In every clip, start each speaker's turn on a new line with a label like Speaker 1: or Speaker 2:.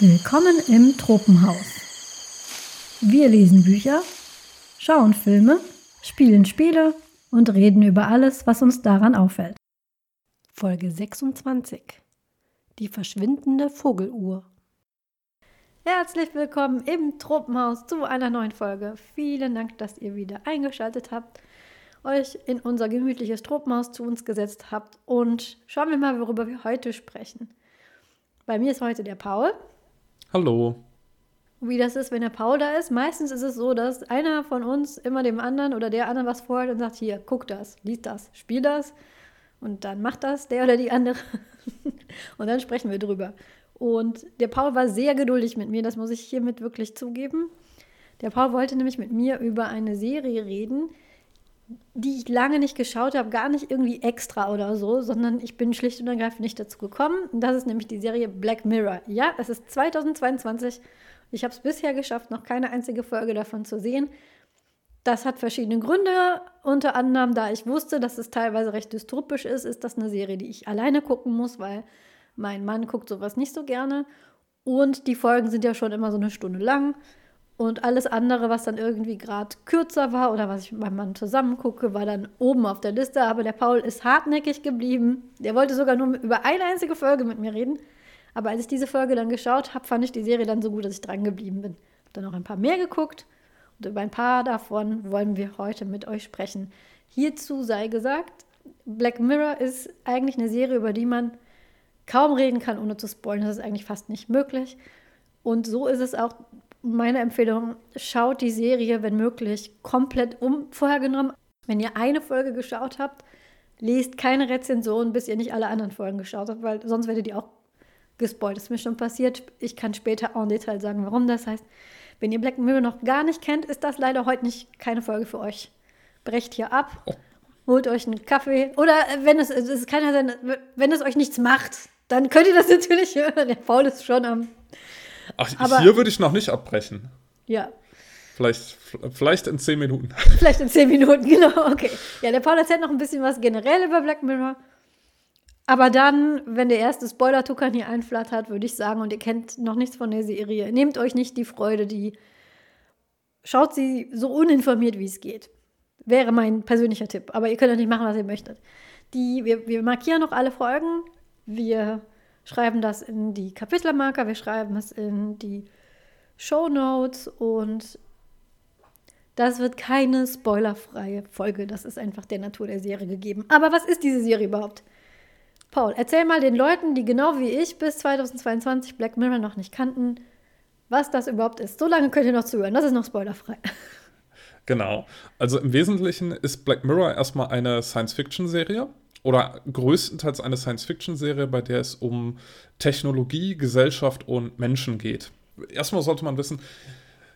Speaker 1: Willkommen im Tropenhaus. Wir lesen Bücher, schauen Filme, spielen Spiele und reden über alles, was uns daran auffällt. Folge 26 Die verschwindende Vogeluhr. Herzlich willkommen im Tropenhaus zu einer neuen Folge. Vielen Dank, dass ihr wieder eingeschaltet habt, euch in unser gemütliches Tropenhaus zu uns gesetzt habt und schauen wir mal, worüber wir heute sprechen. Bei mir ist heute der Paul.
Speaker 2: Hallo.
Speaker 1: Wie das ist, wenn der Paul da ist. Meistens ist es so, dass einer von uns immer dem anderen oder der anderen was vorhält und sagt, hier, guck das, lies das, spiel das. Und dann macht das der oder die andere. und dann sprechen wir drüber. Und der Paul war sehr geduldig mit mir, das muss ich hiermit wirklich zugeben. Der Paul wollte nämlich mit mir über eine Serie reden, die ich lange nicht geschaut habe, gar nicht irgendwie extra oder so, sondern ich bin schlicht und ergreifend nicht dazu gekommen. Das ist nämlich die Serie Black Mirror. Ja, es ist 2022. Ich habe es bisher geschafft, noch keine einzige Folge davon zu sehen. Das hat verschiedene Gründe. Unter anderem, da ich wusste, dass es teilweise recht dystopisch ist, ist das eine Serie, die ich alleine gucken muss, weil mein Mann guckt sowas nicht so gerne. Und die Folgen sind ja schon immer so eine Stunde lang. Und alles andere, was dann irgendwie gerade kürzer war oder was ich mit meinem Mann zusammen gucke, war dann oben auf der Liste. Aber der Paul ist hartnäckig geblieben. Der wollte sogar nur über eine einzige Folge mit mir reden. Aber als ich diese Folge dann geschaut habe, fand ich die Serie dann so gut, dass ich dran geblieben bin. Hab dann noch ein paar mehr geguckt. Und über ein paar davon wollen wir heute mit euch sprechen. Hierzu sei gesagt, Black Mirror ist eigentlich eine Serie, über die man kaum reden kann, ohne zu spoilern. Das ist eigentlich fast nicht möglich. Und so ist es auch meine Empfehlung, schaut die Serie, wenn möglich, komplett unvorhergenommen. Wenn ihr eine Folge geschaut habt, lest keine Rezension, bis ihr nicht alle anderen Folgen geschaut habt, weil sonst werdet ihr auch gespoilt. Das ist mir schon passiert. Ich kann später auch im Detail sagen, warum das heißt. Wenn ihr Black Mirror noch gar nicht kennt, ist das leider heute nicht keine Folge für euch. Brecht hier ab, holt euch einen Kaffee oder äh, wenn es, es kann ja sein, wenn es euch nichts macht, dann könnt ihr das natürlich hören. Der Paul ist schon am
Speaker 2: Ach, Aber, hier würde ich noch nicht abbrechen.
Speaker 1: Ja.
Speaker 2: Vielleicht, vielleicht in zehn Minuten.
Speaker 1: Vielleicht in zehn Minuten, genau, okay. Ja, der Paul erzählt noch ein bisschen was generell über Black Mirror. Aber dann, wenn der erste Spoiler-Tuckern hier einflattert, würde ich sagen, und ihr kennt noch nichts von der Serie, nehmt euch nicht die Freude, die schaut sie so uninformiert, wie es geht. Wäre mein persönlicher Tipp. Aber ihr könnt auch nicht machen, was ihr möchtet. Die, wir, wir markieren noch alle Folgen. Wir schreiben das in die Kapitelmarker, wir schreiben es in die Show Notes und das wird keine spoilerfreie Folge. Das ist einfach der Natur der Serie gegeben. Aber was ist diese Serie überhaupt? Paul, erzähl mal den Leuten, die genau wie ich bis 2022 Black Mirror noch nicht kannten, was das überhaupt ist. So lange könnt ihr noch zuhören. Das ist noch spoilerfrei.
Speaker 2: Genau. Also im Wesentlichen ist Black Mirror erstmal eine Science-Fiction-Serie oder größtenteils eine Science-Fiction-Serie, bei der es um Technologie, Gesellschaft und Menschen geht. Erstmal sollte man wissen,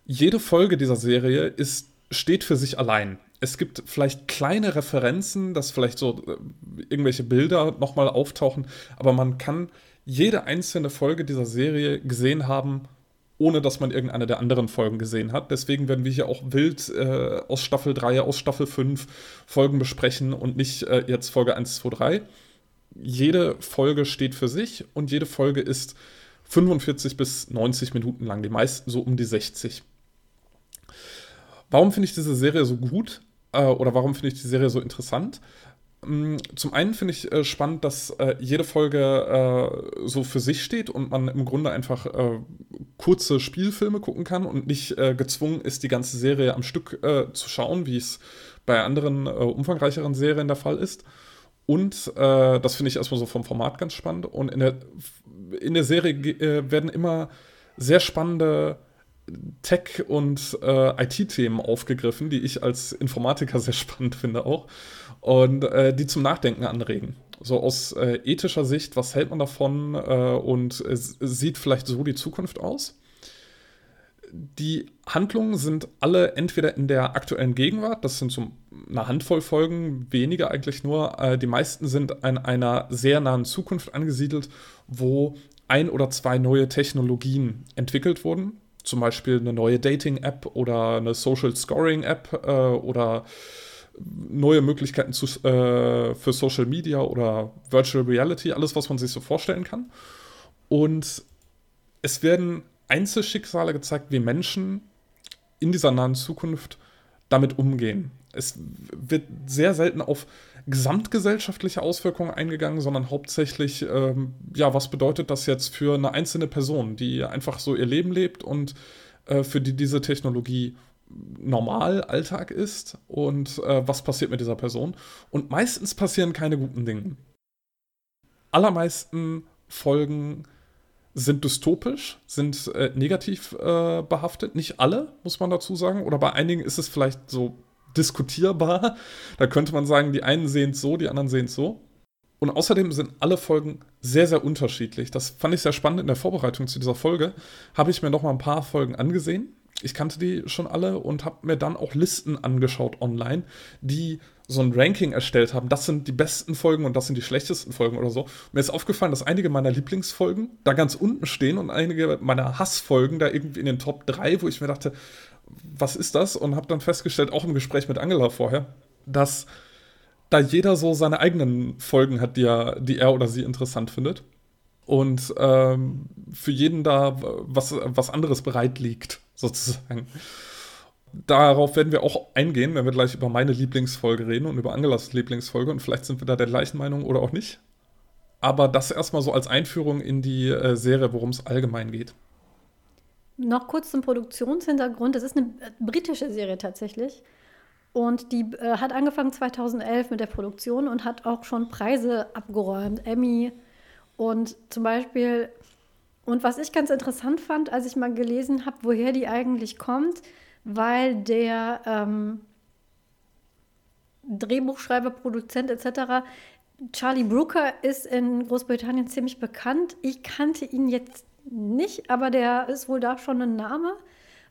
Speaker 2: jede Folge dieser Serie ist, steht für sich allein. Es gibt vielleicht kleine Referenzen, dass vielleicht so äh, irgendwelche Bilder nochmal auftauchen, aber man kann jede einzelne Folge dieser Serie gesehen haben, ohne dass man irgendeine der anderen Folgen gesehen hat. Deswegen werden wir hier auch wild äh, aus Staffel 3, aus Staffel 5 Folgen besprechen und nicht äh, jetzt Folge 1, 2, 3. Jede Folge steht für sich und jede Folge ist 45 bis 90 Minuten lang, die meisten so um die 60. Warum finde ich diese Serie so gut? Äh, oder warum finde ich die Serie so interessant? Mm, zum einen finde ich äh, spannend, dass äh, jede Folge äh, so für sich steht und man im Grunde einfach äh, kurze Spielfilme gucken kann und nicht äh, gezwungen ist, die ganze Serie am Stück äh, zu schauen, wie es bei anderen umfangreicheren Serien der Fall ist. Und das finde ich erstmal so vom Format ganz spannend. Und in der, in der Serie werden immer sehr spannende Tech- und IT-Themen aufgegriffen, die ich als Informatiker sehr spannend finde auch und äh, die zum Nachdenken anregen. So aus äh, ethischer Sicht, was hält man davon äh, und es sieht vielleicht so die Zukunft aus? Die Handlungen sind alle entweder in der aktuellen Gegenwart, das sind so eine Handvoll Folgen, weniger eigentlich nur. Äh, die meisten sind in einer sehr nahen Zukunft angesiedelt, wo ein oder zwei neue Technologien entwickelt wurden. Zum Beispiel eine neue Dating-App oder eine Social Scoring-App äh, oder neue Möglichkeiten zu, äh, für Social Media oder Virtual Reality, alles, was man sich so vorstellen kann. Und es werden Einzelschicksale gezeigt, wie Menschen in dieser nahen Zukunft damit umgehen. Es wird sehr selten auf gesamtgesellschaftliche Auswirkungen eingegangen, sondern hauptsächlich, ähm, ja, was bedeutet das jetzt für eine einzelne Person, die einfach so ihr Leben lebt und äh, für die diese Technologie normal Alltag ist und äh, was passiert mit dieser Person. Und meistens passieren keine guten Dinge. Allermeisten Folgen sind dystopisch, sind äh, negativ äh, behaftet. Nicht alle, muss man dazu sagen. Oder bei einigen ist es vielleicht so diskutierbar. Da könnte man sagen, die einen sehen es so, die anderen sehen es so. Und außerdem sind alle Folgen sehr, sehr unterschiedlich. Das fand ich sehr spannend in der Vorbereitung zu dieser Folge. Habe ich mir noch mal ein paar Folgen angesehen. Ich kannte die schon alle und habe mir dann auch Listen angeschaut online, die so ein Ranking erstellt haben. Das sind die besten Folgen und das sind die schlechtesten Folgen oder so. Mir ist aufgefallen, dass einige meiner Lieblingsfolgen da ganz unten stehen und einige meiner Hassfolgen da irgendwie in den Top 3, wo ich mir dachte, was ist das? Und habe dann festgestellt, auch im Gespräch mit Angela vorher, dass da jeder so seine eigenen Folgen hat, die er, die er oder sie interessant findet. Und ähm, für jeden da was, was anderes bereit liegt, sozusagen. Darauf werden wir auch eingehen, wenn wir gleich über meine Lieblingsfolge reden und über Angelas Lieblingsfolge. Und vielleicht sind wir da der gleichen Meinung oder auch nicht. Aber das erstmal so als Einführung in die äh, Serie, worum es allgemein geht.
Speaker 1: Noch kurz zum Produktionshintergrund. Das ist eine äh, britische Serie tatsächlich. Und die äh, hat angefangen 2011 mit der Produktion und hat auch schon Preise abgeräumt. Emmy und zum Beispiel. Und was ich ganz interessant fand, als ich mal gelesen habe, woher die eigentlich kommt, weil der ähm, Drehbuchschreiber, Produzent etc. Charlie Brooker ist in Großbritannien ziemlich bekannt. Ich kannte ihn jetzt nicht, aber der ist wohl da schon ein Name.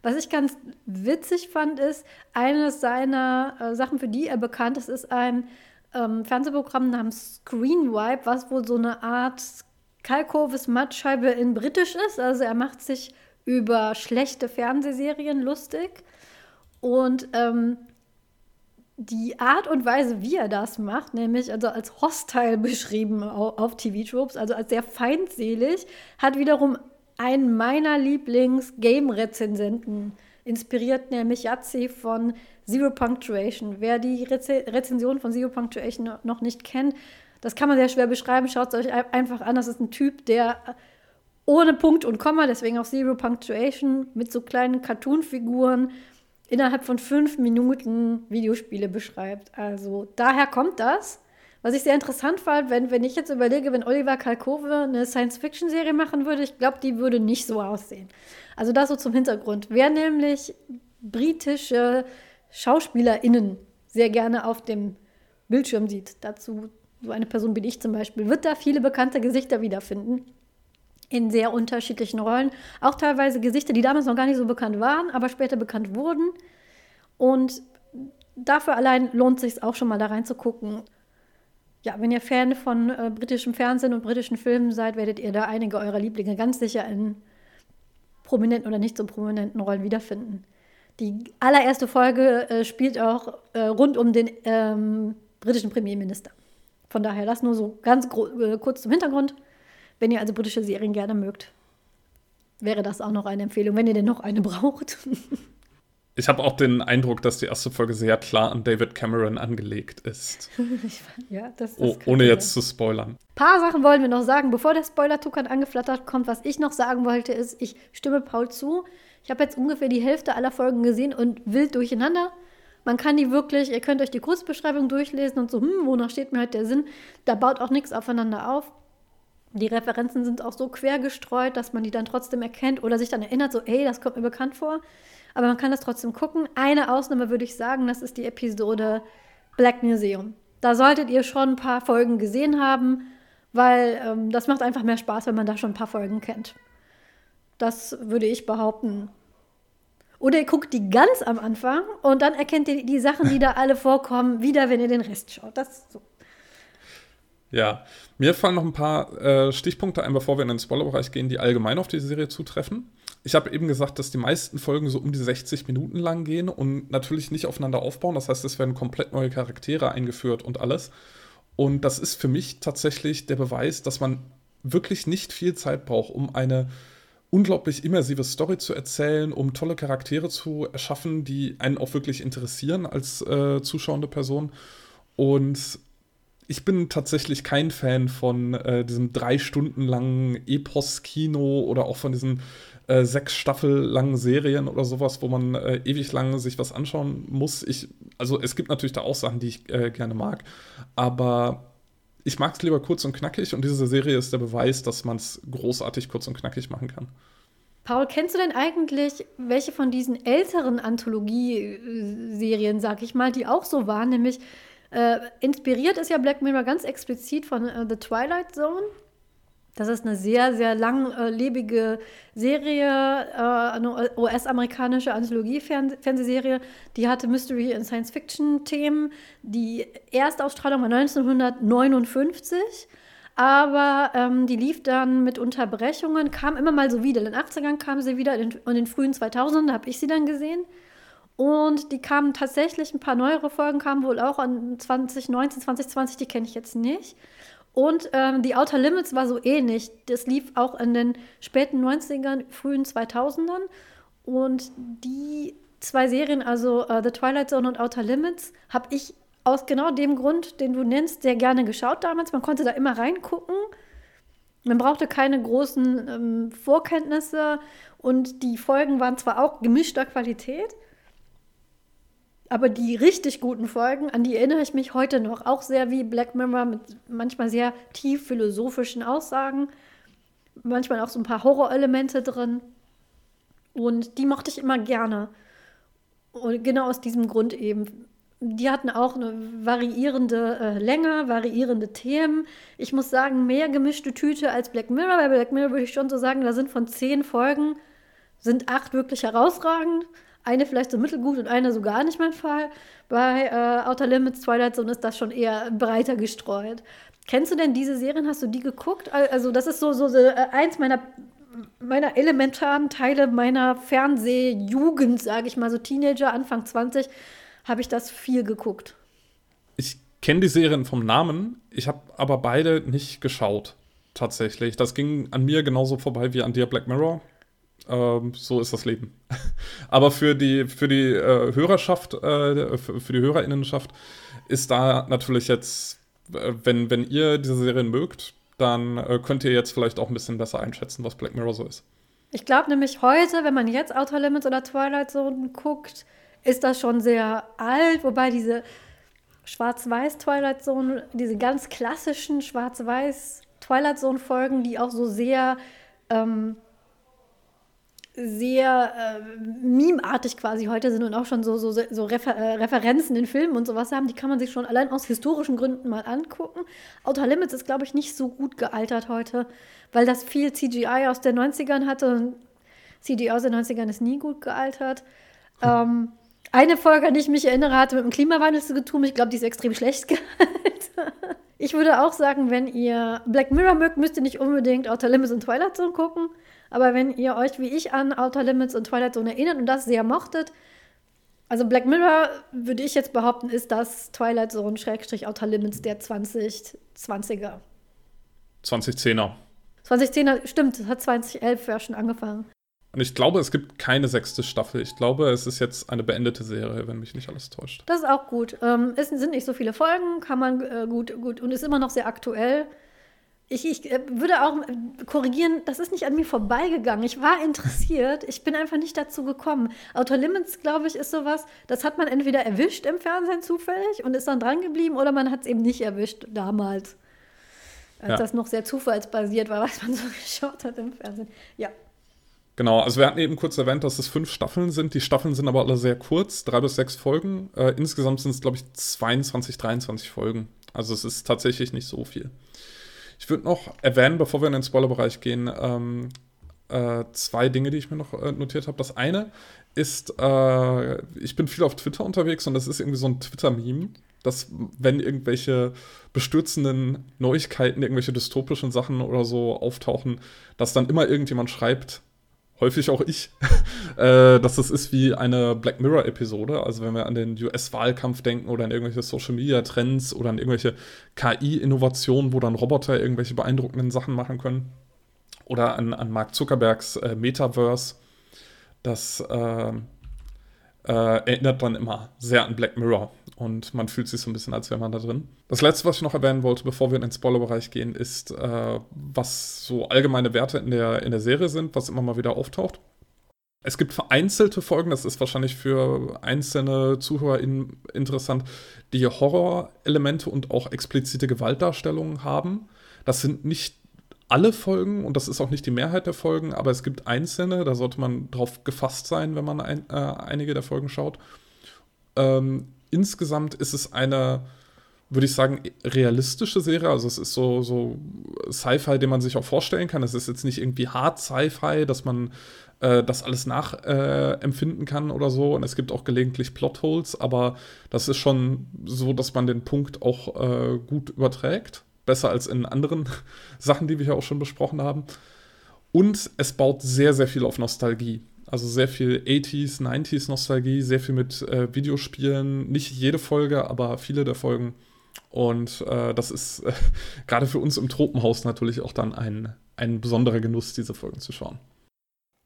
Speaker 1: Was ich ganz witzig fand, ist, eines seiner äh, Sachen, für die er bekannt ist, ist ein ähm, Fernsehprogramm namens Screenwipe, was wohl so eine Art Kalkoves Mattscheibe in Britisch ist. Also er macht sich über schlechte Fernsehserien lustig. Und ähm, die Art und Weise, wie er das macht, nämlich also als hostile beschrieben auf, TV-Tropes, also als sehr feindselig, hat wiederum einen meiner Lieblings-Game-Rezensenten inspiriert, nämlich Yazzi von Zero Punctuation. Wer die Reze Rezension von Zero Punctuation noch nicht kennt, das kann man sehr schwer beschreiben. Schaut es euch einfach an. Das ist ein Typ, der ohne Punkt und Komma, deswegen auch Zero Punctuation, mit so kleinen Cartoon-Figuren innerhalb von fünf Minuten Videospiele beschreibt. Also daher kommt das. Was ich sehr interessant fand, wenn, wenn ich jetzt überlege, wenn Oliver Kalkove eine Science-Fiction-Serie machen würde, ich glaube, die würde nicht so aussehen. Also das so zum Hintergrund. Wer nämlich britische SchauspielerInnen sehr gerne auf dem Bildschirm sieht, dazu so eine Person bin ich zum Beispiel, wird da viele bekannte Gesichter wiederfinden. In sehr unterschiedlichen Rollen. Auch teilweise Gesichter, die damals noch gar nicht so bekannt waren, aber später bekannt wurden. Und dafür allein lohnt es sich auch schon mal da reinzugucken ja, wenn ihr Fan von äh, britischem Fernsehen und britischen Filmen seid, werdet ihr da einige eurer Lieblinge ganz sicher in prominenten oder nicht so prominenten Rollen wiederfinden. Die allererste Folge äh, spielt auch äh, rund um den ähm, britischen Premierminister. Von daher das nur so ganz äh, kurz zum Hintergrund. Wenn ihr also britische Serien gerne mögt, wäre das auch noch eine Empfehlung, wenn ihr denn noch eine braucht.
Speaker 2: Ich habe auch den Eindruck, dass die erste Folge sehr klar an David Cameron angelegt ist. ja, das, das oh, ohne jetzt sein. zu spoilern.
Speaker 1: Ein paar Sachen wollen wir noch sagen, bevor der Spoiler-Tuckern angeflattert kommt. Was ich noch sagen wollte, ist, ich stimme Paul zu. Ich habe jetzt ungefähr die Hälfte aller Folgen gesehen und wild durcheinander. Man kann die wirklich, ihr könnt euch die Kurzbeschreibung durchlesen und so, hm, wonach steht mir halt der Sinn? Da baut auch nichts aufeinander auf. Die Referenzen sind auch so quer gestreut, dass man die dann trotzdem erkennt oder sich dann erinnert, so, ey, das kommt mir bekannt vor aber man kann das trotzdem gucken. Eine Ausnahme würde ich sagen, das ist die Episode Black Museum. Da solltet ihr schon ein paar Folgen gesehen haben, weil ähm, das macht einfach mehr Spaß, wenn man da schon ein paar Folgen kennt. Das würde ich behaupten. Oder ihr guckt die ganz am Anfang und dann erkennt ihr die Sachen, die da alle vorkommen, wieder, wenn ihr den Rest schaut. Das ist so.
Speaker 2: Ja, mir fallen noch ein paar äh, Stichpunkte ein, bevor wir in den Spoilerbereich gehen, die allgemein auf die Serie zutreffen. Ich habe eben gesagt, dass die meisten Folgen so um die 60 Minuten lang gehen und natürlich nicht aufeinander aufbauen. Das heißt, es werden komplett neue Charaktere eingeführt und alles. Und das ist für mich tatsächlich der Beweis, dass man wirklich nicht viel Zeit braucht, um eine unglaublich immersive Story zu erzählen, um tolle Charaktere zu erschaffen, die einen auch wirklich interessieren als äh, zuschauende Person. Und ich bin tatsächlich kein Fan von äh, diesem drei Stunden langen Epos-Kino oder auch von diesen äh, sechs Staffel langen Serien oder sowas, wo man äh, ewig lang sich was anschauen muss. Ich, also es gibt natürlich da auch Sachen, die ich äh, gerne mag, aber ich mag es lieber kurz und knackig und diese Serie ist der Beweis, dass man es großartig kurz und knackig machen kann.
Speaker 1: Paul, kennst du denn eigentlich welche von diesen älteren Anthologie-Serien, sag ich mal, die auch so waren? Nämlich äh, inspiriert ist ja Black Mirror ganz explizit von äh, The Twilight Zone. Das ist eine sehr, sehr langlebige Serie, äh, eine US-amerikanische Anthologie-Fernsehserie. Die hatte Mystery- und Science-Fiction-Themen. Die Erstausstrahlung war 1959. Aber ähm, die lief dann mit Unterbrechungen, kam immer mal so wieder. In den 80ern kam sie wieder, in, in den frühen 2000ern habe ich sie dann gesehen. Und die kamen tatsächlich, ein paar neuere Folgen kamen wohl auch an 2019, 2020, die kenne ich jetzt nicht. Und ähm, die Outer Limits war so ähnlich. Das lief auch in den späten 90ern, frühen 2000ern. Und die zwei Serien, also uh, The Twilight Zone und Outer Limits, habe ich aus genau dem Grund, den du nennst, sehr gerne geschaut damals. Man konnte da immer reingucken. Man brauchte keine großen ähm, Vorkenntnisse und die Folgen waren zwar auch gemischter Qualität, aber die richtig guten Folgen, an die erinnere ich mich heute noch, auch sehr wie Black Mirror mit manchmal sehr tief philosophischen Aussagen, manchmal auch so ein paar Horrorelemente drin. Und die mochte ich immer gerne. Und genau aus diesem Grund eben. Die hatten auch eine variierende äh, Länge, variierende Themen. Ich muss sagen, mehr gemischte Tüte als Black Mirror. Bei Black Mirror würde ich schon so sagen, da sind von zehn Folgen, sind acht wirklich herausragend. Eine vielleicht so mittelgut und eine so gar nicht mein Fall. Bei äh, Outer Limits, Twilight Zone ist das schon eher breiter gestreut. Kennst du denn diese Serien? Hast du die geguckt? Also, das ist so, so, so äh, eins meiner, meiner elementaren Teile meiner Fernsehjugend, sage ich mal, so Teenager, Anfang 20, habe ich das viel geguckt.
Speaker 2: Ich kenne die Serien vom Namen, ich habe aber beide nicht geschaut. Tatsächlich. Das ging an mir genauso vorbei wie an dir Black Mirror. Ähm, so ist das Leben. Aber für die, für die äh, Hörerschaft, äh, für, die Hörerinnenschaft ist da natürlich jetzt, äh, wenn, wenn ihr diese Serien mögt, dann äh, könnt ihr jetzt vielleicht auch ein bisschen besser einschätzen, was Black Mirror so ist.
Speaker 1: Ich glaube nämlich heute, wenn man jetzt Outer Limits oder Twilight Zone guckt, ist das schon sehr alt, wobei diese Schwarz-Weiß Twilight Zone, diese ganz klassischen Schwarz-Weiß Twilight Zone Folgen, die auch so sehr ähm, sehr äh, memeartig quasi heute sind und auch schon so, so, so Refer äh, Referenzen in Filmen und sowas haben, die kann man sich schon allein aus historischen Gründen mal angucken. Outer Limits ist, glaube ich, nicht so gut gealtert heute, weil das viel CGI aus den 90ern hatte und CGI aus den 90ern ist nie gut gealtert. Hm. Ähm, eine Folge, an die ich mich erinnere, hatte mit dem Klimawandel zu tun. Ich glaube, die ist extrem schlecht gealtert. Ich würde auch sagen, wenn ihr Black Mirror mögt, müsst ihr nicht unbedingt Outer Limits und Twilight Zone gucken. Aber wenn ihr euch wie ich an Outer Limits und Twilight Zone erinnert und das sehr mochtet, also Black Mirror, würde ich jetzt behaupten, ist das Twilight Zone Schrägstrich Outer Limits der 2020er.
Speaker 2: 2010er.
Speaker 1: 2010er, stimmt, das hat 2011 ja schon angefangen.
Speaker 2: Und ich glaube, es gibt keine sechste Staffel. Ich glaube, es ist jetzt eine beendete Serie, wenn mich nicht alles täuscht.
Speaker 1: Das ist auch gut. Ähm, es sind nicht so viele Folgen, kann man äh, gut, gut und ist immer noch sehr aktuell. Ich, ich äh, würde auch äh, korrigieren, das ist nicht an mir vorbeigegangen. Ich war interessiert, ich bin einfach nicht dazu gekommen. Outer Limits, glaube ich, ist sowas, das hat man entweder erwischt im Fernsehen zufällig und ist dann dran geblieben oder man hat es eben nicht erwischt damals. Als ja. das noch sehr zufallsbasiert war, was man so geschaut hat im Fernsehen. Ja.
Speaker 2: Genau, also wir hatten eben kurz erwähnt, dass es fünf Staffeln sind. Die Staffeln sind aber alle sehr kurz, drei bis sechs Folgen. Äh, insgesamt sind es, glaube ich, 22, 23 Folgen. Also es ist tatsächlich nicht so viel. Ich würde noch erwähnen, bevor wir in den Spoilerbereich gehen, ähm, äh, zwei Dinge, die ich mir noch äh, notiert habe. Das eine ist, äh, ich bin viel auf Twitter unterwegs und das ist irgendwie so ein Twitter-Meme, dass wenn irgendwelche bestürzenden Neuigkeiten, irgendwelche dystopischen Sachen oder so auftauchen, dass dann immer irgendjemand schreibt, häufig auch ich, äh, dass das ist wie eine Black Mirror-Episode. Also wenn wir an den US-Wahlkampf denken oder an irgendwelche Social-Media-Trends oder an irgendwelche KI-Innovationen, wo dann Roboter irgendwelche beeindruckenden Sachen machen können. oder an, an Mark Zuckerbergs äh, Metaverse. Das äh, äh, erinnert dann immer sehr an Black Mirror und man fühlt sich so ein bisschen, als wäre man da drin. Das letzte, was ich noch erwähnen wollte, bevor wir in den Spoilerbereich gehen, ist, äh, was so allgemeine Werte in der, in der Serie sind, was immer mal wieder auftaucht. Es gibt vereinzelte Folgen, das ist wahrscheinlich für einzelne Zuhörer interessant, die Horrorelemente und auch explizite Gewaltdarstellungen haben. Das sind nicht alle Folgen und das ist auch nicht die Mehrheit der Folgen, aber es gibt einzelne, da sollte man drauf gefasst sein, wenn man ein, äh, einige der Folgen schaut. Ähm, insgesamt ist es eine, würde ich sagen, realistische Serie. Also es ist so, so Sci-Fi, den man sich auch vorstellen kann. Es ist jetzt nicht irgendwie hart Sci-Fi, dass man äh, das alles nachempfinden äh, kann oder so. Und es gibt auch gelegentlich Plotholes, aber das ist schon so, dass man den Punkt auch äh, gut überträgt besser als in anderen Sachen, die wir hier auch schon besprochen haben. Und es baut sehr, sehr viel auf Nostalgie. Also sehr viel 80s, 90s Nostalgie, sehr viel mit äh, Videospielen. Nicht jede Folge, aber viele der Folgen. Und äh, das ist äh, gerade für uns im Tropenhaus natürlich auch dann ein, ein besonderer Genuss, diese Folgen zu schauen.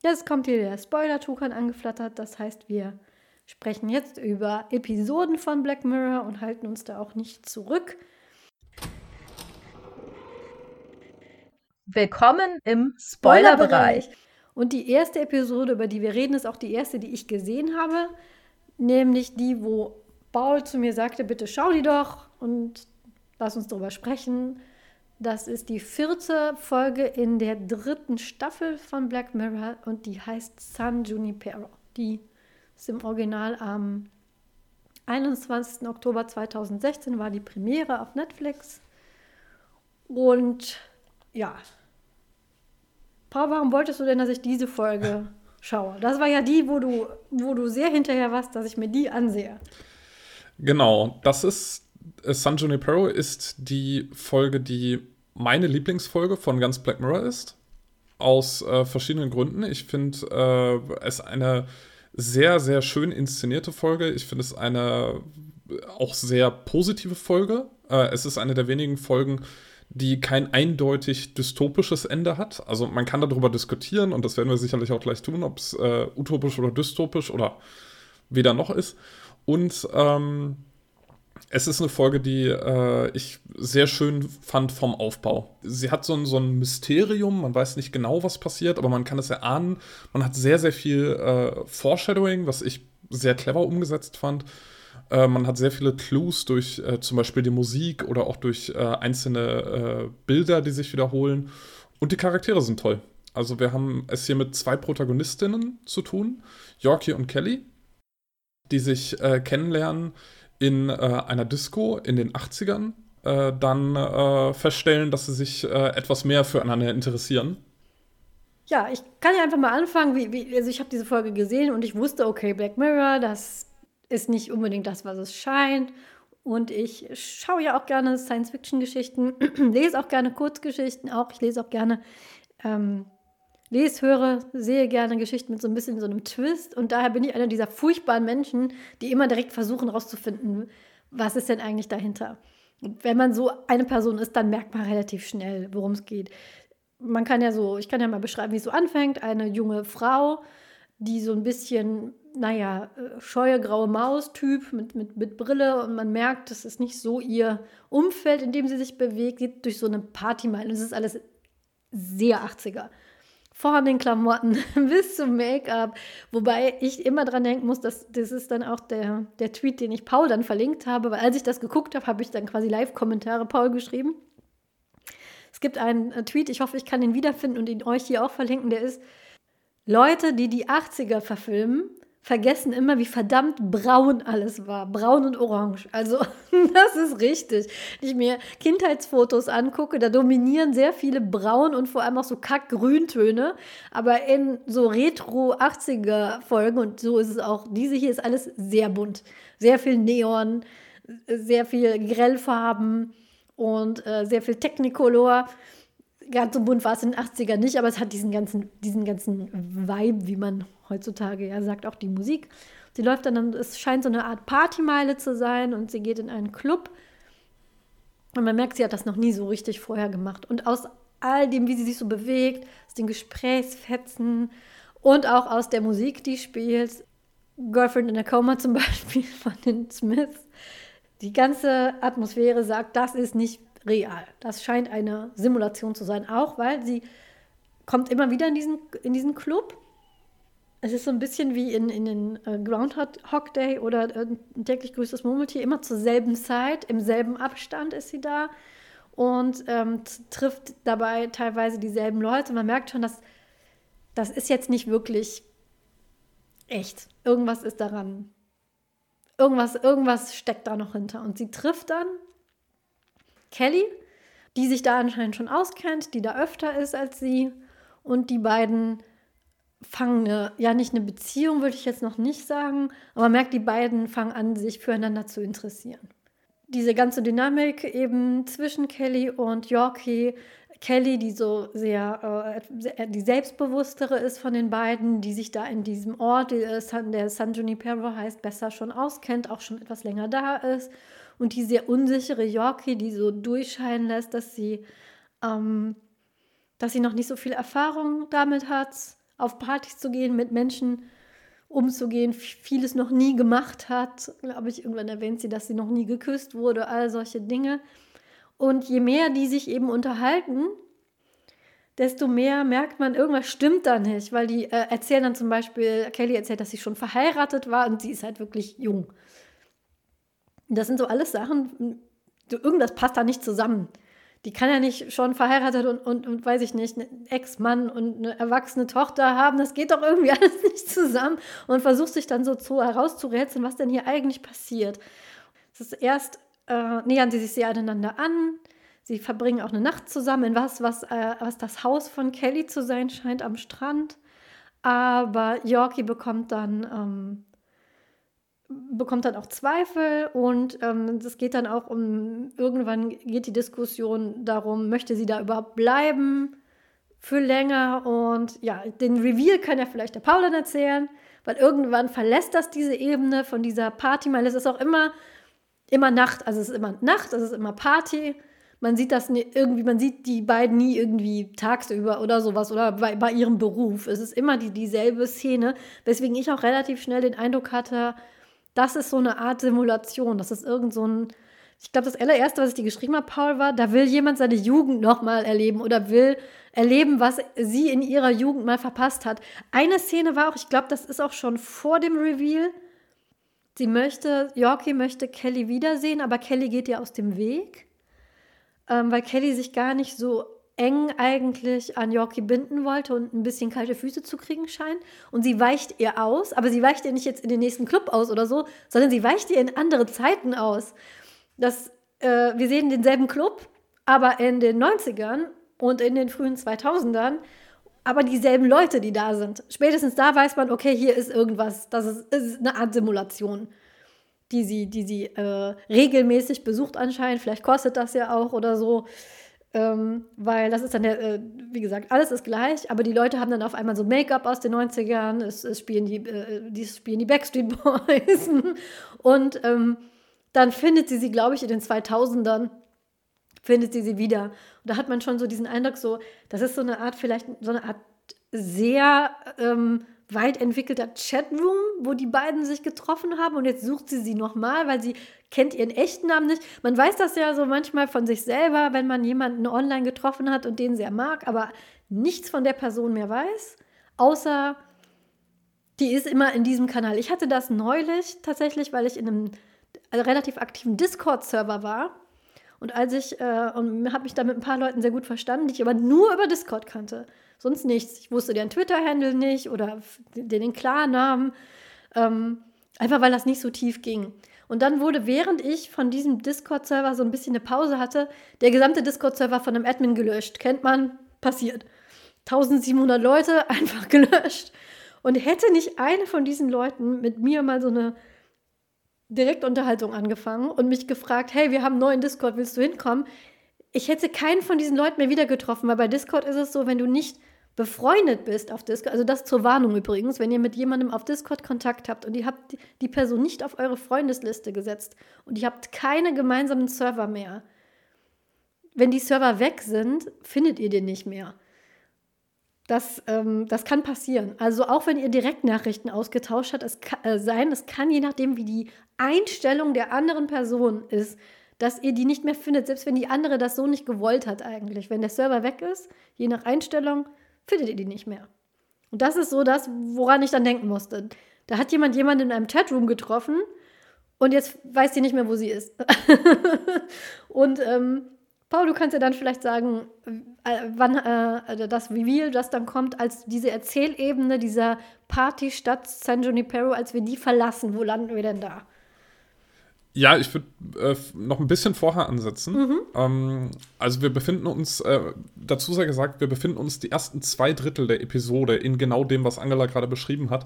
Speaker 1: Jetzt kommt hier der Spoiler-Tukan angeflattert. Das heißt, wir sprechen jetzt über Episoden von Black Mirror und halten uns da auch nicht zurück.
Speaker 3: Willkommen im Spoilerbereich.
Speaker 1: Und die erste Episode, über die wir reden, ist auch die erste, die ich gesehen habe. Nämlich die, wo Paul zu mir sagte, bitte schau die doch und lass uns darüber sprechen. Das ist die vierte Folge in der dritten Staffel von Black Mirror und die heißt San Junipero. Die ist im Original am 21. Oktober 2016 war die Premiere auf Netflix. Und ja. Paul, warum wolltest du denn, dass ich diese Folge schaue? Das war ja die, wo du, wo du sehr hinterher warst, dass ich mir die ansehe.
Speaker 2: Genau, das ist äh, San Junipero ist die Folge, die meine Lieblingsfolge von ganz Black Mirror ist. Aus äh, verschiedenen Gründen. Ich finde äh, es eine sehr, sehr schön inszenierte Folge. Ich finde es eine auch sehr positive Folge. Äh, es ist eine der wenigen Folgen, die kein eindeutig dystopisches Ende hat. Also man kann darüber diskutieren und das werden wir sicherlich auch gleich tun, ob es äh, utopisch oder dystopisch oder weder noch ist. Und ähm, es ist eine Folge, die äh, ich sehr schön fand vom Aufbau. Sie hat so ein, so ein Mysterium, man weiß nicht genau, was passiert, aber man kann es erahnen. Man hat sehr, sehr viel äh, Foreshadowing, was ich sehr clever umgesetzt fand. Äh, man hat sehr viele Clues durch äh, zum Beispiel die Musik oder auch durch äh, einzelne äh, Bilder, die sich wiederholen. Und die Charaktere sind toll. Also wir haben es hier mit zwei Protagonistinnen zu tun, Yorkie und Kelly, die sich äh, kennenlernen in einer Disco in den 80ern, dann feststellen, dass sie sich etwas mehr füreinander interessieren.
Speaker 1: Ja, ich kann ja einfach mal anfangen. Wie, wie, also ich habe diese Folge gesehen und ich wusste, okay, Black Mirror, das ist nicht unbedingt das, was es scheint. Und ich schaue ja auch gerne Science-Fiction-Geschichten, lese auch gerne Kurzgeschichten, auch ich lese auch gerne, ähm, lese, höre, sehe gerne Geschichten mit so ein bisschen so einem Twist. Und daher bin ich einer dieser furchtbaren Menschen, die immer direkt versuchen herauszufinden, was ist denn eigentlich dahinter. Und wenn man so eine Person ist, dann merkt man relativ schnell, worum es geht. Man kann ja so, ich kann ja mal beschreiben, wie es so anfängt. Eine junge Frau, die so ein bisschen naja, äh, scheue graue Maus-Typ mit, mit, mit Brille und man merkt, das ist nicht so ihr Umfeld, in dem sie sich bewegt, geht durch so eine Party mal. Und es ist alles sehr 80er. Von den Klamotten bis zum Make-up. Wobei ich immer dran denken muss, dass das ist dann auch der, der Tweet, den ich Paul dann verlinkt habe, weil als ich das geguckt habe, habe ich dann quasi Live-Kommentare Paul geschrieben. Es gibt einen äh, Tweet, ich hoffe, ich kann ihn wiederfinden und ihn euch hier auch verlinken, der ist, Leute, die die 80er verfilmen, vergessen immer, wie verdammt braun alles war. Braun und orange. Also, das ist richtig. Wenn ich mir Kindheitsfotos angucke, da dominieren sehr viele braun und vor allem auch so kack-grüntöne. Aber in so Retro-80er-Folgen, und so ist es auch, diese hier ist alles sehr bunt. Sehr viel Neon, sehr viel Grellfarben und äh, sehr viel Technicolor ganz so bunt war es in den 80ern nicht, aber es hat diesen ganzen, diesen ganzen Vibe, wie man heutzutage ja sagt, auch die Musik. Sie läuft dann, es scheint so eine Art Partymeile zu sein und sie geht in einen Club. Und man merkt, sie hat das noch nie so richtig vorher gemacht. Und aus all dem, wie sie sich so bewegt, aus den Gesprächsfetzen und auch aus der Musik, die spielt. Girlfriend in a Coma zum Beispiel von den Smiths. Die ganze Atmosphäre sagt, das ist nicht real. Das scheint eine Simulation zu sein, auch weil sie kommt immer wieder in diesen, in diesen Club. Es ist so ein bisschen wie in, in den äh, Groundhog Day oder äh, täglich grüßt das Murmeltier. Immer zur selben Zeit, im selben Abstand ist sie da und ähm, trifft dabei teilweise dieselben Leute. Man merkt schon, dass das ist jetzt nicht wirklich echt. Irgendwas ist daran. Irgendwas, irgendwas steckt da noch hinter. Und sie trifft dann Kelly, die sich da anscheinend schon auskennt, die da öfter ist als sie. Und die beiden fangen eine, ja nicht eine Beziehung, würde ich jetzt noch nicht sagen, aber man merkt, die beiden fangen an, sich füreinander zu interessieren. Diese ganze Dynamik eben zwischen Kelly und Yorkie, Kelly, die so sehr, äh, die selbstbewusstere ist von den beiden, die sich da in diesem Ort, der San, der San Junipero heißt, besser schon auskennt, auch schon etwas länger da ist. Und die sehr unsichere Yorkie, die so durchscheinen lässt, dass sie, ähm, dass sie noch nicht so viel Erfahrung damit hat, auf Partys zu gehen, mit Menschen umzugehen, vieles noch nie gemacht hat. Glaube ich, irgendwann erwähnt sie, dass sie noch nie geküsst wurde, all solche Dinge. Und je mehr die sich eben unterhalten, desto mehr merkt man, irgendwas stimmt da nicht, weil die äh, erzählen dann zum Beispiel, Kelly erzählt, dass sie schon verheiratet war und sie ist halt wirklich jung. Das sind so alles Sachen, irgendwas passt da nicht zusammen. Die kann ja nicht schon verheiratet und, und, und weiß ich nicht, einen Ex-Mann und eine erwachsene Tochter haben. Das geht doch irgendwie alles nicht zusammen. Und versucht sich dann so zu herauszurätseln, was denn hier eigentlich passiert. Es ist erst äh, nähern sie sich sehr aneinander an. Sie verbringen auch eine Nacht zusammen in was, was, äh, was das Haus von Kelly zu sein scheint am Strand. Aber Yorkie bekommt dann, ähm, bekommt dann auch Zweifel und ähm, es geht dann auch um, irgendwann geht die Diskussion darum, möchte sie da überhaupt bleiben für länger und ja, den Reveal kann ja vielleicht der Paul dann erzählen, weil irgendwann verlässt das diese Ebene von dieser Party, weil es ist auch immer immer Nacht, also es ist immer Nacht, es ist immer Party. Man sieht das nie, irgendwie, man sieht die beiden nie irgendwie tagsüber oder sowas oder bei, bei ihrem Beruf. Es ist immer die, dieselbe Szene, weswegen ich auch relativ schnell den Eindruck hatte, das ist so eine Art Simulation. Das ist irgend so ein, ich glaube, das allererste, was ich dir geschrieben habe, Paul, war, da will jemand seine Jugend nochmal erleben oder will erleben, was sie in ihrer Jugend mal verpasst hat. Eine Szene war auch, ich glaube, das ist auch schon vor dem Reveal, Sie möchte, Yorkie möchte Kelly wiedersehen, aber Kelly geht ihr aus dem Weg, ähm, weil Kelly sich gar nicht so eng eigentlich an Yorkie binden wollte und ein bisschen kalte Füße zu kriegen scheint. Und sie weicht ihr aus, aber sie weicht ihr nicht jetzt in den nächsten Club aus oder so, sondern sie weicht ihr in andere Zeiten aus. Das, äh, wir sehen denselben Club, aber in den 90ern und in den frühen 2000ern aber dieselben Leute, die da sind. Spätestens da weiß man, okay, hier ist irgendwas, das ist, ist eine Art Simulation, die sie, die sie äh, regelmäßig besucht anscheinend. Vielleicht kostet das ja auch oder so. Ähm, weil das ist dann, der, äh, wie gesagt, alles ist gleich, aber die Leute haben dann auf einmal so Make-up aus den 90ern, es, es spielen, die, äh, die spielen die Backstreet Boys und ähm, dann findet sie sie, glaube ich, in den 2000ern findet sie sie wieder. Und da hat man schon so diesen Eindruck, so, das ist so eine Art, vielleicht so eine Art sehr ähm, weit entwickelter Chatroom, wo die beiden sich getroffen haben und jetzt sucht sie sie nochmal, weil sie kennt ihren echten Namen nicht. Man weiß das ja so manchmal von sich selber, wenn man jemanden online getroffen hat und den sehr mag, aber nichts von der Person mehr weiß, außer die ist immer in diesem Kanal. Ich hatte das neulich tatsächlich, weil ich in einem relativ aktiven Discord-Server war und als ich, äh, und habe mich da mit ein paar Leuten sehr gut verstanden, die ich aber nur über Discord kannte. Sonst nichts. Ich wusste deren Twitter-Handle nicht oder den, Klarnamen. Ähm, einfach weil das nicht so tief ging. Und dann wurde, während ich von diesem Discord-Server so ein bisschen eine Pause hatte, der gesamte Discord-Server von einem Admin gelöscht. Kennt man? Passiert. 1700 Leute einfach gelöscht. Und hätte nicht eine von diesen Leuten mit mir mal so eine Direktunterhaltung angefangen und mich gefragt, hey, wir haben einen neuen Discord, willst du hinkommen? Ich hätte keinen von diesen Leuten mehr wieder getroffen, weil bei Discord ist es so, wenn du nicht befreundet bist auf Discord, also das zur Warnung übrigens, wenn ihr mit jemandem auf Discord Kontakt habt und ihr habt die Person nicht auf eure Freundesliste gesetzt und ihr habt keine gemeinsamen Server mehr, wenn die Server weg sind, findet ihr den nicht mehr. Das, ähm, das kann passieren. Also auch wenn ihr Direktnachrichten ausgetauscht habt, es kann äh, sein, es kann je nachdem, wie die Einstellung der anderen Person ist, dass ihr die nicht mehr findet, selbst wenn die andere das so nicht gewollt hat eigentlich. Wenn der Server weg ist, je nach Einstellung, findet ihr die nicht mehr. Und das ist so das, woran ich dann denken musste. Da hat jemand jemanden in einem Chatroom getroffen und jetzt weiß sie nicht mehr, wo sie ist. und ähm, Paul, du kannst ja dann vielleicht sagen, äh, wann äh, das Reveal, das dann kommt, als diese Erzählebene dieser Partystadt San Junipero, als wir die verlassen. Wo landen wir denn da?
Speaker 2: Ja, ich würde äh, noch ein bisschen vorher ansetzen. Mhm. Ähm, also wir befinden uns, äh, dazu sei gesagt, wir befinden uns die ersten zwei Drittel der Episode in genau dem, was Angela gerade beschrieben hat.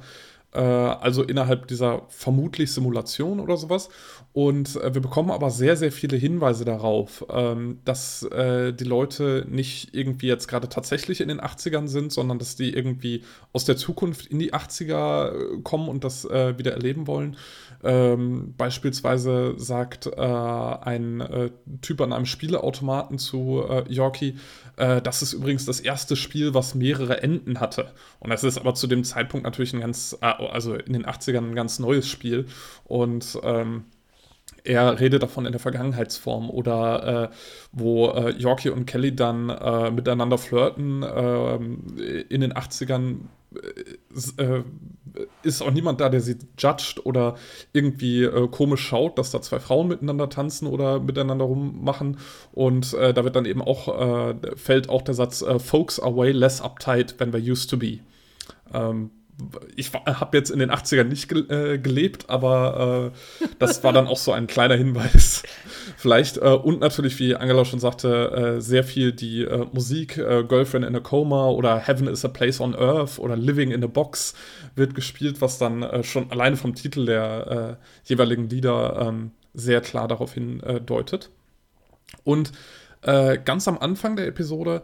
Speaker 2: Äh, also innerhalb dieser vermutlich Simulation oder sowas. Und äh, wir bekommen aber sehr, sehr viele Hinweise darauf, ähm, dass äh, die Leute nicht irgendwie jetzt gerade tatsächlich in den 80ern sind, sondern dass die irgendwie aus der Zukunft in die 80er äh, kommen und das äh, wieder erleben wollen. Ähm, beispielsweise sagt äh, ein äh, Typ an einem Spieleautomaten zu äh, Yorkie, äh, das ist übrigens das erste Spiel, was mehrere Enden hatte. Und das ist aber zu dem Zeitpunkt natürlich ein ganz, äh, also in den 80ern ein ganz neues Spiel. Und ähm, er redet davon in der Vergangenheitsform oder äh, wo äh, Yorkie und Kelly dann äh, miteinander flirten ähm, in den 80ern äh, äh, ist auch niemand da, der sie judgt oder irgendwie äh, komisch schaut, dass da zwei Frauen miteinander tanzen oder miteinander rummachen. Und äh, da wird dann eben auch, äh, fällt auch der Satz, äh, Folks are way less uptight than they used to be. Ähm, ich habe jetzt in den 80ern nicht äh, gelebt, aber äh, das war dann auch so ein kleiner Hinweis. Vielleicht, äh, und natürlich, wie Angela schon sagte, äh, sehr viel die äh, Musik, äh, Girlfriend in a Coma oder Heaven is a Place on Earth oder Living in a Box wird gespielt, was dann schon alleine vom Titel der jeweiligen Lieder ähm, sehr klar darauf hindeutet. Und ganz am Anfang der Episode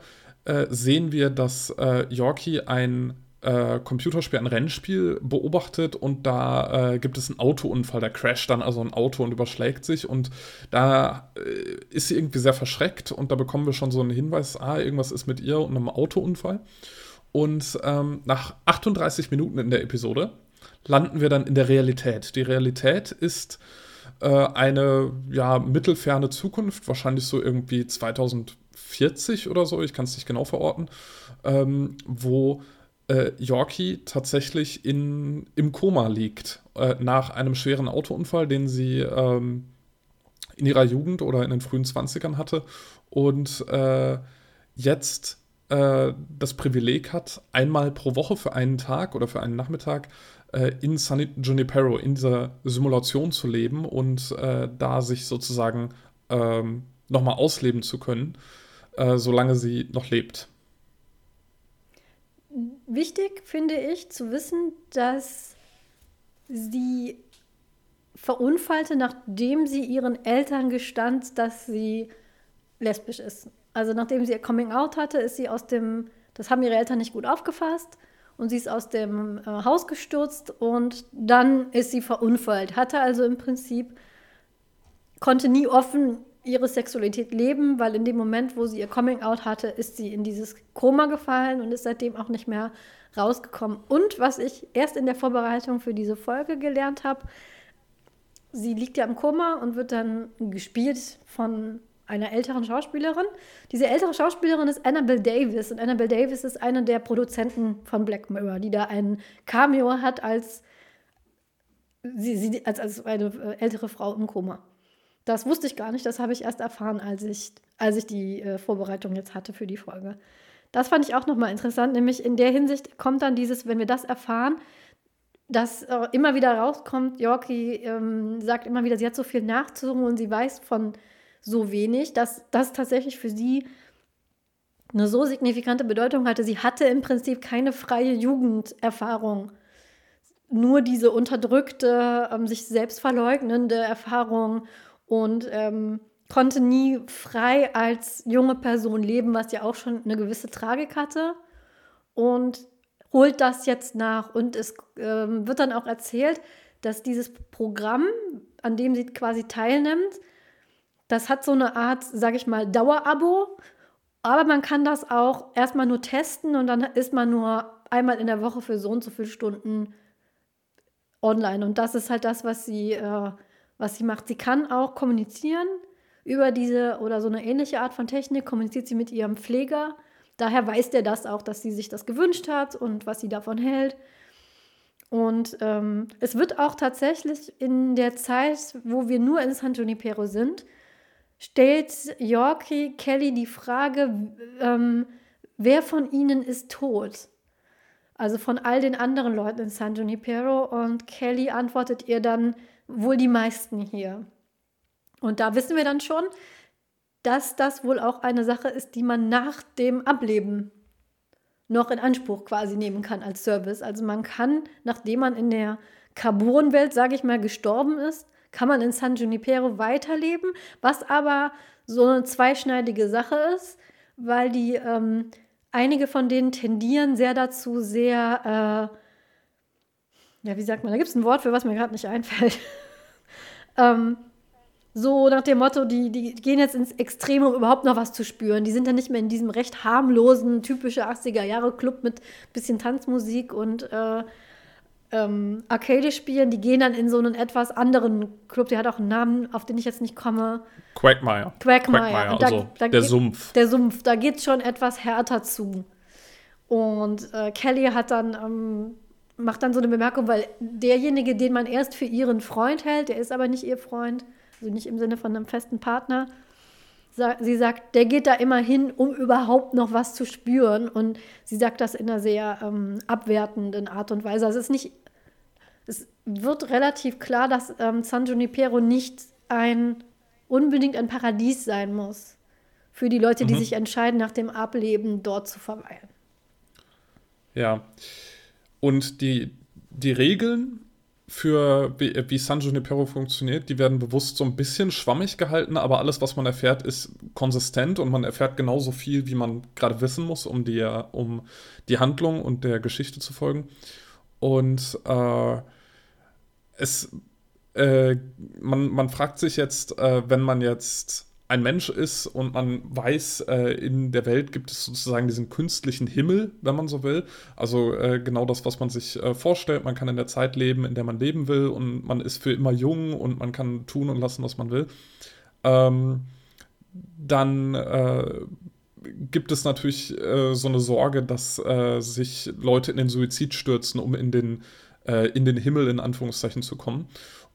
Speaker 2: sehen wir, dass Yorkie ein äh, Computerspiel, ein Rennspiel beobachtet und da äh, gibt es einen Autounfall. Da crasht dann also ein Auto und überschlägt sich und da äh, ist sie irgendwie sehr verschreckt und da bekommen wir schon so einen Hinweis, ah, irgendwas ist mit ihr und einem Autounfall. Und ähm, nach 38 Minuten in der Episode landen wir dann in der Realität. Die Realität ist äh, eine ja, mittelferne Zukunft, wahrscheinlich so irgendwie 2040 oder so, ich kann es nicht genau verorten, ähm, wo äh, Yorkie tatsächlich in, im Koma liegt, äh, nach einem schweren Autounfall, den sie ähm, in ihrer Jugend oder in den frühen 20ern hatte und äh, jetzt äh, das Privileg hat, einmal pro Woche für einen Tag oder für einen Nachmittag äh, in San Junipero, in dieser Simulation zu leben und äh, da sich sozusagen ähm, nochmal ausleben zu können, solange sie noch lebt
Speaker 1: wichtig finde ich zu wissen, dass sie verunfallte, nachdem sie ihren Eltern gestand, dass sie lesbisch ist. Also nachdem sie ihr Coming Out hatte, ist sie aus dem, das haben ihre Eltern nicht gut aufgefasst und sie ist aus dem äh, Haus gestürzt und dann ist sie verunfallt. Hatte also im Prinzip, konnte nie offen ihre Sexualität leben, weil in dem Moment, wo sie ihr Coming Out hatte, ist sie in dieses Koma gefallen und ist seitdem auch nicht mehr rausgekommen. Und was ich erst in der Vorbereitung für diese Folge gelernt habe, sie liegt ja im Koma und wird dann gespielt von einer älteren Schauspielerin. Diese ältere Schauspielerin ist Annabelle Davis und Annabelle Davis ist eine der Produzenten von Black Mirror, die da ein Cameo hat als, sie, sie, als, als eine ältere Frau im Koma. Das wusste ich gar nicht, das habe ich erst erfahren, als ich, als ich die äh, Vorbereitung jetzt hatte für die Folge. Das fand ich auch nochmal interessant, nämlich in der Hinsicht kommt dann dieses, wenn wir das erfahren, dass äh, immer wieder rauskommt, Yorkie ähm, sagt immer wieder, sie hat so viel nachzusuchen und sie weiß von so wenig, dass das tatsächlich für sie eine so signifikante Bedeutung hatte. Sie hatte im Prinzip keine freie Jugenderfahrung. Nur diese unterdrückte, ähm, sich selbst verleugnende Erfahrung und ähm, konnte nie frei als junge Person leben, was ja auch schon eine gewisse Tragik hatte. Und holt das jetzt nach. Und es ähm, wird dann auch erzählt, dass dieses Programm, an dem sie quasi teilnimmt, das hat so eine Art, sag ich mal, Dauerabo. Aber man kann das auch erstmal nur testen und dann ist man nur einmal in der Woche für so und so viele Stunden online. Und das ist halt das, was sie, äh, was sie macht. Sie kann auch kommunizieren über diese oder so eine ähnliche Art von Technik, kommuniziert sie mit ihrem Pfleger. Daher weiß der das auch, dass sie sich das gewünscht hat und was sie davon hält. Und ähm, es wird auch tatsächlich in der Zeit, wo wir nur in San Junipero sind, stellt Yorkie Kelly die Frage, ähm, wer von ihnen ist tot? Also von all den anderen Leuten in San Junipero. Und Kelly antwortet ihr dann, wohl die meisten hier. Und da wissen wir dann schon, dass das wohl auch eine Sache ist, die man nach dem Ableben noch in Anspruch quasi nehmen kann als Service. Also man kann, nachdem man in der Carbon-Welt, sage ich mal, gestorben ist, kann man in San Junipero weiterleben, was aber so eine zweischneidige Sache ist, weil die ähm, einige von denen tendieren sehr dazu, sehr, äh, ja, wie sagt man, da gibt es ein Wort für, was mir gerade nicht einfällt. ähm, so nach dem Motto, die, die gehen jetzt ins Extrem, um überhaupt noch was zu spüren. Die sind dann nicht mehr in diesem recht harmlosen, typische 80er-Jahre-Club mit bisschen Tanzmusik und äh, ähm, Arcade spielen. Die gehen dann in so einen etwas anderen Club, der hat auch einen Namen, auf den ich jetzt nicht komme.
Speaker 2: Quagmire.
Speaker 1: Quagmire.
Speaker 2: Quagmire
Speaker 1: da,
Speaker 2: also
Speaker 1: da
Speaker 2: der
Speaker 1: geht,
Speaker 2: Sumpf.
Speaker 1: Der Sumpf, da geht es schon etwas härter zu. Und äh, Kelly hat dann, ähm, macht dann so eine Bemerkung, weil derjenige, den man erst für ihren Freund hält, der ist aber nicht ihr Freund, also nicht im Sinne von einem festen Partner. Sie sagt, der geht da immer hin, um überhaupt noch was zu spüren. Und sie sagt das in einer sehr ähm, abwertenden Art und Weise. Also es ist nicht, es wird relativ klar, dass ähm, San Junipero nicht ein unbedingt ein Paradies sein muss für die Leute, die
Speaker 2: Mhm.
Speaker 1: sich entscheiden, nach dem Ableben dort zu verweilen.
Speaker 2: Ja. Und die, die Regeln für wie, wie San Junipero funktioniert, die werden bewusst so ein bisschen schwammig gehalten, aber alles, was man erfährt, ist konsistent und man erfährt genauso viel, wie man gerade wissen muss, um die, um die Handlung und der Geschichte zu folgen. Und äh, es, äh, man, man fragt sich jetzt, äh, wenn man jetzt ein Mensch ist und man weiß, äh, in der Welt gibt es sozusagen diesen künstlichen Himmel, wenn man so will. Also äh, genau das, was man sich äh, vorstellt. Man kann in der Zeit leben, in der man leben will und man ist für immer jung und man kann tun und lassen, was man will. Ähm, dann äh, gibt es natürlich äh, so eine Sorge, dass äh, sich Leute in den Suizid stürzen, um in den, in den Himmel in Anführungszeichen zu kommen.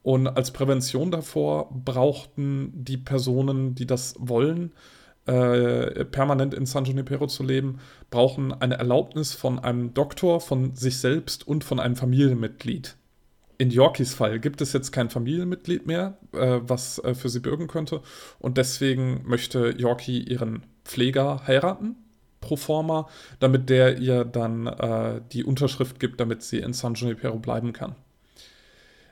Speaker 2: Und als Prävention davor brauchten die Personen, die das wollen, äh, permanent in San Junipero zu leben, brauchen eine Erlaubnis von einem Doktor, von sich selbst und von einem Familienmitglied. In Yorkies Fall gibt es jetzt kein Familienmitglied mehr, äh, was äh, für sie bürgen könnte. Und deswegen möchte Yorkie ihren Pfleger heiraten, pro forma, damit der ihr dann äh, die Unterschrift gibt, damit sie in San Junipero bleiben kann.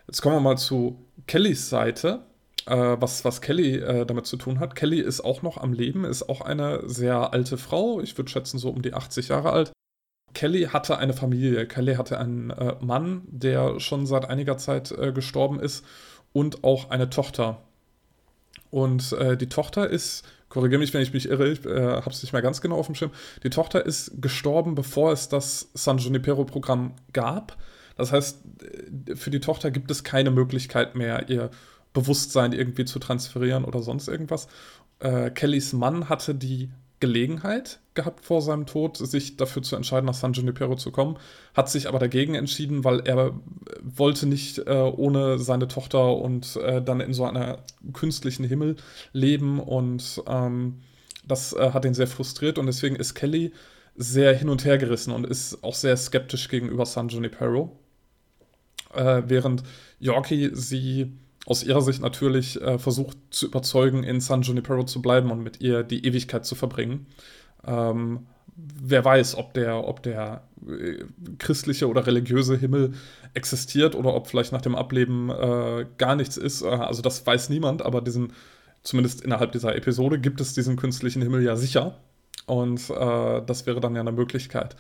Speaker 2: Jetzt kommen wir mal zu Kellys Seite, äh, was, was Kelly äh, damit zu tun hat. Kelly ist auch noch am Leben, ist auch eine sehr alte Frau, ich würde schätzen so um die 80 Jahre alt. Kelly hatte eine Familie, Kelly hatte einen äh, Mann, der schon seit einiger Zeit äh, gestorben ist und auch eine Tochter. Und äh, die Tochter ist, korrigiere mich, wenn ich mich irre, ich äh, habe es nicht mehr ganz genau auf dem Schirm, die Tochter ist gestorben, bevor es das San Junipero-Programm gab. Das heißt, äh, für die Tochter gibt es keine Möglichkeit mehr, ihr Bewusstsein irgendwie zu transferieren oder sonst irgendwas. Äh, Kellys Mann hatte die Gelegenheit gehabt vor seinem Tod, sich dafür zu entscheiden, nach San Junipero zu kommen, hat sich aber dagegen entschieden, weil er wollte nicht äh, ohne seine Tochter und äh, dann in so einer künstlichen Himmel leben und ähm, das äh, hat ihn sehr frustriert und deswegen ist Kelly sehr hin und her gerissen und ist auch sehr skeptisch gegenüber San Junipero. Äh, während Yorkie sie aus ihrer Sicht natürlich äh, versucht zu überzeugen, in San Junipero zu bleiben und mit ihr die Ewigkeit zu verbringen. Ähm, wer weiß, ob der, ob der äh, christliche oder religiöse Himmel existiert oder ob vielleicht nach dem Ableben äh, gar nichts ist. Äh, also das weiß niemand, aber diesen, zumindest innerhalb dieser Episode gibt es diesen künstlichen Himmel ja sicher. Und äh, das wäre dann ja eine Möglichkeit.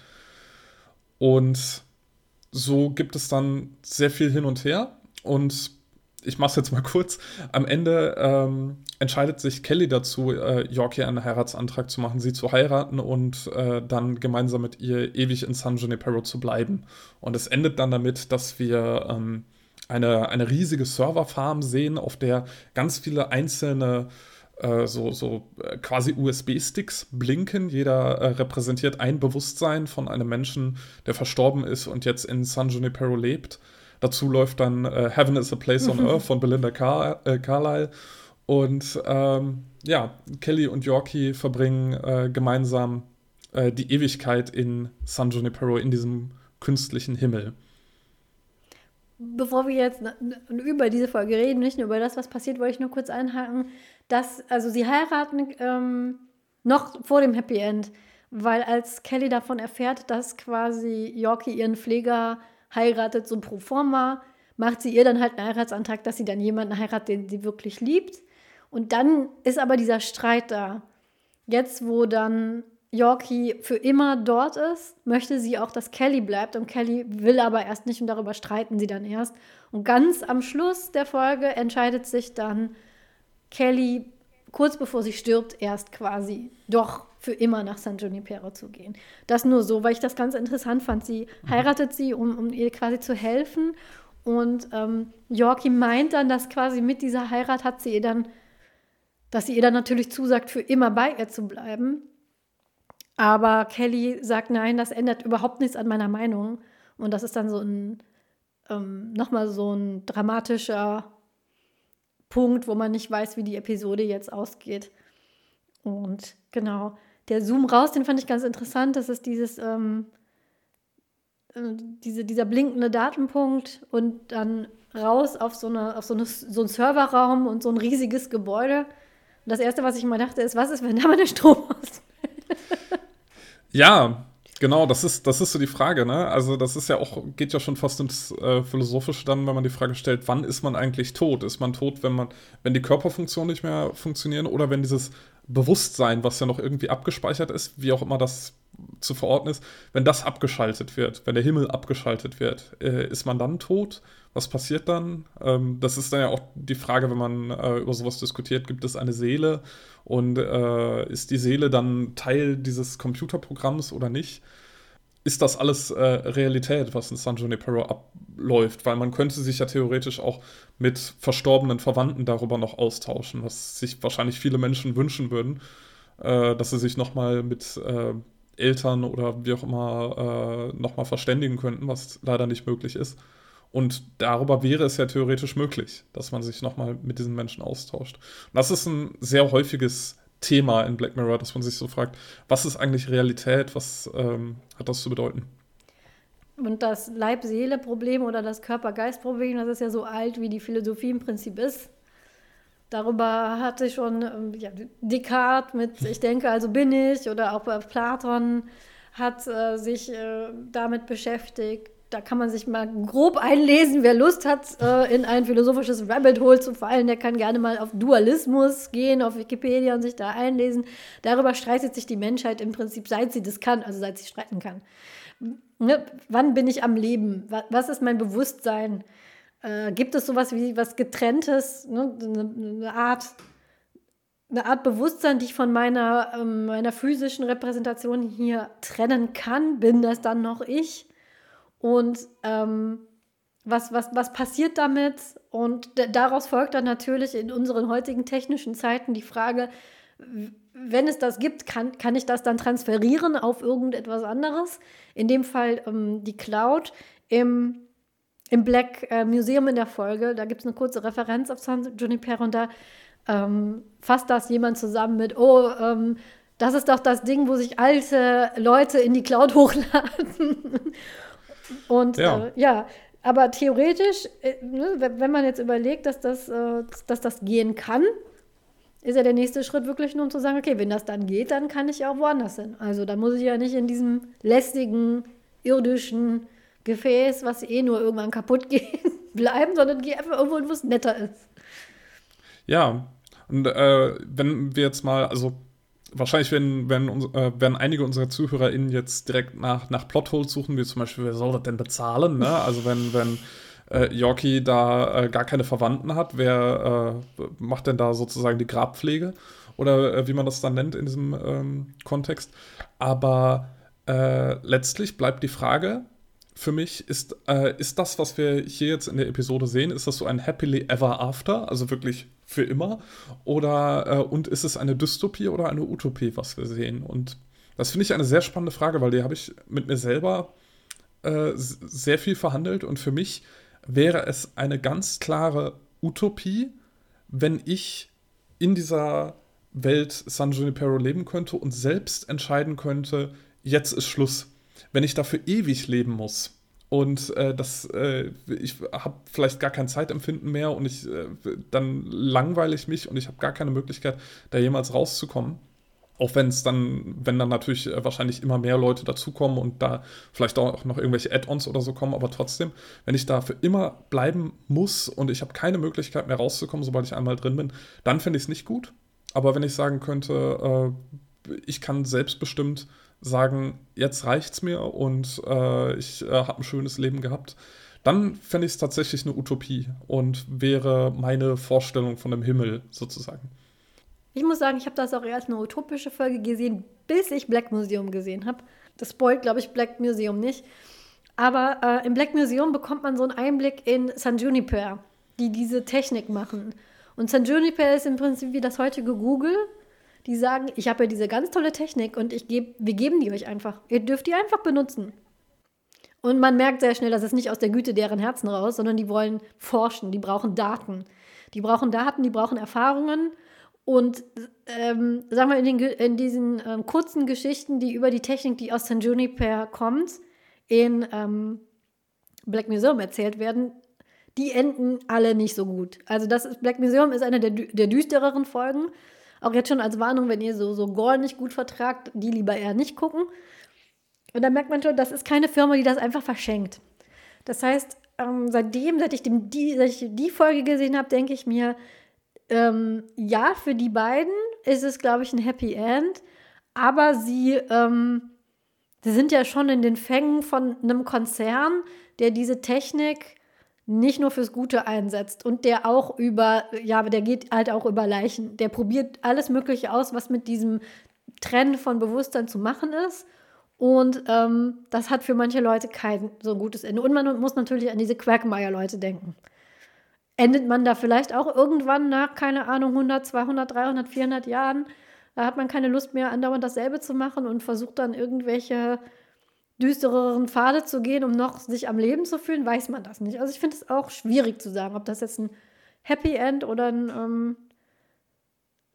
Speaker 2: Und so gibt es dann sehr viel hin und her. Und ich mache es jetzt mal kurz. Am Ende ähm, entscheidet sich Kelly dazu, äh, Yorkie einen Heiratsantrag zu machen, sie zu heiraten und äh, dann gemeinsam mit ihr ewig in San Junipero zu bleiben. Und es endet dann damit, dass wir ähm, eine, eine riesige Serverfarm sehen, auf der ganz viele einzelne so, so äh, quasi USB-Sticks blinken. Jeder äh, repräsentiert ein Bewusstsein von einem Menschen, der verstorben ist und jetzt in San Junipero lebt. Dazu läuft dann äh, Heaven is a Place on Earth von Belinda Car äh, Carlyle. Und ähm, ja, Kelly und Yorkie verbringen äh, gemeinsam äh, die Ewigkeit in San Junipero, in diesem künstlichen Himmel.
Speaker 1: Bevor wir jetzt über diese Folge reden, nicht nur über das, was passiert, wollte ich nur kurz einhaken, dass, also sie heiraten ähm, noch vor dem Happy End, weil als Kelly davon erfährt, dass quasi Yorkie ihren Pfleger heiratet, so pro forma, macht sie ihr dann halt einen Heiratsantrag, dass sie dann jemanden heiratet, den sie wirklich liebt. Und dann ist aber dieser Streit da. Jetzt, wo dann Yorkie für immer dort ist, möchte sie auch, dass Kelly bleibt. Und Kelly will aber erst nicht und darüber streiten sie dann erst. Und ganz am Schluss der Folge entscheidet sich dann Kelly, kurz bevor sie stirbt, erst quasi doch für immer nach San Junipero zu gehen. Das nur so, weil ich das ganz interessant fand. Sie mhm. heiratet sie, um, um ihr quasi zu helfen. Und ähm, Yorkie meint dann, dass quasi mit dieser Heirat hat sie ihr dann, dass sie ihr dann natürlich zusagt, für immer bei ihr zu bleiben. Aber Kelly sagt, nein, das ändert überhaupt nichts an meiner Meinung. Und das ist dann so ein, ähm, nochmal so ein dramatischer Punkt, wo man nicht weiß, wie die Episode jetzt ausgeht. Und genau, der Zoom raus, den fand ich ganz interessant. Das ist dieses, ähm, äh, diese, dieser blinkende Datenpunkt und dann raus auf so, eine, auf so, eine, so einen Serverraum und so ein riesiges Gebäude. Und das Erste, was ich mal dachte, ist, was ist, wenn da mal der Strom ausfällt?
Speaker 2: Ja, Genau, das ist, das ist so die Frage, ne? Also, das ist ja auch, geht ja schon fast ins äh, Philosophische dann, wenn man die Frage stellt, wann ist man eigentlich tot? Ist man tot, wenn man, wenn die Körperfunktionen nicht mehr funktionieren oder wenn dieses Bewusstsein, was ja noch irgendwie abgespeichert ist, wie auch immer das zu verorten ist, wenn das abgeschaltet wird, wenn der Himmel abgeschaltet wird, äh, ist man dann tot? Was passiert dann? Ähm, das ist dann ja auch die Frage, wenn man äh, über sowas diskutiert, gibt es eine Seele und äh, ist die Seele dann Teil dieses Computerprogramms oder nicht? ist das alles äh, Realität, was in San Junipero abläuft? Weil man könnte sich ja theoretisch auch mit verstorbenen Verwandten darüber noch austauschen, was sich wahrscheinlich viele Menschen wünschen würden, äh, dass sie sich nochmal mit äh, Eltern oder wie auch immer äh, nochmal verständigen könnten, was leider nicht möglich ist. Und darüber wäre es ja theoretisch möglich, dass man sich nochmal mit diesen Menschen austauscht. Und das ist ein sehr häufiges Thema in Black Mirror, dass man sich so fragt, was ist eigentlich Realität, was ähm, hat das zu bedeuten?
Speaker 1: Und das Leib-Seele-Problem oder das Körper-Geist-Problem, das ist ja so alt, wie die Philosophie im Prinzip ist. Darüber hatte schon ähm, ja, Descartes mit Ich denke, also bin ich, oder auch Platon hat äh, sich äh, damit beschäftigt da kann man sich mal grob einlesen. Wer Lust hat, äh, in ein philosophisches Rabbit Hole zu fallen, der kann gerne mal auf Dualismus gehen, auf Wikipedia und sich da einlesen. Darüber streitet sich die Menschheit im Prinzip, seit sie das kann, also seit sie streiten kann. Ne? Wann bin ich am Leben? Was ist mein Bewusstsein? Äh, gibt es sowas wie was Getrenntes, ne? eine, Art, eine Art Bewusstsein, die ich von meiner, ähm, meiner physischen Repräsentation hier trennen kann? Bin das dann noch ich? Und ähm, was, was, was passiert damit? Und daraus folgt dann natürlich in unseren heutigen technischen Zeiten die Frage, wenn es das gibt, kann, kann ich das dann transferieren auf irgendetwas anderes? In dem Fall ähm, die Cloud. Im, im Black äh, Museum in der Folge, da gibt es eine kurze Referenz auf San Junipero und da ähm, fasst das jemand zusammen mit, oh, ähm, das ist doch das Ding, wo sich alte Leute in die Cloud hochladen. Und ja, äh, ja aber theoretisch, äh, ne, wenn man jetzt überlegt, dass das, äh, dass das gehen kann, ist ja der nächste Schritt wirklich nur um zu sagen, okay, wenn das dann geht, dann kann ich auch woanders hin. Also dann muss ich ja nicht in diesem lästigen, irdischen Gefäß, was eh nur irgendwann kaputt geht, bleiben, sondern gehe einfach irgendwo, wo es netter ist.
Speaker 2: Ja, und äh, wenn wir jetzt mal, also wahrscheinlich werden, werden, äh, werden einige unserer ZuhörerInnen jetzt direkt nach, nach Plotholes suchen, wie zum Beispiel, wer soll das denn bezahlen? Ne? Also wenn, wenn, äh, Yorkie da äh, gar keine Verwandten hat. Wer äh, macht denn da sozusagen die Grabpflege? Oder äh, wie man das dann nennt in diesem ähm, Kontext. Aber äh, letztlich bleibt die Frage, für mich ist, äh, ist das, was wir hier jetzt in der Episode sehen, ist das so ein Happily Ever After, also wirklich für immer? Oder äh, und ist es eine Dystopie oder eine Utopie, was wir sehen? Und das finde ich eine sehr spannende Frage, weil die habe ich mit mir selber äh, sehr viel verhandelt und für mich wäre es eine ganz klare Utopie, wenn ich in dieser Welt San Junipero leben könnte und selbst entscheiden könnte, jetzt ist Schluss wenn ich dafür ewig leben muss und äh, das, äh, ich habe vielleicht gar kein Zeitempfinden mehr und ich, äh, dann langweile ich mich und ich habe gar keine Möglichkeit, da jemals rauszukommen. Auch wenn es dann, wenn dann natürlich äh, wahrscheinlich immer mehr Leute dazukommen und da vielleicht auch noch irgendwelche Add-ons oder so kommen, aber trotzdem, wenn ich da für immer bleiben muss und ich habe keine Möglichkeit mehr rauszukommen, sobald ich einmal drin bin, dann finde ich es nicht gut. Aber wenn ich sagen könnte, äh, ich kann selbstbestimmt sagen, jetzt reicht's mir und äh, ich äh, habe ein schönes Leben gehabt, dann fände ich es tatsächlich eine Utopie und wäre meine Vorstellung von dem Himmel sozusagen.
Speaker 1: Ich muss sagen, ich habe das auch erst eine utopische Folge gesehen, bis ich Black Museum gesehen habe. Das spoilt, glaube ich, Black Museum nicht. Aber äh, im Black Museum bekommt man so einen Einblick in San Juniper, die diese Technik machen. Und San Juniper ist im Prinzip wie das heutige Google, die sagen, ich habe ja diese ganz tolle Technik und ich geb, wir geben die euch einfach. Ihr dürft die einfach benutzen. Und man merkt sehr schnell, dass es nicht aus der Güte deren Herzen raus, sondern die wollen forschen, die brauchen Daten. Die brauchen Daten, die brauchen Erfahrungen. Und ähm, sagen wir, in, den, in diesen ähm, kurzen Geschichten, die über die Technik, die aus San Juniper kommt, in ähm, Black Museum erzählt werden, die enden alle nicht so gut. Also das ist, Black Museum ist eine der, der düstereren Folgen. Auch jetzt schon als Warnung, wenn ihr so, so Gore nicht gut vertragt, die lieber eher nicht gucken. Und da merkt man schon, das ist keine Firma, die das einfach verschenkt. Das heißt, ähm, seitdem, seit ich, dem, die, seit ich die Folge gesehen habe, denke ich mir, ähm, ja, für die beiden ist es, glaube ich, ein Happy End. Aber sie, ähm, sie sind ja schon in den Fängen von einem Konzern, der diese Technik nicht nur fürs Gute einsetzt und der auch über, ja, der geht halt auch über Leichen. Der probiert alles Mögliche aus, was mit diesem Trend von Bewusstsein zu machen ist. Und ähm, das hat für manche Leute kein so gutes Ende. Und man muss natürlich an diese Quagmire-Leute denken. Endet man da vielleicht auch irgendwann nach, keine Ahnung, 100, 200, 300, 400 Jahren? Da hat man keine Lust mehr, andauernd dasselbe zu machen und versucht dann irgendwelche düstereren Pfade zu gehen, um noch sich am Leben zu fühlen, weiß man das nicht. Also ich finde es auch schwierig zu sagen, ob das jetzt ein Happy End oder ein ähm,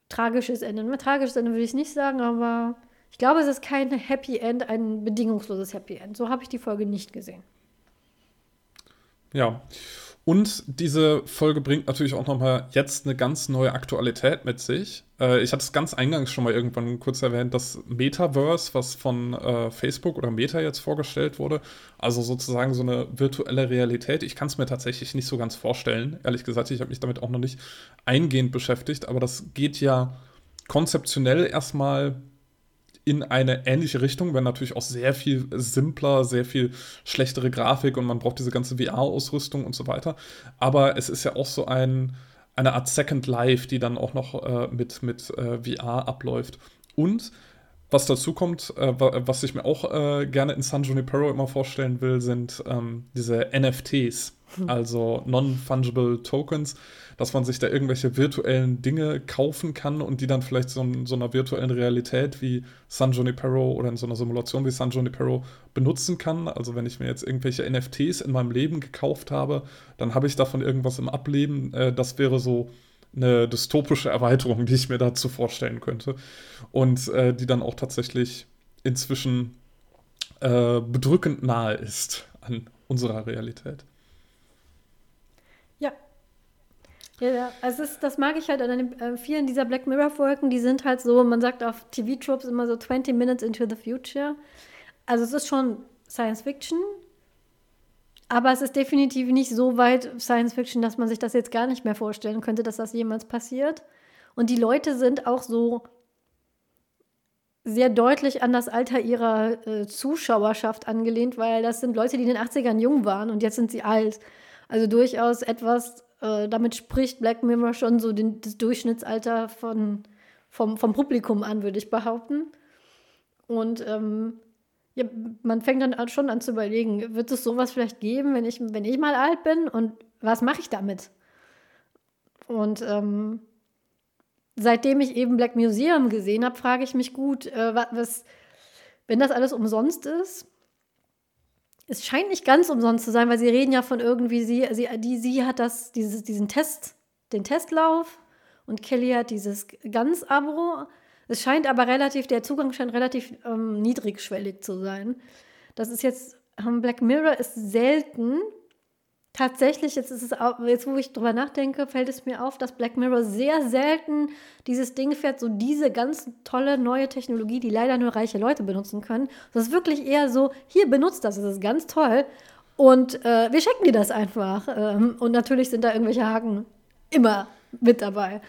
Speaker 1: tragisches Ende. Ein tragisches Ende würde ich nicht sagen, aber ich glaube, es ist kein Happy End, ein bedingungsloses Happy End. So habe ich die Folge nicht gesehen.
Speaker 2: Ja. Und diese Folge bringt natürlich auch nochmal jetzt eine ganz neue Aktualität mit sich. Äh, ich hatte es ganz eingangs schon mal irgendwann kurz erwähnt, das Metaverse, was von äh, Facebook oder Meta jetzt vorgestellt wurde, also sozusagen so eine virtuelle Realität. Ich kann es mir tatsächlich nicht so ganz vorstellen, ehrlich gesagt. Ich habe mich damit auch noch nicht eingehend beschäftigt, aber das geht ja konzeptionell erstmal in eine ähnliche Richtung, wenn natürlich auch sehr viel simpler, sehr viel schlechtere Grafik und man braucht diese ganze VR-Ausrüstung und so weiter. Aber es ist ja auch so ein, eine Art Second Life, die dann auch noch äh, mit, mit äh, VR abläuft. Und was dazu kommt, äh, was ich mir auch äh, gerne in San Junipero immer vorstellen will, sind ähm, diese NFTs, hm. also Non-Fungible Tokens dass man sich da irgendwelche virtuellen Dinge kaufen kann und die dann vielleicht so in so einer virtuellen Realität wie San Junipero oder in so einer Simulation wie San Junipero benutzen kann. Also wenn ich mir jetzt irgendwelche NFTs in meinem Leben gekauft habe, dann habe ich davon irgendwas im Ableben. Äh, das wäre so eine dystopische Erweiterung, die ich mir dazu vorstellen könnte. Und äh, die dann auch tatsächlich inzwischen äh, bedrückend nahe ist an unserer Realität.
Speaker 1: Ja, also ist, das mag ich halt an den, äh, vielen dieser Black Mirror-Folgen, die sind halt so, man sagt auf TV-Tropes immer so 20 Minutes into the future. Also es ist schon Science Fiction, aber es ist definitiv nicht so weit Science Fiction, dass man sich das jetzt gar nicht mehr vorstellen könnte, dass das jemals passiert. Und die Leute sind auch so sehr deutlich an das Alter ihrer äh, Zuschauerschaft angelehnt, weil das sind Leute, die in den 80ern jung waren und jetzt sind sie alt. Also durchaus etwas, äh, damit spricht Black Mirror schon so den, das Durchschnittsalter von, vom, vom Publikum an, würde ich behaupten. Und ähm, ja, man fängt dann schon an zu überlegen, wird es sowas vielleicht geben, wenn ich, wenn ich mal alt bin und was mache ich damit? Und ähm, seitdem ich eben Black Museum gesehen habe, frage ich mich gut, äh, was, wenn das alles umsonst ist, es scheint nicht ganz umsonst zu sein, weil sie reden ja von irgendwie, sie, sie, die, sie hat das, dieses, diesen Test, den Testlauf und Kelly hat dieses ganz Abo. Es scheint aber relativ, der Zugang scheint relativ ähm, niedrigschwellig zu sein. Das ist jetzt, ähm, Black Mirror ist selten Tatsächlich, jetzt, ist es auch, jetzt wo ich drüber nachdenke, fällt es mir auf, dass Black Mirror sehr selten dieses Ding fährt, so diese ganz tolle neue Technologie, die leider nur reiche Leute benutzen können. Das ist wirklich eher so, hier benutzt das, das ist ganz toll. Und äh, wir schenken dir das einfach. Ähm, und natürlich sind da irgendwelche Haken immer mit dabei.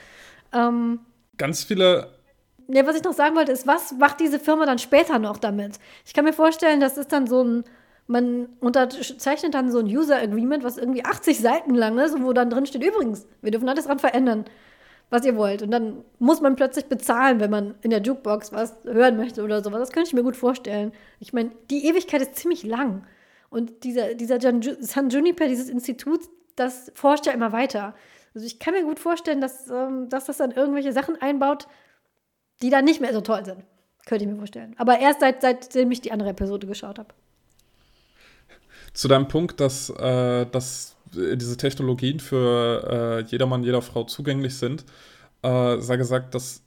Speaker 1: Ähm,
Speaker 2: ganz viele
Speaker 1: ja, was ich noch sagen wollte, ist, was macht diese Firma dann später noch damit? Ich kann mir vorstellen, das ist dann so ein man unterzeichnet dann so ein User Agreement, was irgendwie 80 Seiten lang ist, wo dann drin steht, übrigens, wir dürfen alles dran verändern, was ihr wollt. Und dann muss man plötzlich bezahlen, wenn man in der Jukebox was hören möchte oder sowas. Das könnte ich mir gut vorstellen. Ich meine, die Ewigkeit ist ziemlich lang. Und dieser, dieser San Juniper, dieses Institut, das forscht ja immer weiter. Also ich kann mir gut vorstellen, dass, ähm, dass das dann irgendwelche Sachen einbaut, die dann nicht mehr so toll sind. Könnte ich mir vorstellen. Aber erst seit, seitdem ich die andere Episode geschaut habe
Speaker 2: zu deinem Punkt, dass, äh, dass diese Technologien für äh, jedermann, jeder Frau zugänglich sind, äh, sei gesagt, dass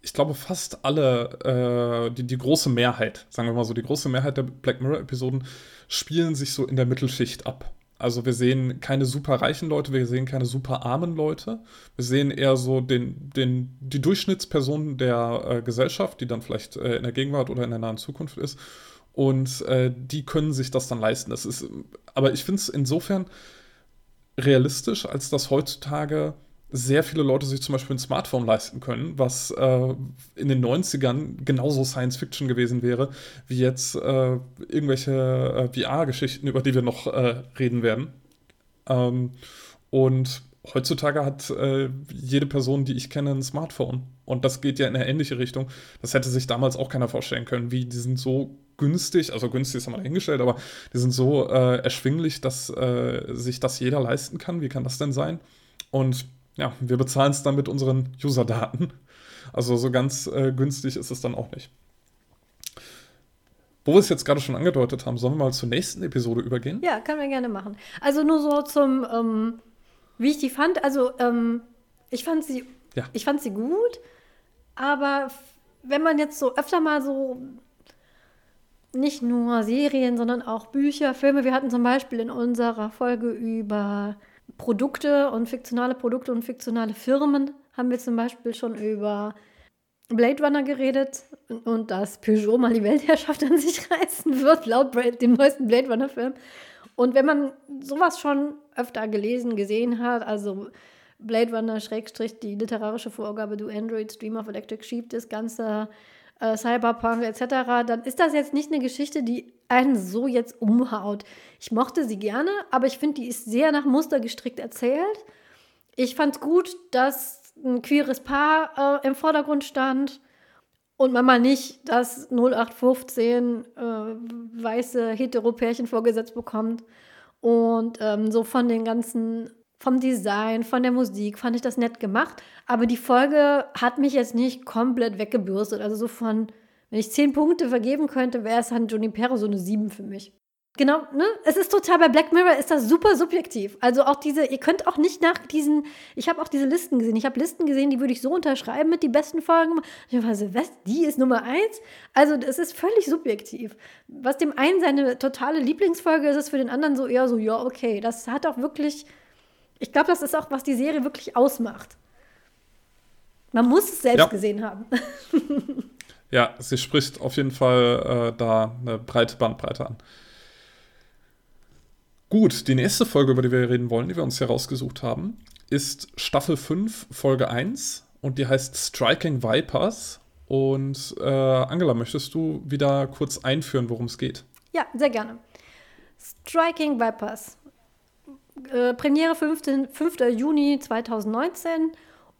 Speaker 2: ich glaube, fast alle, äh, die, die große Mehrheit, sagen wir mal so, die große Mehrheit der Black Mirror-Episoden spielen sich so in der Mittelschicht ab. Also wir sehen keine super reichen Leute, wir sehen keine super armen Leute. Wir sehen eher so den, den, die Durchschnittsperson der äh, Gesellschaft, die dann vielleicht äh, in der Gegenwart oder in der nahen Zukunft ist und äh, die können sich das dann leisten. Das ist, aber ich finde es insofern realistisch, als dass heutzutage sehr viele Leute sich zum Beispiel ein Smartphone leisten können, was äh, in den 90ern genauso Science Fiction gewesen wäre, wie jetzt äh, irgendwelche äh, VR-Geschichten, über die wir noch äh, reden werden. Ähm, und heutzutage hat äh, jede Person, die ich kenne, ein Smartphone. Und das geht ja in eine ähnliche Richtung. Das hätte sich damals auch keiner vorstellen können, wie die sind so günstig, also günstig ist einmal dahingestellt, aber die sind so äh, erschwinglich, dass sich das jeder leisten kann. Wie kann das denn sein? Und ja, wir bezahlen es dann mit unseren User-Daten. Also so ganz äh, günstig ist es dann auch nicht. Wo wir es jetzt gerade schon angedeutet haben, sollen wir mal zur nächsten Episode übergehen?
Speaker 1: Ja, können wir gerne machen. Also nur so zum, ähm, wie ich die fand. Also ähm, ich fand sie, ja. ich fand sie gut, aber wenn man jetzt so öfter mal so nicht nur Serien, sondern auch Bücher, Filme. Wir hatten zum Beispiel in unserer Folge über Produkte und fiktionale Produkte und fiktionale Firmen, haben wir zum Beispiel schon über Blade Runner geredet und dass Peugeot mal die Weltherrschaft an sich reißen wird, laut dem neuesten Blade Runner-Film. Und wenn man sowas schon öfter gelesen, gesehen hat, also Blade Runner, Schrägstrich, die literarische Vorgabe Do Android, Stream of Electric Sheep, das ganze äh, Cyberpunk etc., dann ist das jetzt nicht eine Geschichte, die einen so jetzt umhaut. Ich mochte sie gerne, aber ich finde, die ist sehr nach Muster gestrickt erzählt. Ich fand es gut, dass ein queeres Paar äh, im Vordergrund stand und man mal nicht das 0815 äh, weiße Hetero-Pärchen vorgesetzt bekommt. Und ähm, so von den ganzen vom Design, von der Musik fand ich das nett gemacht. Aber die Folge hat mich jetzt nicht komplett weggebürstet. Also so von, wenn ich zehn Punkte vergeben könnte, wäre es an Junipero so eine sieben für mich. Genau, ne? Es ist total, bei Black Mirror ist das super subjektiv. Also auch diese, ihr könnt auch nicht nach diesen, ich habe auch diese Listen gesehen. Ich habe Listen gesehen, die würde ich so unterschreiben mit die besten Folgen. Ich war so, was, die ist Nummer eins? Also es ist völlig subjektiv. Was dem einen seine totale Lieblingsfolge ist, ist für den anderen so eher so, ja, okay. Das hat auch wirklich ich glaube, das ist auch, was die Serie wirklich ausmacht. Man muss es selbst ja. gesehen haben.
Speaker 2: ja, sie spricht auf jeden Fall äh, da eine breite Bandbreite an. Gut, die nächste Folge, über die wir reden wollen, die wir uns hier rausgesucht haben, ist Staffel 5, Folge 1 und die heißt Striking Vipers. Und äh, Angela, möchtest du wieder kurz einführen, worum es geht?
Speaker 1: Ja, sehr gerne. Striking Vipers Äh, Premiere 15, 5. Juni 2019.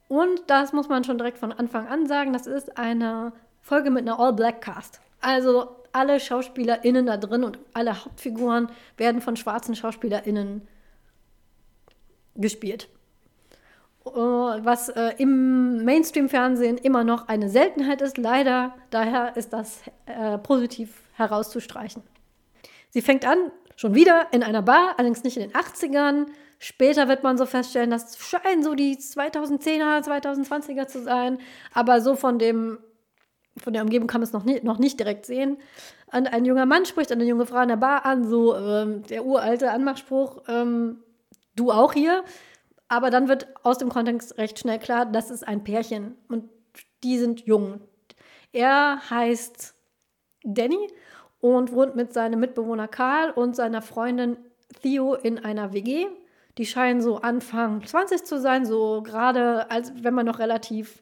Speaker 1: Und das muss man schon direkt von Anfang an sagen, das ist eine Folge mit einer All-Black-Cast. Also alle SchauspielerInnen da drin und alle Hauptfiguren werden von schwarzen SchauspielerInnen gespielt. Äh, was äh, im Mainstream-Fernsehen immer noch eine Seltenheit ist, leider. Daher ist das äh, positiv herauszustreichen. Sie fängt an, schon wieder in einer Bar, allerdings nicht in den 80ern. Später wird man so feststellen, das scheinen so die 2010er, 2020er zu sein. Aber so von dem, von der Umgebung kann man es noch, nie, noch nicht direkt sehen. Und ein junger Mann spricht eine junge Frau in der Bar an, so ähm, der uralte Anmachspruch, ähm, du auch hier. Aber dann wird aus dem Kontext recht schnell klar, das ist ein Pärchen und die sind jung. Er heißt Danny und wohnt mit seinem Mitbewohner Karl und seiner Freundin Theo in einer WG. Die scheinen so Anfang 20 zu sein, so gerade als wenn man noch relativ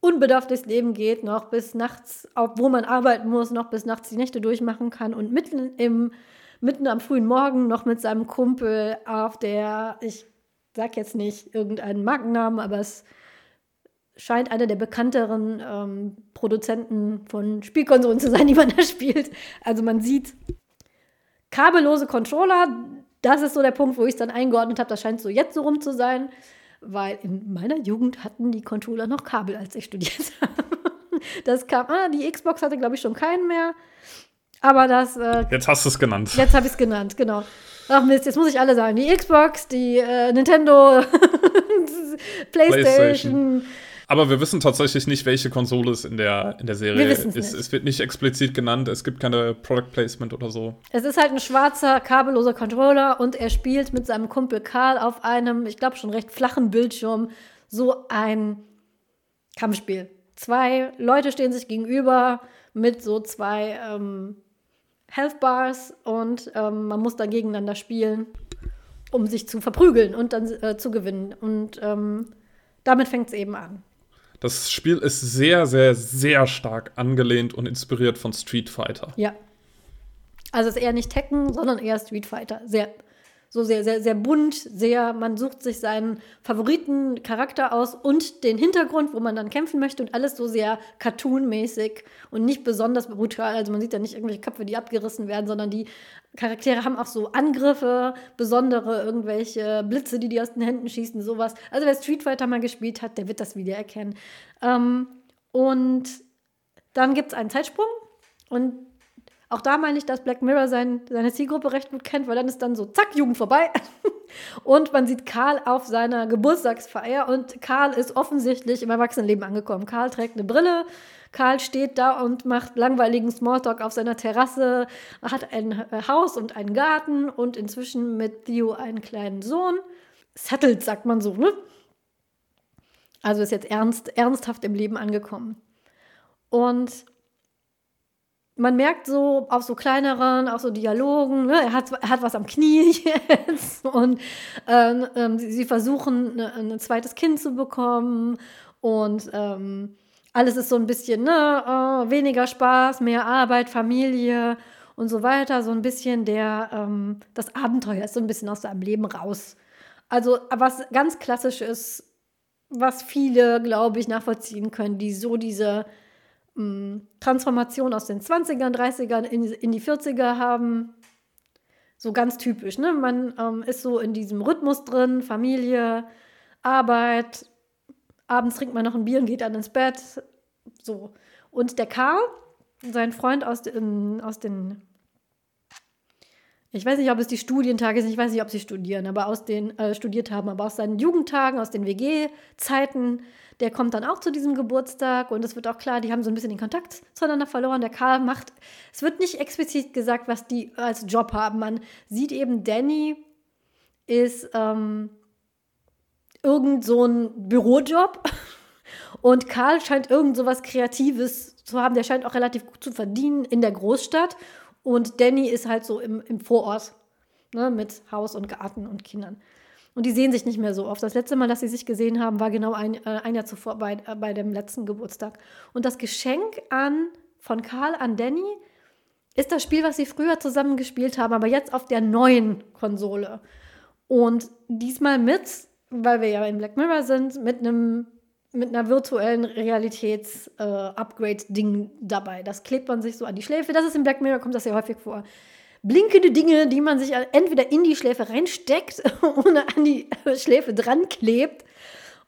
Speaker 1: unbedarft durchs Leben geht, noch bis nachts, obwohl man arbeiten muss, noch bis nachts die Nächte durchmachen kann und mitten im mitten am frühen Morgen noch mit seinem Kumpel auf der, ich sag jetzt nicht irgendeinen Markennamen, aber es scheint einer der bekannteren ähm, Produzenten von Spielkonsolen zu sein, die man da spielt. Also man sieht kabellose Controller. Das ist so der Punkt, wo ich es dann eingeordnet habe. Das scheint so jetzt so rum zu sein, weil in meiner Jugend hatten die Controller noch Kabel, als ich studiert habe. Das kam, ah, die Xbox hatte, glaube ich, schon keinen mehr. Aber das. Äh,
Speaker 2: jetzt hast du es genannt.
Speaker 1: Jetzt habe ich es genannt, genau. Ach Mist, jetzt muss ich alle sagen. Die Xbox, die äh, Nintendo, PlayStation. PlayStation.
Speaker 2: Aber wir wissen tatsächlich nicht, welche Konsole es in der, in der Serie ist. Nicht. Es wird nicht explizit genannt, es gibt keine Product Placement oder so.
Speaker 1: Es ist halt ein schwarzer, kabelloser Controller und er spielt mit seinem Kumpel Karl auf einem, ich glaube schon recht flachen Bildschirm, so ein Kampfspiel. Zwei Leute stehen sich gegenüber mit so zwei ähm, Health Bars und ähm, man muss dann gegeneinander spielen, um sich zu verprügeln und dann äh, zu gewinnen. Und ähm, damit fängt es eben an.
Speaker 2: Das Spiel ist sehr, sehr, sehr stark angelehnt und inspiriert von Street Fighter.
Speaker 1: Ja. Also es ist eher nicht Tekken, sondern eher Street Fighter. Sehr so sehr, sehr, sehr bunt, sehr, man sucht sich seinen Favoritencharakter aus und den Hintergrund, wo man dann kämpfen möchte und alles so sehr cartoonmäßig und nicht besonders brutal. Also man sieht ja nicht irgendwelche Köpfe, die abgerissen werden, sondern die Charaktere haben auch so Angriffe, besondere irgendwelche Blitze, die die aus den Händen schießen, sowas. Also wer Street Fighter mal gespielt hat, der wird das wieder erkennen. Ähm, und dann gibt es einen Zeitsprung und auch da meine ich, dass Black Mirror sein, seine Zielgruppe recht gut kennt, weil dann ist dann so, zack, Jugend vorbei. und man sieht Karl auf seiner Geburtstagsfeier und Karl ist offensichtlich im Erwachsenenleben angekommen. Karl trägt eine Brille, Karl steht da und macht langweiligen Smalltalk auf seiner Terrasse, hat ein äh, Haus und einen Garten und inzwischen mit Theo einen kleinen Sohn. Settled, sagt man so, ne? Also ist jetzt ernst, ernsthaft im Leben angekommen. Und man merkt so auf so kleineren, auch so Dialogen, ne, er, hat, er hat was am Knie jetzt und ähm, ähm, sie, sie, versuchen ne, ein zweites Kind zu bekommen und ähm, alles ist so ein bisschen ne, oh, weniger Spaß, mehr Arbeit, Familie und so weiter, so ein bisschen der, ähm, das Abenteuer ist so ein bisschen aus seinem Leben raus. Also was ganz klassisch ist, was viele, glaube ich, nachvollziehen können, die so diese Transformation aus den 20ern, 30ern in, in die 40er haben. So ganz typisch. Ne? Man ähm, ist so in diesem Rhythmus drin, Familie, Arbeit, abends trinkt man noch ein Bier und geht dann ins Bett. So. Und der Karl, sein Freund aus den, aus den ich weiß nicht, ob es die Studientage sind, ich weiß nicht, ob sie studieren, aber aus den, äh, studiert haben, aber aus seinen Jugendtagen, aus den WG-Zeiten, der kommt dann auch zu diesem Geburtstag und es wird auch klar, die haben so ein bisschen den Kontakt zueinander verloren. Der Karl macht, es wird nicht explizit gesagt, was die als Job haben. Man sieht eben, Danny ist ähm, irgend so ein Bürojob und Karl scheint irgend so was Kreatives zu haben. Der scheint auch relativ gut zu verdienen in der Großstadt und Danny ist halt so im, im Vorort ne, mit Haus und Garten und Kindern. Und die sehen sich nicht mehr so oft. Das letzte Mal, dass sie sich gesehen haben, war genau ein, äh, ein Jahr zuvor bei, äh, bei dem letzten Geburtstag. Und das Geschenk an, von Karl an Danny ist das Spiel, was sie früher zusammen gespielt haben, aber jetzt auf der neuen Konsole. Und diesmal mit, weil wir ja in Black Mirror sind, mit einem mit einer virtuellen Realitäts-Upgrade-Ding äh, dabei. Das klebt man sich so an die Schläfe. Das ist in Black Mirror, kommt das ja häufig vor. Blinkende Dinge, die man sich entweder in die Schläfe reinsteckt oder an die Schläfe dran klebt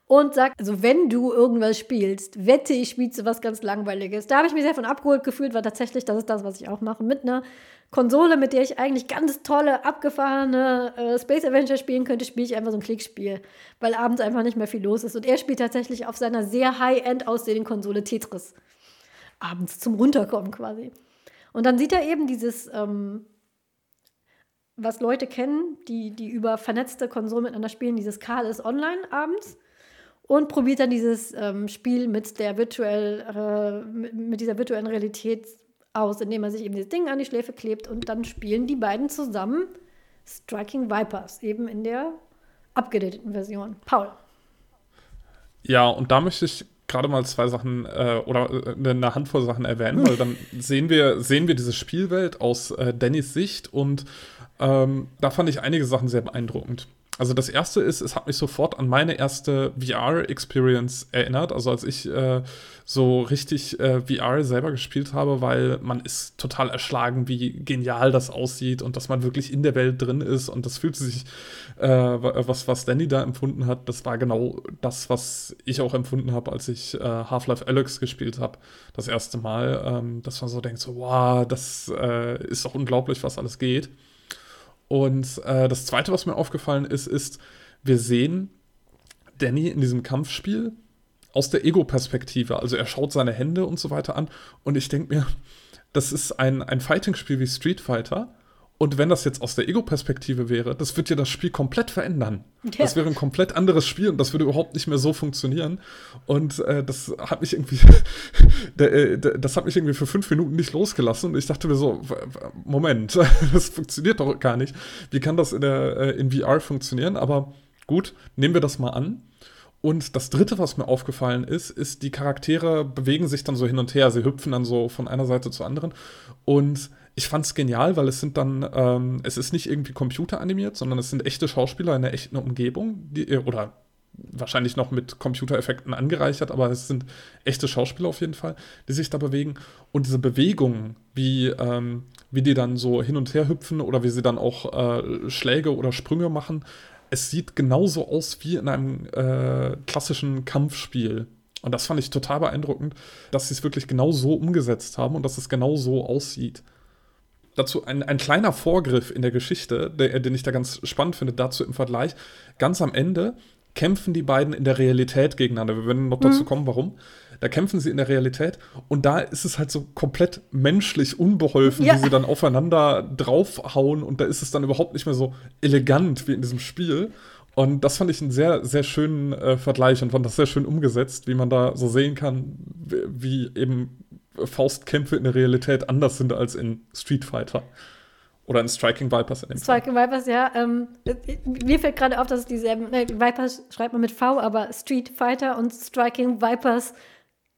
Speaker 1: und sagt, also wenn du irgendwas spielst, wette ich spielst du was ganz Langweiliges. Da habe ich mich sehr von abgeholt gefühlt, weil tatsächlich das ist das, was ich auch mache. Mit einer Konsole, mit der ich eigentlich ganz tolle, abgefahrene äh, Space Adventure spielen könnte, spiele ich einfach so ein Klickspiel, weil abends einfach nicht mehr viel los ist. Und er spielt tatsächlich auf seiner sehr High-End aussehenden Konsole Tetris. Abends zum Runterkommen quasi. Und dann sieht er eben dieses, ähm, was Leute kennen, die, die über vernetzte Konsolen miteinander spielen, dieses Karl ist online abends und probiert dann dieses ähm, Spiel mit der virtuell, äh, mit, mit, dieser virtuellen Realität aus, indem er sich eben dieses Ding an die Schläfe klebt und dann spielen die beiden zusammen Striking Vipers, eben in der abgedateten Version. Paul.
Speaker 2: Ja, und da möchte ich gerade mal zwei Sachen äh, oder äh, eine Handvoll Sachen erwähnen, weil dann sehen wir, sehen wir diese Spielwelt aus äh, Dannys Sicht und ähm, da fand ich einige Sachen sehr beeindruckend. Also das erste ist, es hat mich sofort an meine erste VR-Experience erinnert. Also als ich äh, so richtig äh, VR selber gespielt habe, weil man ist total erschlagen, wie genial das aussieht und dass man wirklich in der Welt drin ist. Und das fühlt sich, äh, was, was Danny da empfunden hat, das war genau das, was ich auch empfunden habe, als ich äh, Half-Life Alyx gespielt habe. Das erste Mal. Ähm, dass man so denkt, so, wow, das äh, ist doch unglaublich, was alles geht. Und äh, das Zweite, was mir aufgefallen ist, ist, wir sehen Danny in diesem Kampfspiel aus der Ego-Perspektive. Also er schaut seine Hände und so weiter an. Und ich denke mir, das ist ein, ein Fighting-Spiel wie Street Fighter. Und wenn das jetzt aus der Ego-Perspektive wäre, das würde ja das Spiel komplett verändern. Ja. Das wäre ein komplett anderes Spiel und das würde überhaupt nicht mehr so funktionieren. Und äh, das hat mich irgendwie, äh, das hat mich irgendwie für fünf Minuten nicht losgelassen. Und ich dachte mir so, Moment, das funktioniert doch gar nicht. Wie kann das in, der, äh, in VR funktionieren? Aber gut, nehmen wir das mal an. Und das dritte, was mir aufgefallen ist, ist, die Charaktere bewegen sich dann so hin und her. Sie hüpfen dann so von einer Seite zur anderen. Und ich fand es genial, weil es sind dann, ähm, es ist nicht irgendwie computeranimiert, sondern es sind echte Schauspieler in der echten Umgebung, die, äh, oder wahrscheinlich noch mit Computereffekten angereichert, aber es sind echte Schauspieler auf jeden Fall, die sich da bewegen. Und diese Bewegungen, wie, ähm, wie die dann so hin und her hüpfen oder wie sie dann auch äh, Schläge oder Sprünge machen, es sieht genauso aus wie in einem äh, klassischen Kampfspiel. Und das fand ich total beeindruckend, dass sie es wirklich genau so umgesetzt haben und dass es genau so aussieht dazu ein, ein kleiner Vorgriff in der Geschichte, der, den ich da ganz spannend finde, dazu im Vergleich. Ganz am Ende kämpfen die beiden in der Realität gegeneinander. Wir werden noch dazu mhm. kommen, warum. Da kämpfen sie in der Realität und da ist es halt so komplett menschlich unbeholfen, ja. wie sie dann aufeinander draufhauen und da ist es dann überhaupt nicht mehr so elegant wie in diesem Spiel. Und das fand ich einen sehr, sehr schönen äh, Vergleich und fand das sehr schön umgesetzt, wie man da so sehen kann, wie eben Faustkämpfe in der Realität anders sind als in Street Fighter. Oder in Striking Vipers in dem
Speaker 1: Striking Fall. Vipers, ja. Ähm, mir fällt gerade auf, dass es dieselben. Äh, Vipers schreibt man mit V, aber Street Fighter und Striking Vipers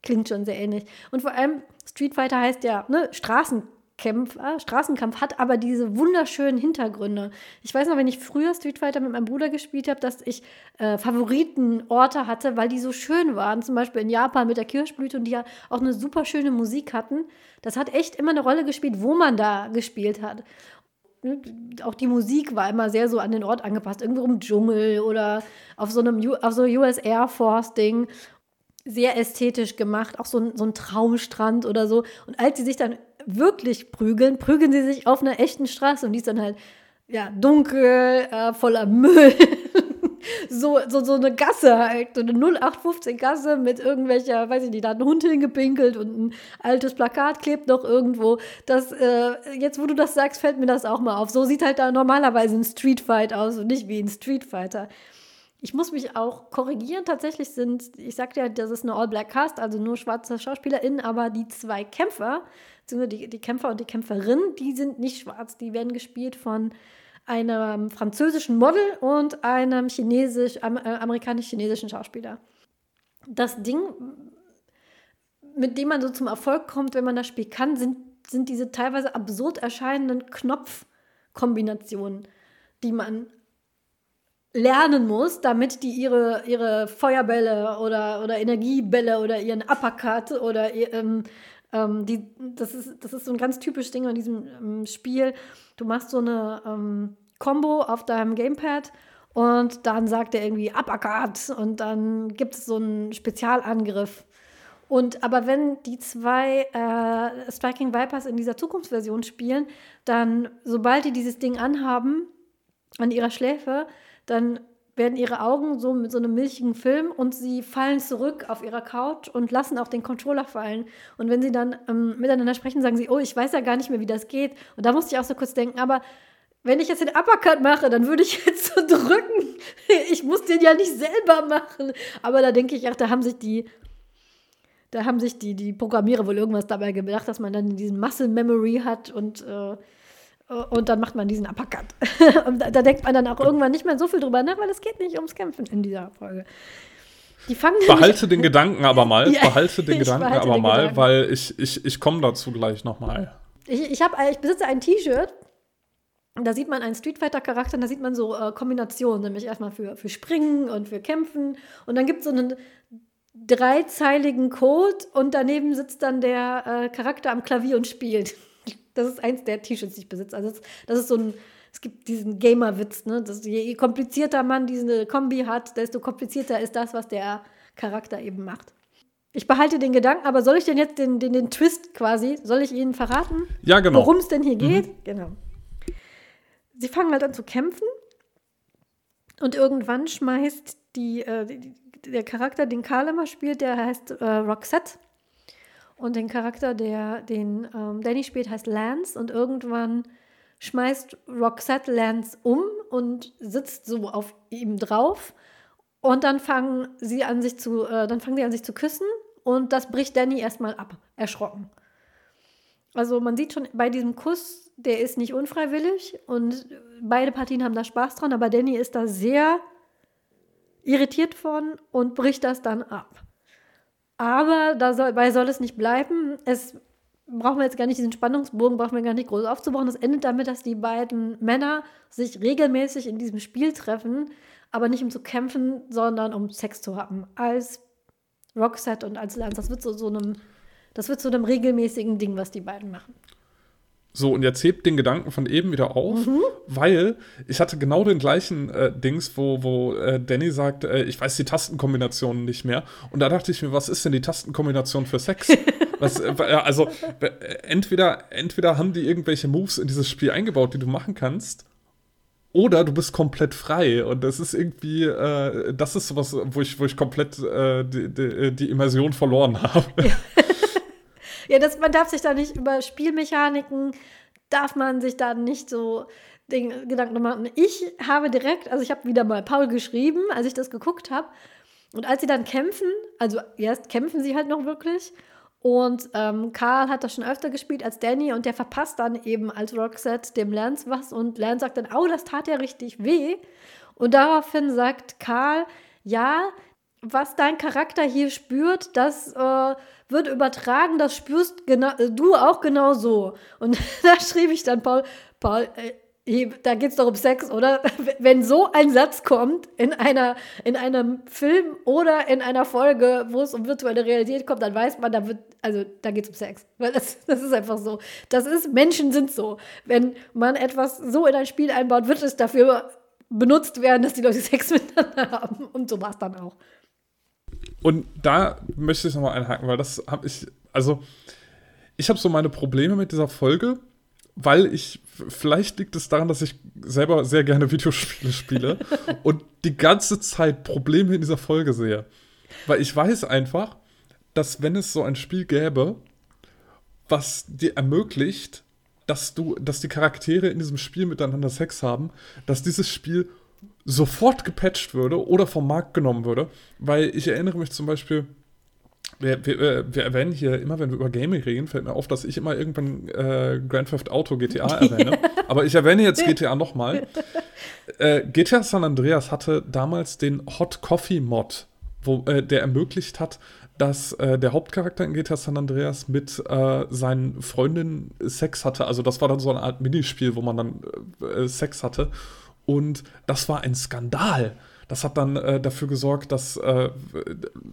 Speaker 1: klingt schon sehr ähnlich. Und vor allem, Street Fighter heißt ja ne, Straßen Kämpfer, Straßenkampf hat aber diese wunderschönen Hintergründe. Ich weiß noch, wenn ich früher Street Fighter mit meinem Bruder gespielt habe, dass ich äh, Favoritenorte hatte, weil die so schön waren. Zum Beispiel in Japan mit der Kirschblüte und die ja auch eine super schöne Musik hatten. Das hat echt immer eine Rolle gespielt, wo man da gespielt hat. Auch die Musik war immer sehr so an den Ort angepasst. Irgendwo im Dschungel oder auf so einem U auf so US Air Force Ding sehr ästhetisch gemacht, auch so ein, so ein Traumstrand oder so. Und als sie sich dann wirklich prügeln, prügeln sie sich auf einer echten Straße und die ist dann halt ja, dunkel, äh, voller Müll. so, so, so eine Gasse halt, so eine 0815 Gasse mit irgendwelcher, weiß ich nicht, da hat ein Hund hingepinkelt und ein altes Plakat klebt noch irgendwo. Das, äh, jetzt, wo du das sagst, fällt mir das auch mal auf. So sieht halt da normalerweise ein Street Fight aus und nicht wie ein Street Fighter. Ich muss mich auch korrigieren. Tatsächlich sind, ich sagte ja, das ist eine All-Black-Cast, also nur schwarze SchauspielerInnen, aber die zwei Kämpfer die, die Kämpfer und die Kämpferin, die sind nicht schwarz, die werden gespielt von einem französischen Model und einem chinesisch, äh, amerikanisch-chinesischen Schauspieler. Das Ding, mit dem man so zum Erfolg kommt, wenn man das Spiel kann, sind, sind diese teilweise absurd erscheinenden Knopfkombinationen, die man lernen muss, damit die ihre, ihre Feuerbälle oder, oder Energiebälle oder ihren Uppercut oder ähm, ähm, die, das, ist, das ist so ein ganz typisches Ding an diesem ähm, Spiel. Du machst so eine ähm, Combo auf deinem Gamepad und dann sagt er irgendwie Uppercut und dann gibt es so einen Spezialangriff. Und aber wenn die zwei äh, Striking Vipers in dieser Zukunftsversion spielen, dann, sobald die dieses Ding anhaben, an ihrer Schläfe, dann werden ihre Augen so mit so einem milchigen Film und sie fallen zurück auf ihrer Couch und lassen auch den Controller fallen. Und wenn sie dann ähm, miteinander sprechen, sagen sie, oh, ich weiß ja gar nicht mehr, wie das geht. Und da musste ich auch so kurz denken, aber wenn ich jetzt den Uppercut mache, dann würde ich jetzt so drücken. Ich muss den ja nicht selber machen. Aber da denke ich, ach, da haben sich die, da haben sich die, die Programmierer wohl irgendwas dabei gedacht, dass man dann diesen Muscle Memory hat und äh, und dann macht man diesen Uppercut. und da, da, denkt man dann auch irgendwann nicht mehr so viel drüber nach, weil es geht nicht ums Kämpfen in dieser Folge.
Speaker 2: Die fangen behalte den Gedanken aber mal, ja, behalte den Gedanken behalte aber den mal, Gedanken. weil ich, ich, ich komme dazu gleich nochmal.
Speaker 1: Ich, ich, ich besitze ein T-Shirt, da sieht man einen Street Fighter-Charakter, da sieht man so äh, Kombinationen, nämlich erstmal für, für Springen und für Kämpfen. Und dann gibt es so einen dreizeiligen Code und daneben sitzt dann der äh, Charakter am Klavier und spielt. Das ist eins der T-Shirts, die ich besitze. Also das, das ist so ein, es gibt diesen Gamer-Witz, ne? Dass je komplizierter man diese Kombi hat, desto komplizierter ist das, was der Charakter eben macht. Ich behalte den Gedanken, aber soll ich denn jetzt den, den, den Twist quasi, soll ich Ihnen verraten?
Speaker 2: Ja, genau.
Speaker 1: Worum es denn hier geht? Mhm. Genau. Sie fangen halt an zu kämpfen und irgendwann schmeißt die, äh, die der Charakter, den Karl immer spielt, der heißt äh, Roxette. Und den Charakter, der den ähm, Danny spielt, heißt Lance. Und irgendwann schmeißt Roxette Lance um und sitzt so auf ihm drauf. Und dann fangen sie an, sich zu, äh, dann fangen sie an, sich zu küssen. Und das bricht Danny erstmal ab, erschrocken. Also man sieht schon bei diesem Kuss, der ist nicht unfreiwillig und beide Partien haben da Spaß dran, aber Danny ist da sehr irritiert von und bricht das dann ab. Aber dabei soll es nicht bleiben. Es brauchen wir jetzt gar nicht diesen Spannungsbogen, brauchen wir gar nicht groß aufzubauen. Es endet damit, dass die beiden Männer sich regelmäßig in diesem Spiel treffen, aber nicht um zu kämpfen, sondern um Sex zu haben. Als Roxette und als Lance. Das wird so, so einem, das wird zu einem regelmäßigen Ding, was die beiden machen.
Speaker 2: So, und jetzt hebt den Gedanken von eben wieder auf, mhm. weil ich hatte genau den gleichen äh, Dings, wo, wo äh, Danny sagt, äh, ich weiß die Tastenkombinationen nicht mehr. Und da dachte ich mir, was ist denn die Tastenkombination für Sex? was, äh, also, entweder, entweder haben die irgendwelche Moves in dieses Spiel eingebaut, die du machen kannst, oder du bist komplett frei. Und das ist irgendwie, äh, das ist sowas, wo ich, wo ich komplett äh, die, die, die Immersion verloren habe. Ja.
Speaker 1: Ja, das, man darf sich da nicht über Spielmechaniken, darf man sich da nicht so den Gedanken machen. Ich habe direkt, also ich habe wieder mal Paul geschrieben, als ich das geguckt habe. Und als sie dann kämpfen, also erst kämpfen sie halt noch wirklich. Und ähm, Karl hat das schon öfter gespielt als Danny und der verpasst dann eben als Roxette dem Lance was und Lance sagt dann, oh, das tat ja richtig weh. Und daraufhin sagt Karl, ja, was dein Charakter hier spürt, das äh, wird übertragen, das spürst genau, du auch genau so. Und da schrieb ich dann, Paul, Paul, äh, da geht es doch um Sex, oder? Wenn so ein Satz kommt in, einer, in einem Film oder in einer Folge, wo es um virtuelle Realität kommt, dann weiß man, da wird, also da geht es um Sex. Weil das, das ist einfach so. Das ist, Menschen sind so. Wenn man etwas so in ein Spiel einbaut, wird es dafür benutzt werden, dass die Leute Sex miteinander haben. Und so war es dann auch.
Speaker 2: Und da möchte ich nochmal einhaken, weil das habe ich, also ich habe so meine Probleme mit dieser Folge, weil ich, vielleicht liegt es daran, dass ich selber sehr gerne Videospiele spiele und die ganze Zeit Probleme in dieser Folge sehe. Weil ich weiß einfach, dass wenn es so ein Spiel gäbe, was dir ermöglicht, dass du, dass die Charaktere in diesem Spiel miteinander Sex haben, dass dieses Spiel sofort gepatcht würde oder vom Markt genommen würde. Weil ich erinnere mich zum Beispiel, wir, wir, äh, wir, erwähnen hier immer, wenn wir über Gaming reden, fällt mir auf, dass ich immer irgendwann äh, Grand Theft Auto GTA erwähne. Aber ich erwähne jetzt GTA nochmal. Äh, GTA San Andreas hatte damals den Hot Coffee Mod, wo, äh, der ermöglicht hat, dass äh, der Hauptcharakter in GTA San Andreas mit äh, seinen Freundinnen Sex hatte. Also das war dann so eine Art Minispiel, wo man dann Sex hatte. Und das war ein Skandal. Das hat dann äh, dafür gesorgt, dass äh,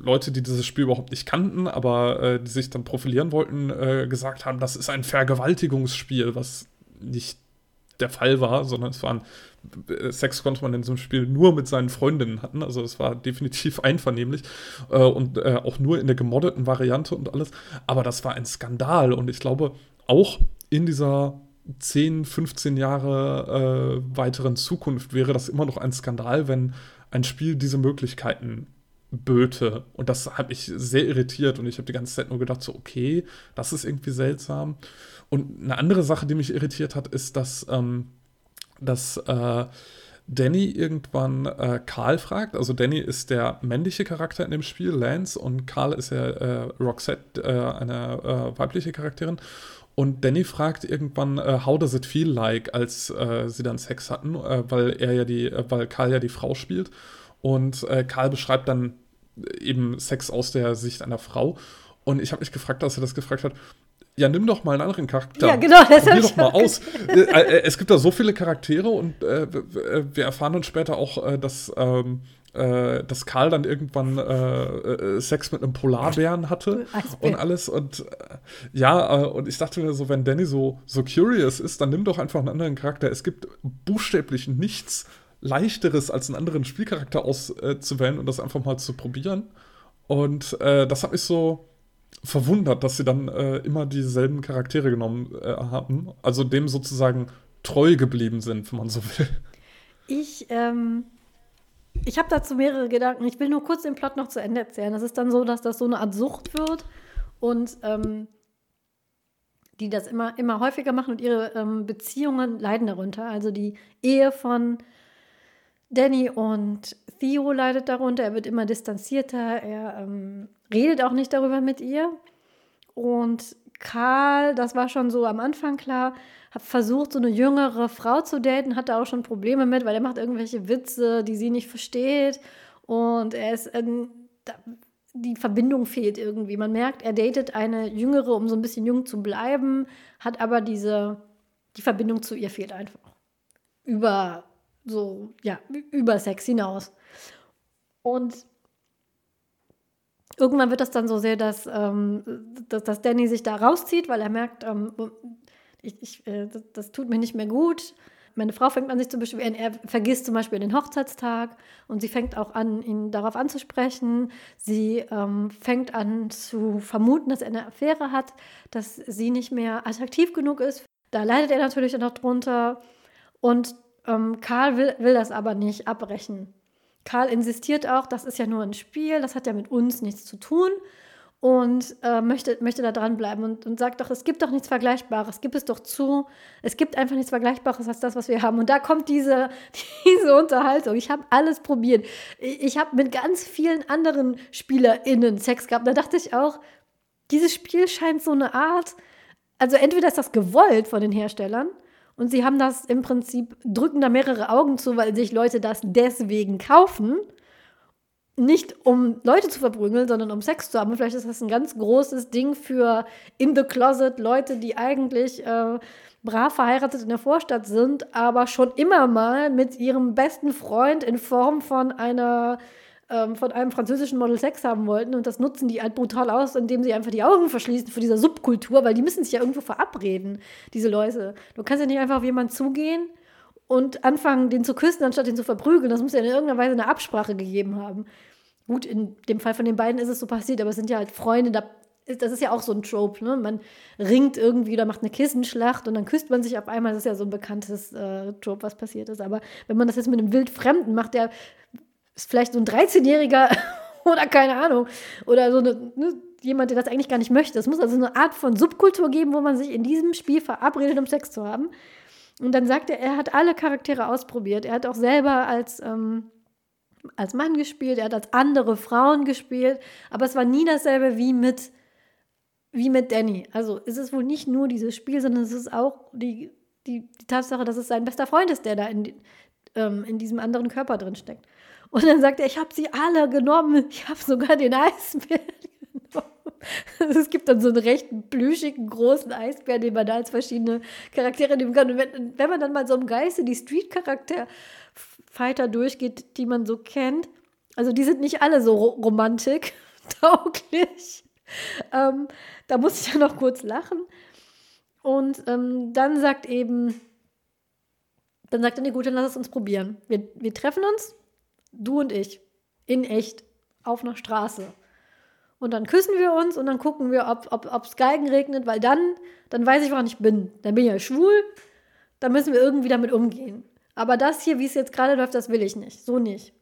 Speaker 2: Leute, die dieses Spiel überhaupt nicht kannten, aber äh, die sich dann profilieren wollten, äh, gesagt haben, das ist ein Vergewaltigungsspiel, was nicht der Fall war, sondern es waren äh, Sex konnte man in einem Spiel nur mit seinen Freundinnen hatten, also es war definitiv einvernehmlich äh, und auch nur in der gemoddeten Variante und alles, aber das war ein Skandal. Und ich glaube auch in dieser 10, 15 Jahre äh, weiteren Zukunft wäre das immer noch ein Skandal, wenn ein Spiel diese Möglichkeiten böte. Und das hat mich sehr irritiert und ich habe die ganze Zeit nur gedacht, so, okay, das ist irgendwie seltsam. Und eine andere Sache, die mich irritiert hat, ist, dass, ähm, dass äh, Danny irgendwann äh, Karl fragt. Also Danny ist der männliche Charakter in dem Spiel, Lance, und Karl ist ja äh, Roxette, äh, eine äh, weibliche Charakterin. Und Danny fragt irgendwann, uh, how does it feel like, als uh, sie dann Sex hatten, weil er ja die, weil Karl ja die Frau spielt. Und Karl beschreibt dann eben Sex aus der Sicht einer Frau. Und ich habe mich gefragt, als er das gefragt hat, ja, nimm doch mal einen anderen Charakter. Ja, genau, das Probier doch mal aus. es gibt da so viele Charaktere und äh, wir erfahren dann später auch, äh, dass ähm, äh, dass Karl dann irgendwann äh, äh, Sex mit einem Polarbären hatte und alles. Und äh, ja, äh, und ich dachte mir so, wenn Danny so, so curious ist, dann nimm doch einfach einen anderen Charakter. Es gibt buchstäblich nichts leichteres, als einen anderen Spielcharakter auszuwählen und das einfach mal zu probieren. Und das hat mich so verwundert, dass sie dann immer dieselben Charaktere genommen haben. Also dem sozusagen treu geblieben sind, wenn man so will.
Speaker 1: Ich ähm, ich habe dazu mehrere Gedanken. Ich will nur kurz den Plot noch zu Ende erzählen. Das ist dann so, dass das so eine Art Sucht wird und ähm, die das immer, immer häufiger machen und ihre ähm, Beziehungen leiden darunter. Also die Ehe von Danny und Theo leidet darunter. Er wird immer distanzierter. Er ähm, redet auch nicht darüber mit ihr. Und Karl, das war schon so am Anfang klar, hat versucht, so eine jüngere Frau zu daten, hatte auch schon Probleme mit, weil er macht irgendwelche Witze, die sie nicht versteht. Und er ist, ähm, da, die Verbindung fehlt irgendwie. Man merkt, er datet eine jüngere, um so ein bisschen jung zu bleiben, hat aber diese, die Verbindung zu ihr fehlt einfach. Über so, ja, über Sex hinaus. Und irgendwann wird das dann so sehr, dass, ähm, dass, dass Danny sich da rauszieht, weil er merkt, ähm, ich, ich, äh, das, das, tut mir nicht mehr gut. Meine Frau fängt an, sich zu beschweren. Er vergisst zum Beispiel den Hochzeitstag und sie fängt auch an, ihn darauf anzusprechen. Sie ähm, fängt an zu vermuten, dass er eine Affäre hat, dass sie nicht mehr attraktiv genug ist. Da leidet er natürlich auch drunter. Und ähm, Karl will, will das aber nicht abbrechen. Karl insistiert auch, das ist ja nur ein Spiel, das hat ja mit uns nichts zu tun und äh, möchte, möchte da dranbleiben und, und sagt doch, es gibt doch nichts Vergleichbares, gib es doch zu, es gibt einfach nichts Vergleichbares als das, was wir haben. Und da kommt diese, diese Unterhaltung. Ich habe alles probiert. Ich, ich habe mit ganz vielen anderen SpielerInnen Sex gehabt. Da dachte ich auch, dieses Spiel scheint so eine Art, also entweder ist das gewollt von den Herstellern und sie haben das im Prinzip, drücken da mehrere Augen zu, weil sich Leute das deswegen kaufen nicht um Leute zu verprügeln, sondern um Sex zu haben. Vielleicht ist das ein ganz großes Ding für in the closet Leute, die eigentlich äh, brav verheiratet in der Vorstadt sind, aber schon immer mal mit ihrem besten Freund in Form von einer ähm, von einem französischen Model Sex haben wollten und das nutzen die halt brutal aus, indem sie einfach die Augen verschließen für diese Subkultur, weil die müssen sich ja irgendwo verabreden, diese Leute. Du kannst ja nicht einfach auf jemanden zugehen und anfangen, den zu küssen, anstatt den zu verprügeln. Das muss ja in irgendeiner Weise eine Absprache gegeben haben. Gut, in dem Fall von den beiden ist es so passiert, aber es sind ja halt Freunde, da das ist ja auch so ein Trope, ne? Man ringt irgendwie oder macht eine Kissenschlacht und dann küsst man sich auf einmal. Das ist ja so ein bekanntes äh, Trope, was passiert ist. Aber wenn man das jetzt mit einem Wildfremden macht, der ist vielleicht so ein 13-Jähriger oder keine Ahnung. Oder so eine, ne, jemand, der das eigentlich gar nicht möchte. Es muss also eine Art von Subkultur geben, wo man sich in diesem Spiel verabredet, um Sex zu haben. Und dann sagt er, er hat alle Charaktere ausprobiert. Er hat auch selber als, ähm, als Mann gespielt, er hat als andere Frauen gespielt, aber es war nie dasselbe wie mit, wie mit Danny. Also ist es wohl nicht nur dieses Spiel, sondern es ist auch die, die, die Tatsache, dass es sein bester Freund ist, der da in, ähm, in diesem anderen Körper drin steckt. Und dann sagt er, ich habe sie alle genommen, ich habe sogar den Eisbären genommen. es gibt dann so einen recht plüschigen, großen Eisbär, den man da als verschiedene Charaktere nehmen kann. Und wenn, wenn man dann mal so im Geiste die Street-Charakter-Fighter durchgeht, die man so kennt, also die sind nicht alle so ro romantik tauglich. Ähm, da muss ich ja noch kurz lachen. Und ähm, dann sagt eben, dann sagt er, nee, gut, dann lass es uns probieren. Wir, wir treffen uns, du und ich, in echt, auf einer Straße. Und dann küssen wir uns und dann gucken wir, ob es ob, Geigen regnet, weil dann, dann weiß ich, woran ich bin. Dann bin ich ja schwul, dann müssen wir irgendwie damit umgehen. Aber das hier, wie es jetzt gerade läuft, das will ich nicht. So nicht.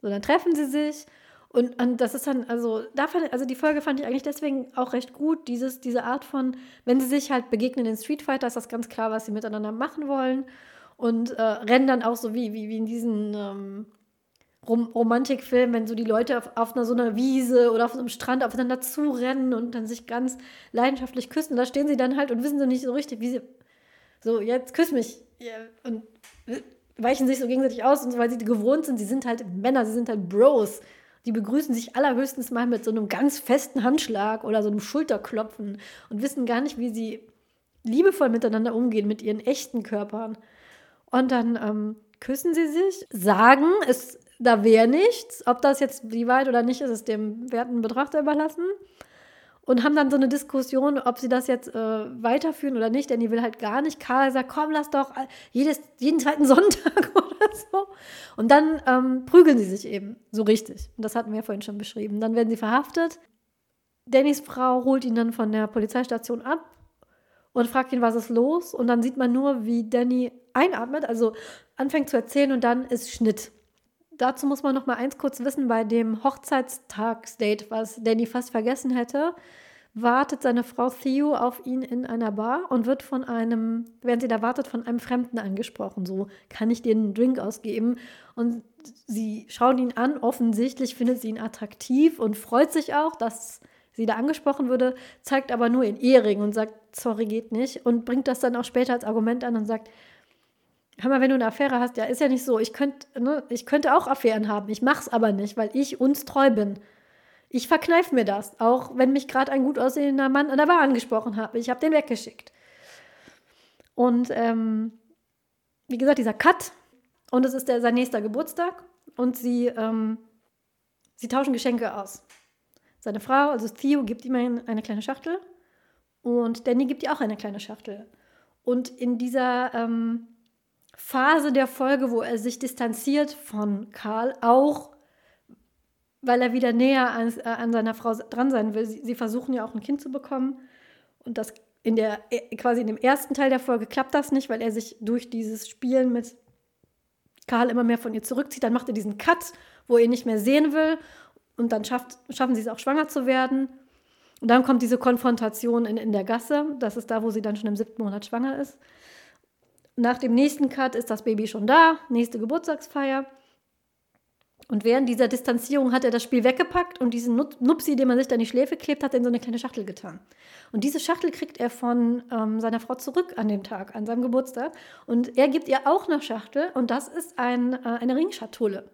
Speaker 1: So, dann treffen sie sich und, und das ist dann, also, da fand, also die Folge fand ich eigentlich deswegen auch recht gut. Dieses, diese Art von, wenn sie sich halt begegnen in Street Fighter, ist das ganz klar, was sie miteinander machen wollen. Und äh, rennen dann auch so wie, wie, wie in diesen ähm, Rom Romantikfilmen, wenn so die Leute auf, auf einer so einer Wiese oder auf so einem Strand aufeinander zurennen und dann sich ganz leidenschaftlich küssen. Da stehen sie dann halt und wissen so nicht so richtig, wie sie. So, jetzt küss mich. Und weichen sich so gegenseitig aus und so, weil sie gewohnt sind. Sie sind halt Männer, sie sind halt Bros. Die begrüßen sich allerhöchstens mal mit so einem ganz festen Handschlag oder so einem Schulterklopfen und wissen gar nicht, wie sie liebevoll miteinander umgehen mit ihren echten Körpern. Und dann ähm, küssen sie sich, sagen, es, da wäre nichts. Ob das jetzt wie weit oder nicht ist, ist dem werten Betrachter überlassen und haben dann so eine Diskussion, ob sie das jetzt äh, weiterführen oder nicht, denn die will halt gar nicht. Karl sagt, komm, lass doch jedes, jeden zweiten Sonntag oder so. Und dann ähm, prügeln sie sich eben, so richtig. Und das hatten wir ja vorhin schon beschrieben. Dann werden sie verhaftet. Dannys Frau holt ihn dann von der Polizeistation ab und fragt ihn, was ist los. Und dann sieht man nur, wie Danny einatmet, also anfängt zu erzählen und dann ist Schnitt dazu muss man noch mal eins kurz wissen, bei dem Hochzeitstagsdate, was Danny fast vergessen hätte, wartet seine Frau Theo auf ihn in einer Bar und wird von einem, während sie da wartet, von einem Fremden angesprochen. So, kann ich dir einen Drink ausgeben? Und sie schauen ihn an, offensichtlich findet sie ihn attraktiv und freut sich auch, dass sie da angesprochen würde, zeigt aber nur ihren Ehering und sagt, sorry, geht nicht und bringt das dann auch später als Argument an und sagt, hör mal, wenn du eine Affäre hast, ja, ist ja nicht so. Ich, könnt, ne, ich könnte auch Affären haben. Ich mach's aber nicht, weil ich uns treu bin. Ich verkneife mir das, auch wenn mich gerade ein gut aussehender Mann an der Bar angesprochen hat. Ich habe den weggeschickt. Und ähm, wie gesagt, dieser Cut. Und es ist der, sein nächster Geburtstag. Und sie, ähm, sie tauschen Geschenke aus. Seine Frau, also Theo, gibt ihm eine kleine Schachtel. Und Danny gibt ihr auch eine kleine Schachtel. Und in dieser ähm, Phase der Folge, wo er sich distanziert von Karl, auch weil er wieder näher an, äh, an seiner Frau dran sein will. Sie, sie, versuchen ja auch ein Kind zu bekommen und das in der äh, quasi in dem ersten Teil der Folge klappt das nicht, weil er sich durch dieses Spielen mit Karl immer mehr von ihr zurückzieht. Dann macht er diesen Cut, wo er ihn nicht mehr sehen will und dann schafft, schaffen sie es auch schwanger zu werden. Und dann kommt diese Konfrontation in, in der Gasse. Das ist da, wo sie dann schon im siebten Monat schwanger ist. Nach dem nächsten Cut ist das Baby schon da, nächste Geburtstagsfeier. Und während dieser Distanzierung hat er das Spiel weggepackt und diesen Nupsi, den man sich da in die Schläfe klebt, hat er in so eine kleine Schachtel getan. Und diese Schachtel kriegt er von ähm, seiner Frau zurück an dem Tag, an seinem Geburtstag. Und er gibt ihr auch eine Schachtel und das ist ein, äh, eine Ringschatulle.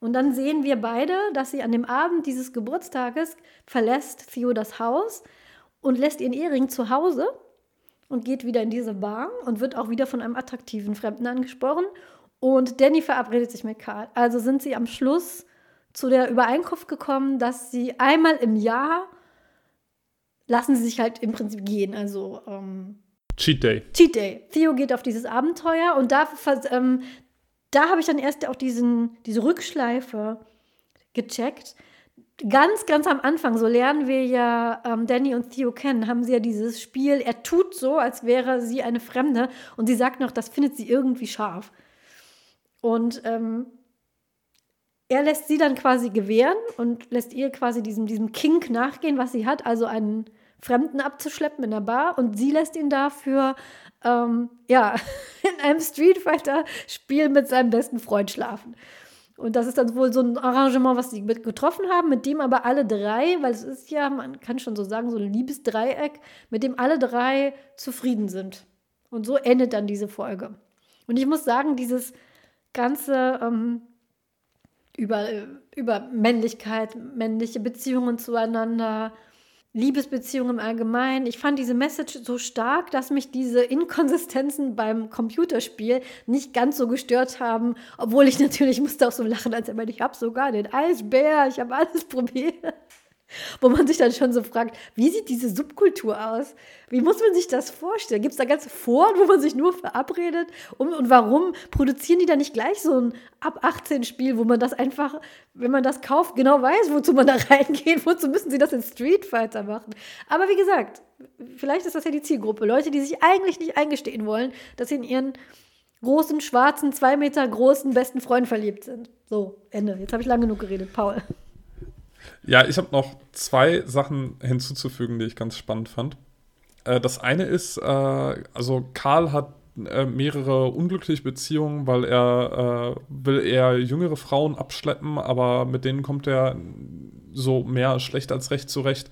Speaker 1: Und dann sehen wir beide, dass sie an dem Abend dieses Geburtstages verlässt Theo das Haus und lässt ihren Ehering zu Hause und geht wieder in diese Bar und wird auch wieder von einem attraktiven Fremden angesprochen. Und Danny verabredet sich mit Karl. Also sind sie am Schluss zu der Übereinkunft gekommen, dass sie einmal im Jahr lassen sie sich halt im Prinzip gehen. Also ähm,
Speaker 2: Cheat Day.
Speaker 1: Cheat Day. Theo geht auf dieses Abenteuer und da, ähm, da habe ich dann erst auch diesen, diese Rückschleife gecheckt ganz, ganz am Anfang, so lernen wir ja ähm, Danny und Theo kennen, haben sie ja dieses Spiel, er tut so, als wäre sie eine Fremde und sie sagt noch, das findet sie irgendwie scharf. Und ähm, er lässt sie dann quasi gewähren und lässt ihr quasi diesem, diesem Kink nachgehen, was sie hat, also einen Fremden abzuschleppen in der Bar und sie lässt ihn dafür ähm, ja, in einem Street Fighter-Spiel mit seinem besten Freund schlafen. Und das ist dann wohl so ein Arrangement, was sie getroffen haben, mit dem aber alle drei, weil es ist ja, man kann schon so sagen, so ein Liebesdreieck, mit dem alle drei zufrieden sind. Und so endet dann diese Folge. Und ich muss sagen, dieses ganze ähm, über, über Männlichkeit, männliche Beziehungen zueinander, Liebesbeziehungen im Allgemeinen. Ich fand diese Message so stark, dass mich diese Inkonsistenzen beim Computerspiel nicht ganz so gestört haben, obwohl ich natürlich musste auch so lachen, als er meinte, ich habe sogar den Eisbär, ich habe alles probiert. Wo man sich dann schon so fragt, wie sieht diese Subkultur aus? Wie muss man sich das vorstellen? Gibt es da ganze Foren, wo man sich nur verabredet? Und, und warum produzieren die da nicht gleich so ein ab 18 Spiel, wo man das einfach, wenn man das kauft, genau weiß, wozu man da reingeht? Wozu müssen sie das in Street Fighter machen? Aber wie gesagt, vielleicht ist das ja die Zielgruppe. Leute, die sich eigentlich nicht eingestehen wollen, dass sie in ihren großen, schwarzen, zwei Meter großen besten Freund verliebt sind. So, Ende. Jetzt habe ich lang genug geredet. Paul.
Speaker 2: Ja, ich habe noch zwei Sachen hinzuzufügen, die ich ganz spannend fand. Äh, das eine ist, äh, also Karl hat äh, mehrere unglückliche Beziehungen, weil er äh, will eher jüngere Frauen abschleppen, aber mit denen kommt er so mehr schlecht als recht zurecht.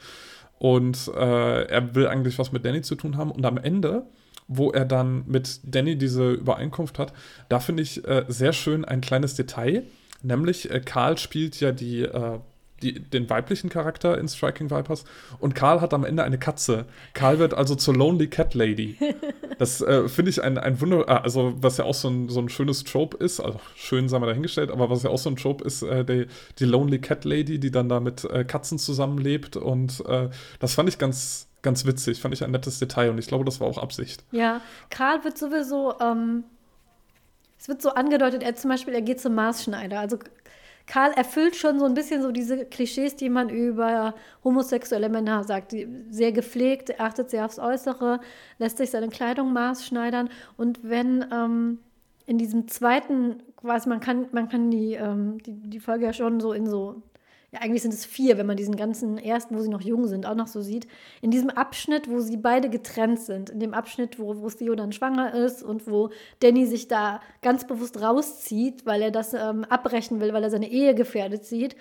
Speaker 2: Und äh, er will eigentlich was mit Danny zu tun haben. Und am Ende wo er dann mit Danny diese Übereinkunft hat, da finde ich äh, sehr schön ein kleines Detail. Nämlich, äh, Karl spielt ja die äh, die, den weiblichen Charakter in Striking Vipers und Karl hat am Ende eine Katze. Karl wird also zur Lonely Cat Lady. Das äh, finde ich ein, ein Wunder, äh, also was ja auch so ein, so ein schönes Trope ist, also schön sei mal dahingestellt, aber was ja auch so ein Trope ist, äh, die, die Lonely Cat Lady, die dann da mit äh, Katzen zusammenlebt und äh, das fand ich ganz, ganz witzig, fand ich ein nettes Detail und ich glaube, das war auch Absicht.
Speaker 1: Ja, Karl wird sowieso, ähm, es wird so angedeutet, er zum Beispiel, er geht zum Maßschneider. Also Karl erfüllt schon so ein bisschen so diese Klischees, die man über homosexuelle Männer sagt. Sehr gepflegt, achtet sehr aufs Äußere, lässt sich seine Kleidung maßschneidern. Und wenn ähm, in diesem zweiten, quasi man kann, man kann die, ähm, die, die Folge ja schon so in so ja, eigentlich sind es vier, wenn man diesen ganzen ersten, wo sie noch jung sind, auch noch so sieht. In diesem Abschnitt, wo sie beide getrennt sind, in dem Abschnitt, wo, wo Theo dann schwanger ist und wo Danny sich da ganz bewusst rauszieht, weil er das ähm, abbrechen will, weil er seine Ehe gefährdet sieht,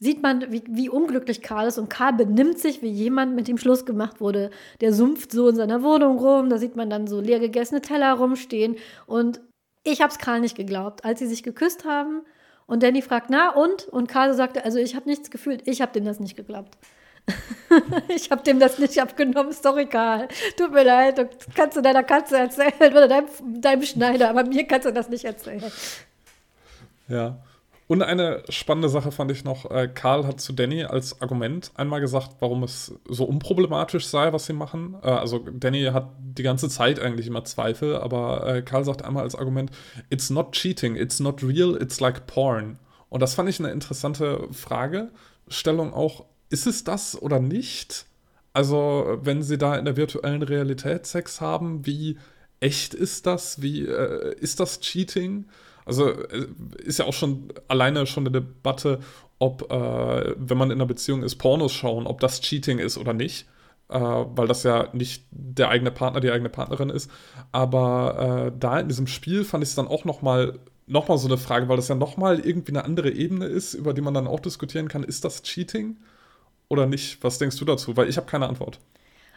Speaker 1: sieht man, wie, wie unglücklich Karl ist. Und Karl benimmt sich wie jemand, mit dem Schluss gemacht wurde. Der sumpft so in seiner Wohnung rum, da sieht man dann so leer gegessene Teller rumstehen. Und ich habe es Karl nicht geglaubt. Als sie sich geküsst haben, und Danny fragt, na und? Und Karl sagte, also ich habe nichts gefühlt. Ich habe dem das nicht geglaubt. ich habe dem das nicht abgenommen. Sorry, Karl. Tut mir leid. Du kannst du deiner Katze erzählen oder deinem, deinem Schneider, aber mir kannst du das nicht erzählen.
Speaker 2: Ja. Und eine spannende Sache fand ich noch, äh, Karl hat zu Danny als Argument einmal gesagt, warum es so unproblematisch sei, was sie machen. Äh, also Danny hat die ganze Zeit eigentlich immer Zweifel, aber äh, Karl sagt einmal als Argument, it's not cheating, it's not real, it's like porn. Und das fand ich eine interessante Fragestellung auch, ist es das oder nicht? Also wenn sie da in der virtuellen Realität Sex haben, wie echt ist das? Wie äh, ist das Cheating? Also äh, ist ja auch schon alleine schon eine Debatte, ob, äh, wenn man in einer Beziehung ist, Pornos schauen, ob das Cheating ist oder nicht. Äh, weil das ja nicht der eigene Partner, die eigene Partnerin ist. Aber äh, da in diesem Spiel fand ich es dann auch noch mal, noch mal so eine Frage, weil das ja noch mal irgendwie eine andere Ebene ist, über die man dann auch diskutieren kann. Ist das Cheating oder nicht? Was denkst du dazu? Weil ich habe keine Antwort.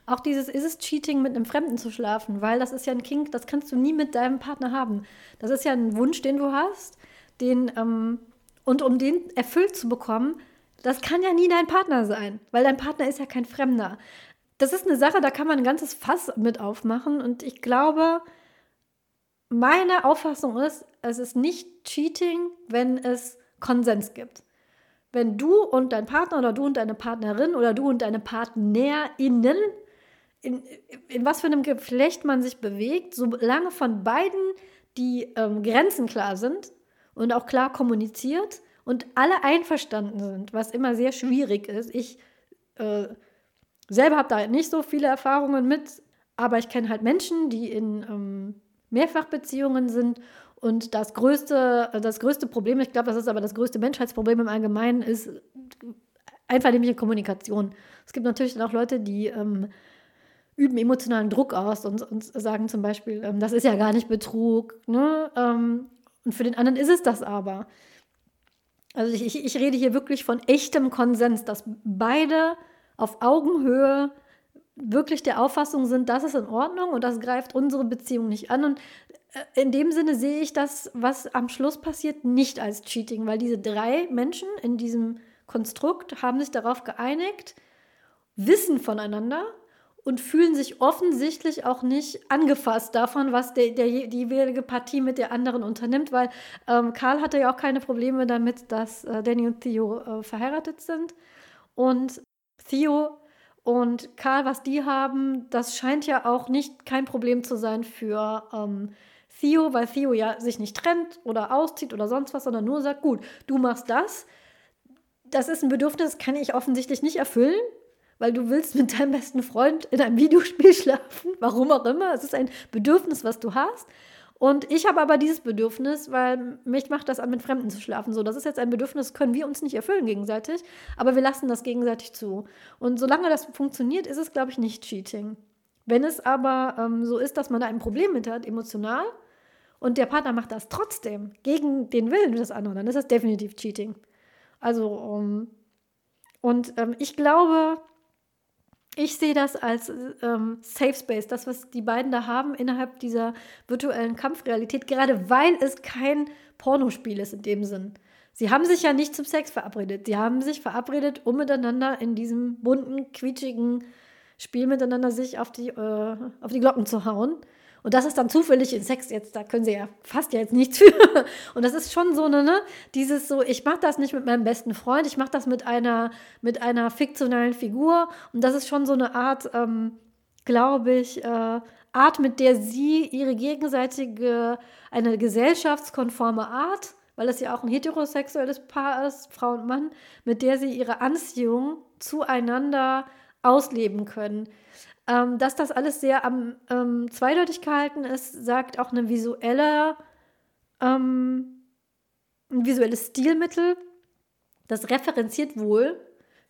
Speaker 1: Auch dieses, ist es Cheating, mit einem Fremden zu schlafen? Weil das ist ja ein Kink, das kannst du nie mit deinem Partner haben. Das ist ja ein Wunsch, den du hast, den, ähm, und um den erfüllt zu bekommen, das kann ja nie dein Partner sein, weil dein Partner ist ja kein Fremder. Das ist eine Sache, da kann man ein ganzes Fass mit aufmachen und ich glaube, meine Auffassung ist, es ist nicht Cheating, wenn es Konsens gibt. Wenn du und dein Partner oder du und deine Partnerin oder du und deine PartnerInnen in, in was für einem Geflecht man sich bewegt, solange von beiden die ähm, Grenzen klar sind und auch klar kommuniziert und alle einverstanden sind, was immer sehr schwierig ist. Ich äh, selber habe da nicht so viele Erfahrungen mit, aber ich kenne halt Menschen, die in ähm, Mehrfachbeziehungen sind und das größte, das größte Problem, ich glaube, das ist aber das größte Menschheitsproblem im Allgemeinen, ist einfach nämlich Kommunikation. Es gibt natürlich dann auch Leute, die ähm, üben emotionalen Druck aus und, und sagen zum Beispiel, ähm, das ist ja gar nicht Betrug. Ne? Ähm, und für den anderen ist es das aber. Also ich, ich, ich rede hier wirklich von echtem Konsens, dass beide auf Augenhöhe wirklich der Auffassung sind, das ist in Ordnung und das greift unsere Beziehung nicht an. Und äh, in dem Sinne sehe ich das, was am Schluss passiert, nicht als Cheating, weil diese drei Menschen in diesem Konstrukt haben sich darauf geeinigt, wissen voneinander und fühlen sich offensichtlich auch nicht angefasst davon, was der, der, die jeweilige Partie mit der anderen unternimmt, weil ähm, Karl hatte ja auch keine Probleme damit, dass äh, Danny und Theo äh, verheiratet sind. Und Theo und Karl, was die haben, das scheint ja auch nicht kein Problem zu sein für ähm, Theo, weil Theo ja sich nicht trennt oder auszieht oder sonst was, sondern nur sagt, gut, du machst das. Das ist ein Bedürfnis, das kann ich offensichtlich nicht erfüllen weil du willst mit deinem besten Freund in einem Videospiel schlafen, warum auch immer. Es ist ein Bedürfnis, was du hast. Und ich habe aber dieses Bedürfnis, weil mich macht das an, mit Fremden zu schlafen. So, das ist jetzt ein Bedürfnis, können wir uns nicht erfüllen gegenseitig, aber wir lassen das gegenseitig zu. Und solange das funktioniert, ist es, glaube ich, nicht Cheating. Wenn es aber ähm, so ist, dass man da ein Problem mit hat, emotional, und der Partner macht das trotzdem gegen den Willen des anderen, dann ist das definitiv Cheating. Also, um, ähm, und ähm, ich glaube, ich sehe das als ähm, Safe Space, das, was die beiden da haben innerhalb dieser virtuellen Kampfrealität, gerade weil es kein Pornospiel ist in dem Sinn. Sie haben sich ja nicht zum Sex verabredet. Sie haben sich verabredet, um miteinander in diesem bunten, quietschigen Spiel miteinander sich auf die, äh, auf die Glocken zu hauen. Und das ist dann zufällig in Sex jetzt, da können sie ja fast ja jetzt nichts für. Und das ist schon so eine, ne, dieses so, ich mache das nicht mit meinem besten Freund, ich mache das mit einer, mit einer fiktionalen Figur. Und das ist schon so eine Art, ähm, glaube ich, äh, Art, mit der sie ihre gegenseitige, eine gesellschaftskonforme Art, weil es ja auch ein heterosexuelles Paar ist, Frau und Mann, mit der sie ihre Anziehung zueinander ausleben können. Ähm, dass das alles sehr am, ähm, zweideutig gehalten ist, sagt auch eine visuelle, ähm, ein visuelles Stilmittel. Das referenziert wohl.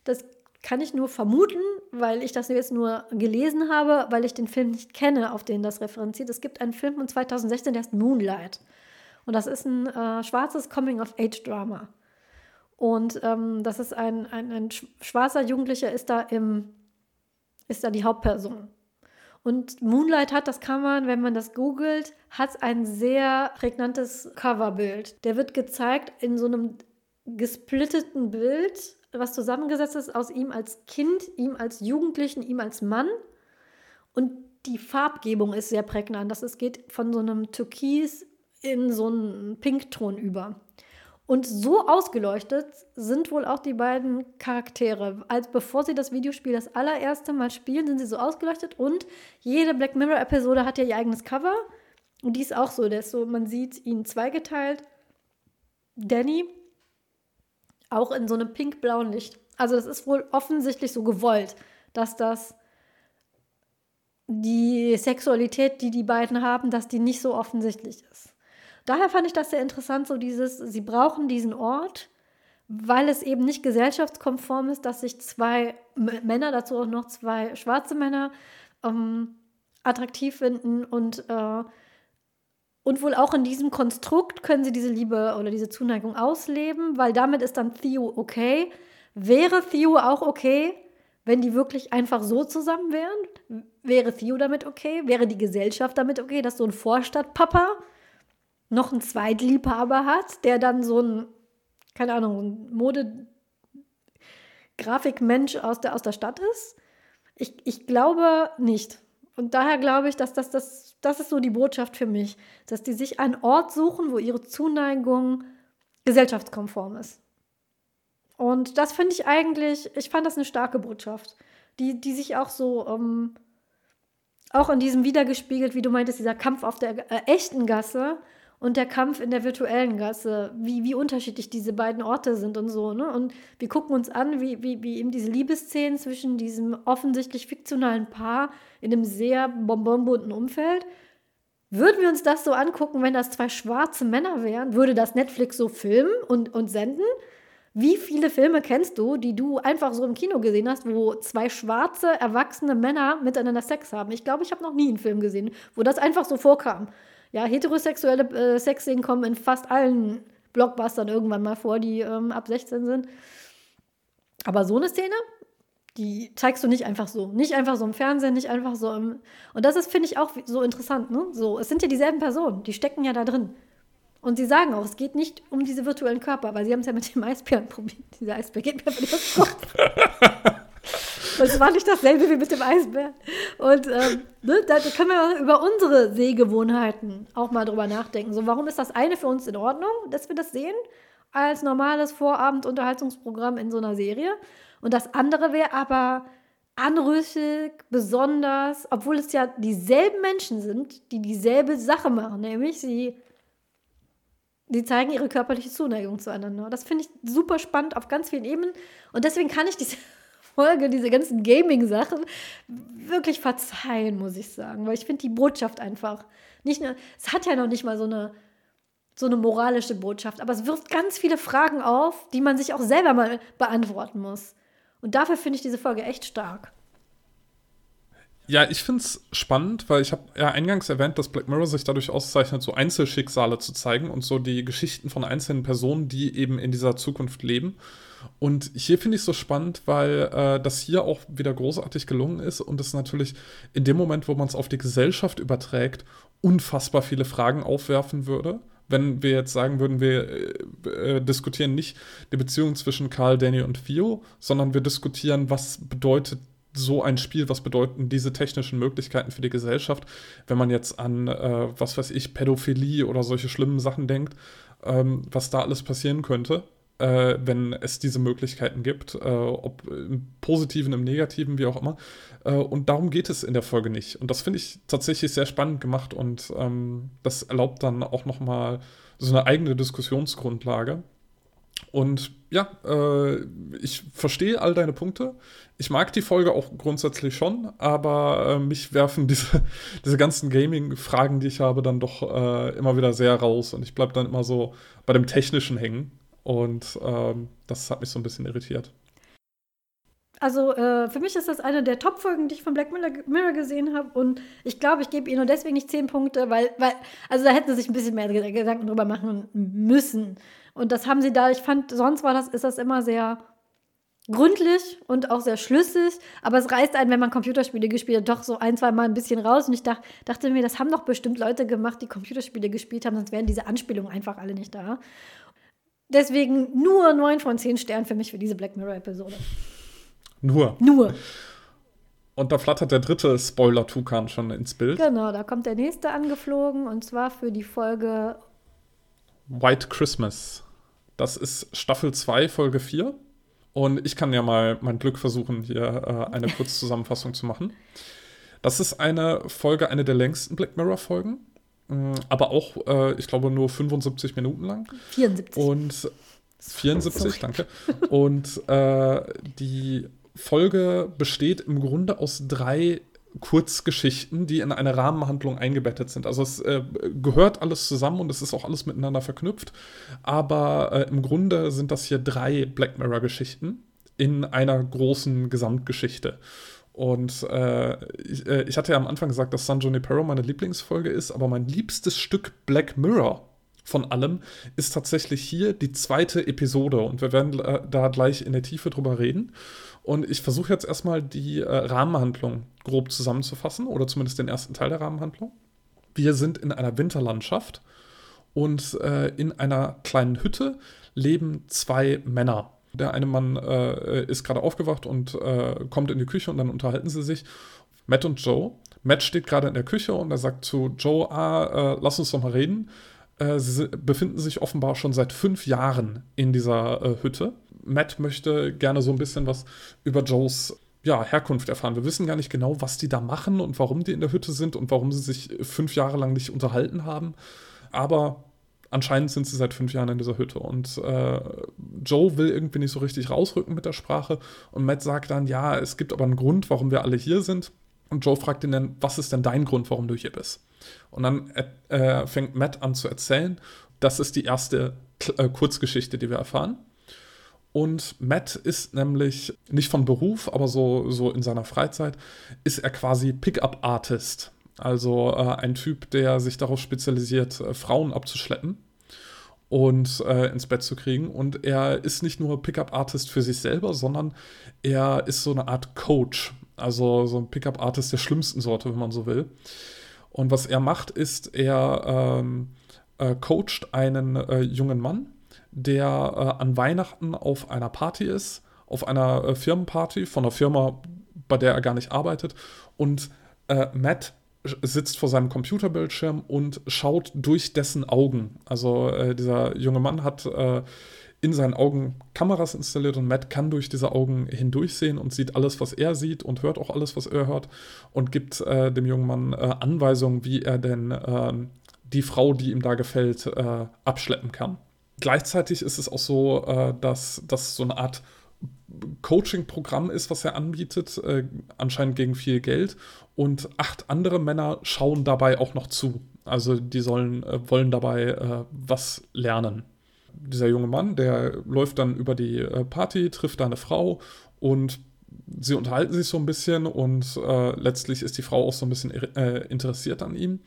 Speaker 1: Das kann ich nur vermuten, weil ich das jetzt nur gelesen habe, weil ich den Film nicht kenne, auf den das referenziert. Es gibt einen Film von 2016, der heißt Moonlight. Und das ist ein äh, schwarzes Coming-of-Age-Drama. Und ähm, das ist ein, ein, ein schwarzer Jugendlicher, ist da im ist da die Hauptperson. Und Moonlight hat, das kann man, wenn man das googelt, hat ein sehr prägnantes Coverbild. Der wird gezeigt in so einem gesplitteten Bild, was zusammengesetzt ist aus ihm als Kind, ihm als Jugendlichen, ihm als Mann. Und die Farbgebung ist sehr prägnant. Das es geht von so einem Türkis in so einen Pinkton über. Und so ausgeleuchtet sind wohl auch die beiden Charaktere. Als bevor sie das Videospiel das allererste Mal spielen, sind sie so ausgeleuchtet und jede Black Mirror-Episode hat ja ihr eigenes Cover. Und die ist auch so, ist so, man sieht ihn zweigeteilt. Danny auch in so einem pink-blauen Licht. Also das ist wohl offensichtlich so gewollt, dass das die Sexualität, die die beiden haben, dass die nicht so offensichtlich ist daher fand ich das sehr interessant, so dieses, sie brauchen diesen Ort, weil es eben nicht gesellschaftskonform ist, dass sich zwei Männer, dazu auch noch zwei schwarze Männer, ähm, attraktiv finden und, äh, und wohl auch in diesem Konstrukt können sie diese Liebe oder diese Zuneigung ausleben, weil damit ist dann Theo okay. Wäre Theo auch okay, wenn die wirklich einfach so zusammen wären? Wäre Theo damit okay? Wäre die Gesellschaft damit okay, dass so ein Vorstadtpapa noch einen Zweitliebhaber hat, der dann so ein, keine Ahnung, ein Mode-Grafikmensch aus der, aus der Stadt ist? Ich, ich glaube nicht. Und daher glaube ich, dass das, das, das ist so die Botschaft für mich, dass die sich einen Ort suchen, wo ihre Zuneigung gesellschaftskonform ist. Und das finde ich eigentlich, ich fand das eine starke Botschaft, die, die sich auch so, ähm, auch in diesem wiedergespiegelt, wie du meintest, dieser Kampf auf der äh, echten Gasse, und der Kampf in der virtuellen Gasse, wie, wie unterschiedlich diese beiden Orte sind und so. Ne? Und wir gucken uns an, wie, wie, wie eben diese Liebesszenen zwischen diesem offensichtlich fiktionalen Paar in einem sehr bonbonbunten Umfeld. Würden wir uns das so angucken, wenn das zwei schwarze Männer wären? Würde das Netflix so filmen und, und senden? Wie viele Filme kennst du, die du einfach so im Kino gesehen hast, wo zwei schwarze, erwachsene Männer miteinander Sex haben? Ich glaube, ich habe noch nie einen Film gesehen, wo das einfach so vorkam. Ja, heterosexuelle äh, Sexszenen kommen in fast allen Blockbustern irgendwann mal vor, die ähm, ab 16 sind. Aber so eine Szene, die zeigst du nicht einfach so. Nicht einfach so im Fernsehen, nicht einfach so im. Und das ist, finde ich, auch so interessant. Ne? So, es sind ja dieselben Personen, die stecken ja da drin. Und sie sagen auch, es geht nicht um diese virtuellen Körper, weil sie haben es ja mit dem Eisbären probiert. Dieser Eisbär geht mir für Kopf. Das war nicht dasselbe wie mit dem Eisbär. Und ähm, ne, da können wir über unsere Sehgewohnheiten auch mal drüber nachdenken. So, warum ist das eine für uns in Ordnung, dass wir das sehen, als normales Vorabendunterhaltungsprogramm in so einer Serie? Und das andere wäre aber anrüchig, besonders, obwohl es ja dieselben Menschen sind, die dieselbe Sache machen, nämlich sie die zeigen ihre körperliche Zuneigung zueinander. Das finde ich super spannend auf ganz vielen Ebenen. Und deswegen kann ich diese Folge, diese ganzen Gaming-Sachen wirklich verzeihen, muss ich sagen. Weil ich finde die Botschaft einfach nicht nur, es hat ja noch nicht mal so eine, so eine moralische Botschaft, aber es wirft ganz viele Fragen auf, die man sich auch selber mal beantworten muss. Und dafür finde ich diese Folge echt stark.
Speaker 2: Ja, ich finde es spannend, weil ich habe ja eingangs erwähnt, dass Black Mirror sich dadurch auszeichnet, so Einzelschicksale zu zeigen und so die Geschichten von einzelnen Personen, die eben in dieser Zukunft leben. Und hier finde ich es so spannend, weil äh, das hier auch wieder großartig gelungen ist und es natürlich in dem Moment, wo man es auf die Gesellschaft überträgt, unfassbar viele Fragen aufwerfen würde. Wenn wir jetzt sagen würden, wir äh, äh diskutieren nicht die Beziehung zwischen Carl, Danny und Theo, sondern wir diskutieren, was bedeutet so ein Spiel, was bedeuten diese technischen Möglichkeiten für die Gesellschaft, wenn man jetzt an, äh, was weiß ich, Pädophilie oder solche schlimmen Sachen denkt, ähm, was da alles passieren könnte, äh, wenn es diese Möglichkeiten gibt, äh, ob im Positiven, im Negativen, wie auch immer. Äh, und darum geht es in der Folge nicht. Und das finde ich tatsächlich sehr spannend gemacht und ähm, das erlaubt dann auch nochmal so eine eigene Diskussionsgrundlage. Und ja, äh, ich verstehe all deine Punkte. Ich mag die Folge auch grundsätzlich schon, aber äh, mich werfen diese, diese ganzen Gaming-Fragen, die ich habe, dann doch äh, immer wieder sehr raus. Und ich bleibe dann immer so bei dem Technischen hängen. Und ähm, das hat mich so ein bisschen irritiert.
Speaker 1: Also äh, für mich ist das eine der Top-Folgen, die ich von Black Mirror gesehen habe. Und ich glaube, ich gebe ihr nur deswegen nicht zehn Punkte, weil, weil, also da hätten sie sich ein bisschen mehr Gedanken drüber machen müssen. Und das haben sie da, ich fand, sonst war das, ist das immer sehr gründlich und auch sehr schlüssig, aber es reißt einen, wenn man Computerspiele gespielt hat, doch so ein, zwei Mal ein bisschen raus. Und ich dacht, dachte mir, das haben doch bestimmt Leute gemacht, die Computerspiele gespielt haben, sonst wären diese Anspielungen einfach alle nicht da. Deswegen nur 9 von 10 Sternen für mich für diese Black Mirror-Episode.
Speaker 2: Nur.
Speaker 1: Nur.
Speaker 2: Und da flattert der dritte Spoiler-Tukan schon ins Bild.
Speaker 1: Genau, da kommt der nächste angeflogen und zwar für die Folge
Speaker 2: White Christmas. Das ist Staffel 2, Folge 4. Und ich kann ja mal mein Glück versuchen, hier äh, eine Kurzzusammenfassung zu machen. Das ist eine Folge, eine der längsten Black Mirror-Folgen. Äh, aber auch, äh, ich glaube, nur 75 Minuten lang.
Speaker 1: 74.
Speaker 2: Und 74, Sorry. danke. Und äh, die Folge besteht im Grunde aus drei Kurzgeschichten, die in eine Rahmenhandlung eingebettet sind. Also es äh, gehört alles zusammen und es ist auch alles miteinander verknüpft. Aber äh, im Grunde sind das hier drei Black Mirror-Geschichten in einer großen Gesamtgeschichte. Und äh, ich, äh, ich, hatte ja am Anfang gesagt, dass San Junipero meine Lieblingsfolge ist, aber mein liebstes Stück Black Mirror von allem ist tatsächlich hier die zweite Episode und wir werden äh, da gleich in der Tiefe drüber reden. Und ich versuche jetzt erstmal die äh, Rahmenhandlung grob zusammenzufassen oder zumindest den ersten Teil der Rahmenhandlung. Wir sind in einer Winterlandschaft und äh, in einer kleinen Hütte leben zwei Männer. Der eine Mann äh, ist gerade aufgewacht und äh, kommt in die Küche und dann unterhalten sie sich. Matt und Joe. Matt steht gerade in der Küche und er sagt zu Joe, ah, äh, lass uns doch mal reden. Äh, sie befinden sich offenbar schon seit fünf Jahren in dieser äh, Hütte. Matt möchte gerne so ein bisschen was über Joes ja, Herkunft erfahren. Wir wissen gar nicht genau, was die da machen und warum die in der Hütte sind und warum sie sich fünf Jahre lang nicht unterhalten haben. Aber anscheinend sind sie seit fünf Jahren in dieser Hütte. Und äh, Joe will irgendwie nicht so richtig rausrücken mit der Sprache. Und Matt sagt dann, ja, es gibt aber einen Grund, warum wir alle hier sind. Und Joe fragt ihn dann, was ist denn dein Grund, warum du hier bist? Und dann äh, fängt Matt an zu erzählen. Das ist die erste äh, Kurzgeschichte, die wir erfahren. Und Matt ist nämlich nicht von Beruf, aber so, so in seiner Freizeit ist er quasi Pickup-Artist. Also äh, ein Typ, der sich darauf spezialisiert, äh, Frauen abzuschleppen und äh, ins Bett zu kriegen. Und er ist nicht nur Pickup-Artist für sich selber, sondern er ist so eine Art Coach. Also so ein Pickup-Artist der schlimmsten Sorte, wenn man so will. Und was er macht, ist, er ähm, äh, coacht einen äh, jungen Mann, der äh, an Weihnachten auf einer Party ist, auf einer Firmenparty von einer Firma, bei der er gar nicht arbeitet. Und Matt sitzt vor seinem Computerbildschirm und schaut durch dessen Augen. Also äh, dieser junge Mann hat äh, in seinen Augen Kameras installiert und Matt kann durch diese Augen hindurchsehen und sieht alles, was er sieht und hört auch alles, was er hört und gibt äh, dem jungen Mann äh, Anweisungen, wie er denn ähm, die Frau, die ihm da gefällt, äh, abschleppen kann. Gleichzeitig ist es auch so, äh, dass das so eine Art Coaching-Programm ist, was er anbietet, äh, anscheinend gegen viel Geld. Und acht andere Männer schauen dabei auch noch zu. Also die sollen, äh, wollen dabei was lernen dieser junge Mann, der läuft dann über die äh, Party, trifft da eine Frau und sie unterhalten sich so ein bisschen und äh, letztlich ist die Frau auch so ein bisschen äh, interessiert an ihm.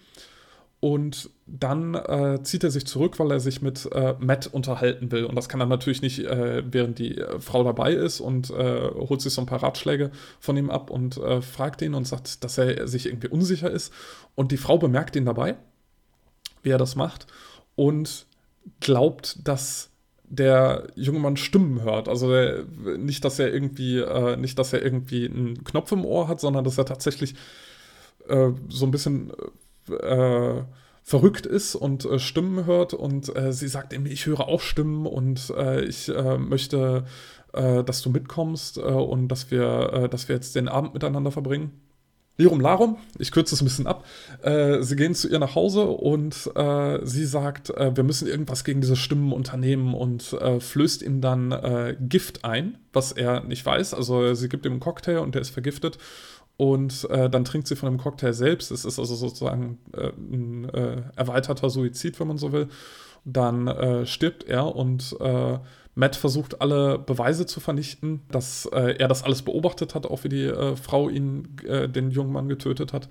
Speaker 2: Und dann äh, zieht er sich zurück, weil er sich mit äh, Matt unterhalten will. Und das kann er natürlich nicht, äh, während die äh, Frau dabei ist und äh, holt sich so ein paar Ratschläge von ihm ab und äh, fragt ihn und sagt, dass er sich irgendwie unsicher ist. Und die Frau bemerkt ihn dabei, wie er das macht. Und glaubt, dass der junge Mann Stimmen hört. Also der, nicht, dass er irgendwie, nicht, dass er irgendwie einen Knopf im Ohr hat, sondern dass er tatsächlich so ein bisschen äh, verrückt ist und äh, Stimmen hört. Und äh, sie sagt ihm, ich höre auch Stimmen und äh, ich möchte, dass du mitkommst und dass wir, dass wir jetzt den Abend miteinander verbringen. Lirum Larum, ich kürze es ein bisschen ab. Äh, sie gehen zu ihr nach Hause und äh, sie sagt, äh, wir müssen irgendwas gegen diese Stimmen unternehmen und äh, flößt ihm dann äh, Gift ein, was er nicht weiß. Also sie gibt ihm einen Cocktail und der ist vergiftet. Und äh, dann trinkt sie von dem Cocktail selbst. Es ist also sozusagen ein erweiterter Suizid, wenn man so will. Dann stirbt er und Matt versucht alle Beweise zu vernichten, dass äh, er das alles beobachtet hat, auch wie die äh, Frau ihn, äh, den jungen Mann getötet hat,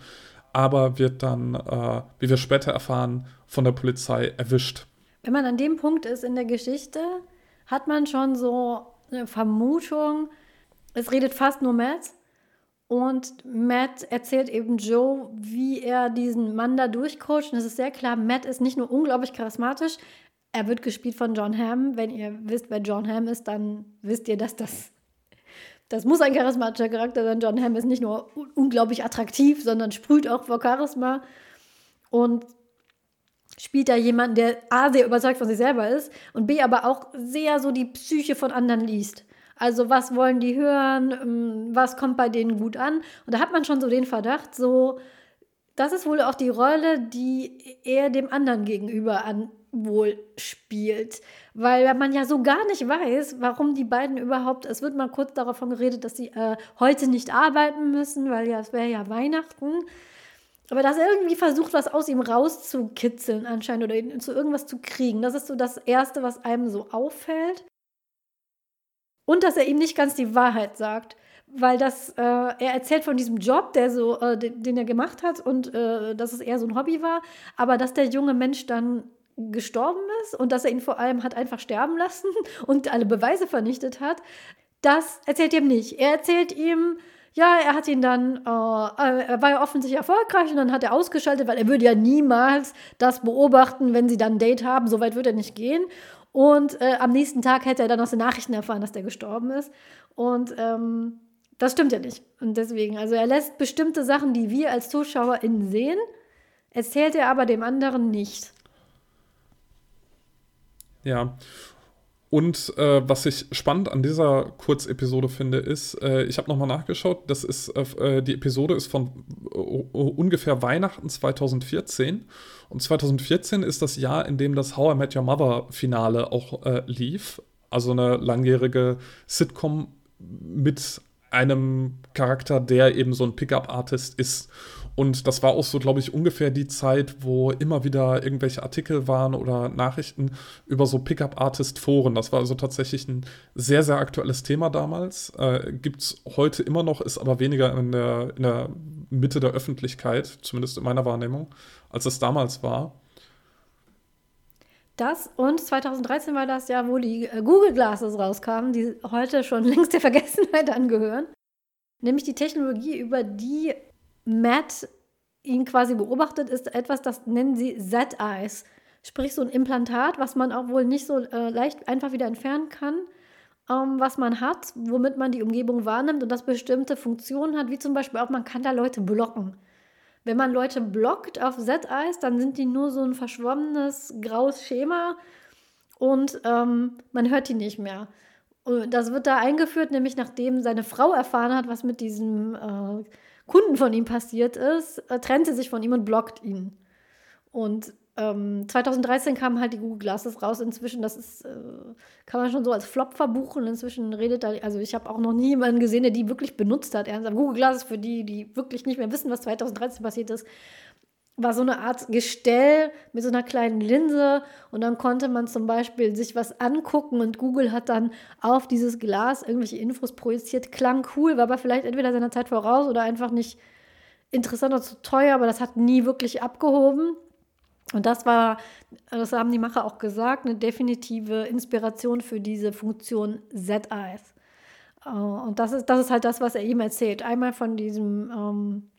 Speaker 2: aber wird dann, äh, wie wir später erfahren, von der Polizei erwischt.
Speaker 1: Wenn man an dem Punkt ist in der Geschichte, hat man schon so eine Vermutung, es redet fast nur Matt. Und Matt erzählt eben Joe, wie er diesen Mann da durchcoacht. Und es ist sehr klar, Matt ist nicht nur unglaublich charismatisch, er wird gespielt von John Hamm. Wenn ihr wisst, wer John Hamm ist, dann wisst ihr, dass das. Das muss ein charismatischer Charakter sein. John Hamm ist nicht nur unglaublich attraktiv, sondern sprüht auch vor Charisma. Und spielt da jemanden, der A, sehr überzeugt von sich selber ist und B, aber auch sehr so die Psyche von anderen liest. Also was wollen die hören, ähm, was kommt bei denen gut an. Und da hat man schon so den Verdacht, so, das ist wohl auch die Rolle, die er dem anderen gegenüber an, wohl spielt. Weil man ja so gar nicht weiß, warum die beiden überhaupt, es wird mal kurz davon geredet, dass sie äh, heute nicht arbeiten müssen, weil ja, es wäre ja Weihnachten. Aber dass er irgendwie versucht, was aus ihm rauszukitzeln anscheinend oder ihn zu irgendwas zu kriegen. Das ist so das Erste, was einem so auffällt. Und dass er ihm nicht ganz die Wahrheit sagt. Weil das, äh, er erzählt von diesem Job, der so, äh, den, den, er gemacht hat und äh, dass es eher so ein Hobby war, aber dass der junge Mensch dann gestorben ist und dass er ihn vor allem hat einfach sterben lassen und alle Beweise vernichtet hat, das erzählt ihm nicht. Er erzählt ihm, ja, er hat ihn dann, äh, äh, er war ja offensichtlich erfolgreich und dann hat er ausgeschaltet, weil er würde ja niemals das beobachten, wenn sie dann ein Date haben. So weit wird er nicht gehen. Und äh, am nächsten Tag hätte er dann aus den Nachrichten erfahren, dass der gestorben ist. Und ähm, das stimmt ja nicht. Und deswegen, also er lässt bestimmte Sachen, die wir als ZuschauerInnen sehen, erzählt er aber dem anderen nicht.
Speaker 2: Ja. Und äh, was ich spannend an dieser Kurzepisode finde, ist, äh, ich habe nochmal nachgeschaut, das ist, äh, die Episode ist von äh, ungefähr Weihnachten 2014. Und 2014 ist das Jahr, in dem das How I Met Your Mother Finale auch äh, lief. Also eine langjährige Sitcom mit einem Charakter, der eben so ein Pickup-Artist ist. Und das war auch so, glaube ich, ungefähr die Zeit, wo immer wieder irgendwelche Artikel waren oder Nachrichten über so Pickup-Artist-Foren. Das war also tatsächlich ein sehr, sehr aktuelles Thema damals. Äh, Gibt es heute immer noch, ist aber weniger in der, in der Mitte der Öffentlichkeit, zumindest in meiner Wahrnehmung, als es damals war.
Speaker 1: Das und 2013 war das ja, wo die äh, Google Glasses rauskamen, die heute schon längst der Vergessenheit angehören. Nämlich die Technologie, über die Matt ihn quasi beobachtet, ist etwas, das nennen sie Z-Eyes. Sprich, so ein Implantat, was man auch wohl nicht so äh, leicht einfach wieder entfernen kann. ähm, was man hat, womit man die Umgebung wahrnimmt und das bestimmte Funktionen hat, wie zum Beispiel auch, man kann da Leute blocken. Wenn man Leute blockt auf Z-Eyes, dann sind die nur so ein verschwommenes graues Schema und ähm, man hört die nicht mehr. Und das wird da eingeführt, nämlich nachdem seine Frau erfahren hat, was mit diesem äh, Kunden von ihm passiert ist, äh, trennt sie sich von ihm und blockt ihn. Und ähm, 2013 kamen halt die Google Glasses raus. Inzwischen, das ist, äh, kann man schon so als Flop verbuchen. Inzwischen redet da, also ich habe auch noch nie jemanden gesehen, der die wirklich benutzt hat. Ernsthaft. Google Glasses, für die, die wirklich nicht mehr wissen, was 2013 passiert ist, war so eine Art Gestell mit so einer kleinen Linse und dann konnte man zum Beispiel sich was angucken und Google hat dann auf dieses Glas irgendwelche Infos projiziert. Klang cool, war aber vielleicht entweder seiner Zeit voraus oder einfach nicht interessant oder zu teuer, aber das hat nie wirklich abgehoben. Und das war, das haben die Macher auch gesagt, eine definitive Inspiration für diese Funktion Z-Eyes. Äh, und das ist, das ist halt das, was er ihm erzählt. Einmal von diesem, ähm,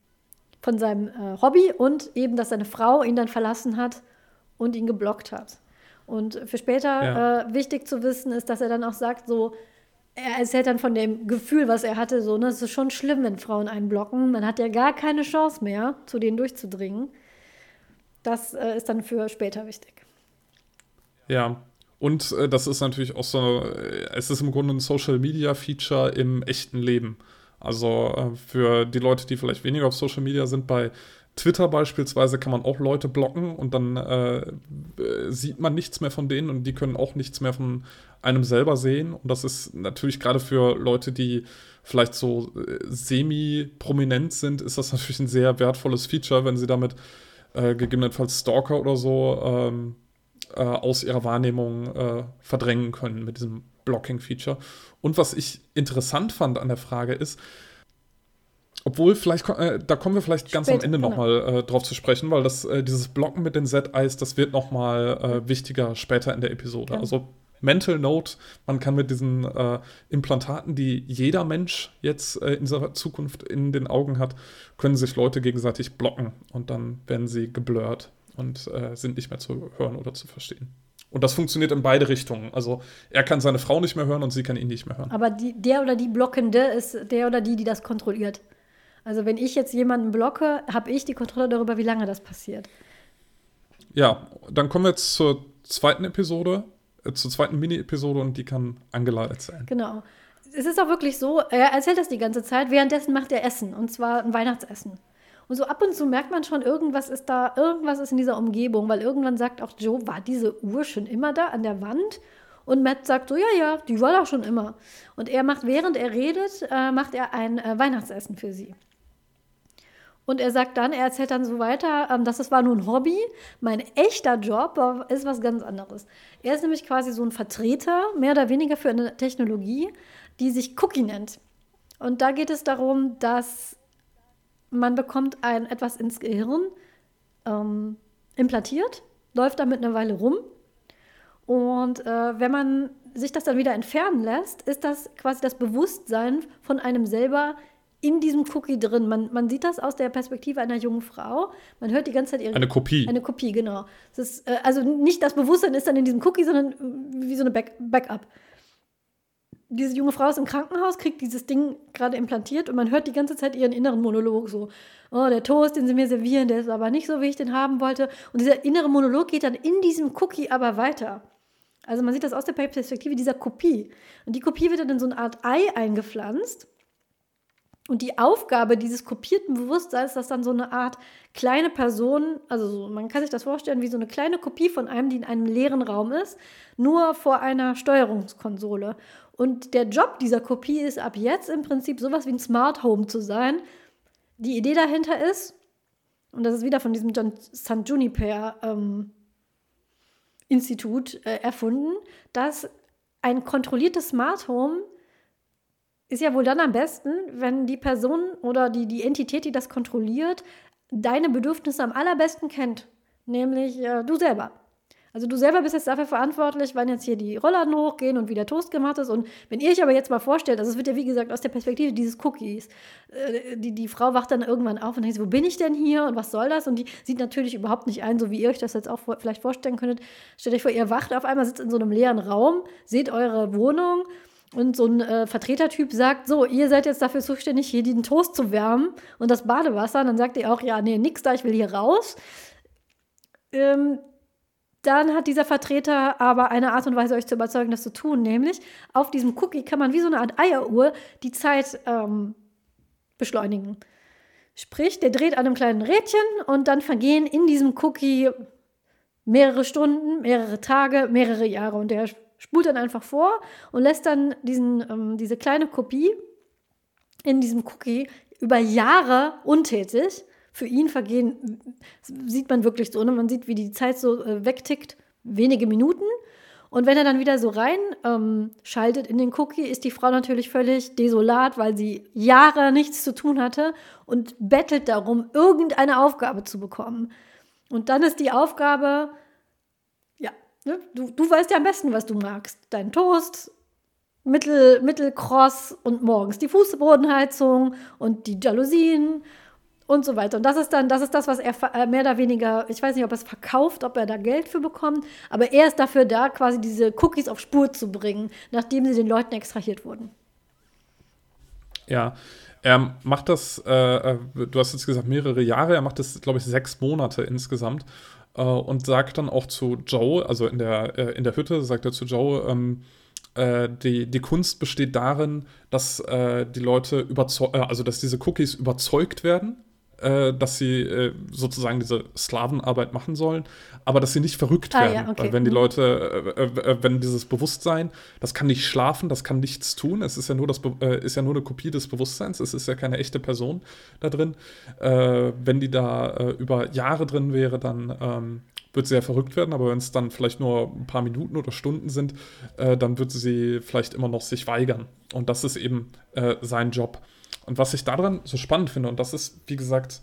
Speaker 1: von seinem äh, Hobby und eben, dass seine Frau ihn dann verlassen hat und ihn geblockt hat. Und für später ja. äh, wichtig zu wissen ist, dass er dann auch sagt, so, er erzählt dann von dem Gefühl, was er hatte, so, ne, es ist schon schlimm, wenn Frauen einen blocken. Man hat ja gar keine Chance mehr, zu denen durchzudringen. Das äh, ist dann für später wichtig.
Speaker 2: Ja, und äh, das ist natürlich auch so, äh, es ist im Grunde ein Social Media Feature im echten Leben. Also äh, für die Leute, die vielleicht weniger auf Social Media sind, bei Twitter beispielsweise kann man auch Leute blocken und dann äh, sieht man nichts mehr von denen und die können auch nichts mehr von einem selber sehen. Und das ist natürlich gerade für Leute, die vielleicht so äh, semi-prominent sind, ist das natürlich ein sehr wertvolles Feature, wenn sie damit äh, gegebenenfalls Stalker oder so ähm, äh, aus ihrer Wahrnehmung äh, verdrängen können mit diesem Blocking-Feature. Und was ich interessant fand an der Frage ist, obwohl, vielleicht, äh, da kommen wir vielleicht ganz Spät, am Ende genau. nochmal äh, drauf zu sprechen, weil das, äh, dieses Blocken mit den Z-Eyes, das wird nochmal äh, wichtiger später in der Episode. Ja. Also Mental Note, man kann mit diesen äh, Implantaten, die jeder Mensch jetzt äh, in dieser Zukunft in den Augen hat, können sich Leute gegenseitig blocken und dann werden sie geblurrt und äh, sind nicht mehr zu hören oder zu verstehen. Und das funktioniert in beide Richtungen. Also er kann seine Frau nicht mehr hören und sie kann ihn nicht mehr hören.
Speaker 1: Aber die, der oder die Blockende ist der oder die, die das kontrolliert. Also wenn ich jetzt jemanden blocke, habe ich die Kontrolle darüber, wie lange das passiert.
Speaker 2: Ja, dann kommen wir jetzt zur zweiten Episode. Äh, zur zweiten Mini-Episode und die kann Angela erzählen.
Speaker 1: Genau. Es ist auch wirklich so, er erzählt das die ganze Zeit, währenddessen macht er Essen und zwar ein Weihnachtsessen. Und so ab und zu merkt man schon, irgendwas ist da, irgendwas ist in dieser Umgebung, weil irgendwann sagt auch Joe, war diese Uhr schon immer da an der Wand? Und Matt sagt so, ja, ja, die war da schon immer. Und er macht, während er redet, äh, macht er ein äh, Weihnachtsessen für sie. Und er sagt dann, er erzählt dann so weiter, ähm, dass es war nur ein Hobby. Mein echter Job ist was ganz anderes. Er ist nämlich quasi so ein Vertreter, mehr oder weniger für eine Technologie, die sich Cookie nennt. Und da geht es darum, dass man bekommt ein etwas ins Gehirn ähm, implantiert, läuft damit eine Weile rum. Und äh, wenn man sich das dann wieder entfernen lässt, ist das quasi das Bewusstsein von einem selber in diesem Cookie drin. Man, man sieht das aus der Perspektive einer jungen Frau. Man hört die ganze Zeit ihre.
Speaker 2: Eine Kopie.
Speaker 1: Eine Kopie, genau. Ist, äh, also nicht das Bewusstsein ist dann in diesem Cookie, sondern wie so eine Back Backup. Diese junge Frau ist im Krankenhaus, kriegt dieses Ding gerade implantiert und man hört die ganze Zeit ihren inneren Monolog so. Oh, der Toast, den sie mir servieren, der ist aber nicht so, wie ich den haben wollte. Und dieser innere Monolog geht dann in diesem Cookie aber weiter. Also man sieht das aus der Perspektive dieser Kopie. Und die Kopie wird dann in so eine Art Ei eingepflanzt. Und die Aufgabe dieses kopierten Bewusstseins, dass dann so eine Art kleine Person, also so, man kann sich das vorstellen wie so eine kleine Kopie von einem, die in einem leeren Raum ist, nur vor einer Steuerungskonsole. Und der Job dieser Kopie ist ab jetzt im Prinzip sowas wie ein Smart Home zu sein. Die Idee dahinter ist, und das ist wieder von diesem St. Juniper ähm, Institut äh, erfunden, dass ein kontrolliertes Smart Home ist ja wohl dann am besten, wenn die Person oder die, die Entität, die das kontrolliert, deine Bedürfnisse am allerbesten kennt. Nämlich äh, du selber. Also du selber bist jetzt dafür verantwortlich, wann jetzt hier die Rollladen hochgehen und wie der Toast gemacht ist. Und wenn ihr euch aber jetzt mal vorstellt, also es wird ja wie gesagt aus der Perspektive dieses Cookies, äh, die, die Frau wacht dann irgendwann auf und denkt, wo bin ich denn hier und was soll das? Und die sieht natürlich überhaupt nicht ein, so wie ihr euch das jetzt auch vor, vielleicht vorstellen könntet. Stellt euch vor, ihr wacht auf einmal, sitzt in so einem leeren Raum, seht eure Wohnung Und so ein äh, Vertretertyp sagt, so, ihr seid jetzt dafür zuständig, hier den Toast zu wärmen und das Badewasser. Und dann sagt ihr auch, ja, nee, nix da, ich will hier raus. Ähm, dann hat dieser Vertreter aber eine Art und Weise, euch zu überzeugen, das zu tun. Nämlich, auf diesem Cookie kann man wie so eine Art Eieruhr die Zeit ähm, beschleunigen. Sprich, der dreht an einem kleinen Rädchen und dann vergehen in diesem Cookie mehrere Stunden, mehrere Tage, mehrere Jahre. Und der spult dann einfach vor und lässt dann diesen, ähm, diese kleine Kopie in diesem Cookie über Jahre untätig. Für ihn vergehen, sieht man wirklich so, ne? man sieht, wie die Zeit so äh, wegtickt, wenige Minuten. Und wenn er dann wieder so rein ähm, schaltet in den Cookie, ist die Frau natürlich völlig desolat, weil sie Jahre nichts zu tun hatte und bettelt darum, irgendeine Aufgabe zu bekommen. Und dann ist die Aufgabe, Ne? Du, du weißt ja am besten, was du magst. Dein Toast, Mittel, Mittelcross und morgens die Fußbodenheizung und die Jalousien und so weiter. Und das ist dann, das ist das, was er äh, mehr oder weniger, ich weiß nicht, ob er es verkauft, ob er da Geld für bekommt, aber er ist dafür da, quasi diese Cookies auf Spur zu bringen, nachdem sie den Leuten extrahiert wurden.
Speaker 2: Ja, er macht das, äh, du hast jetzt gesagt, mehrere Jahre, er macht das, glaube ich, sechs Monate insgesamt äh, und sagt dann auch zu Joe, also in der, äh, in der Hütte, sagt er zu Joe, ähm, äh, die, die Kunst besteht darin, dass äh, die Leute überzeugt, also dass diese Cookies überzeugt werden äh, dass sie äh, sozusagen diese Sklavenarbeit machen sollen, aber dass sie nicht verrückt ah, werden. Ja, okay. Weil wenn die mhm. Leute, äh, wenn dieses Bewusstsein, das kann nicht schlafen, das kann nichts tun, es ist ja nur, das ist ja nur eine Kopie des Bewusstseins, es ist ja keine echte Person da drin. wenn die da über Jahre drin wäre, dann ähm, wird sie ja verrückt werden, aber wenn es dann vielleicht nur ein paar Minuten oder Stunden sind, dann wird sie vielleicht immer noch sich weigern. Und das ist eben sein Job. Und was ich daran so spannend finde, und das ist, wie gesagt,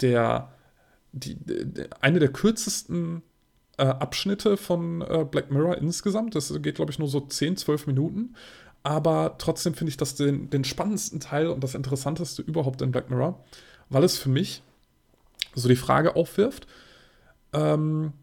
Speaker 2: der, die, die eine der kürzesten äh, Abschnitte von äh, Black Mirror insgesamt. Das geht, glaube ich, nur so 10, 12 Minuten. Aber trotzdem finde ich das den, den spannendsten Teil und das Interessanteste überhaupt in Black Mirror, weil es für mich so die Frage aufwirft, ähm,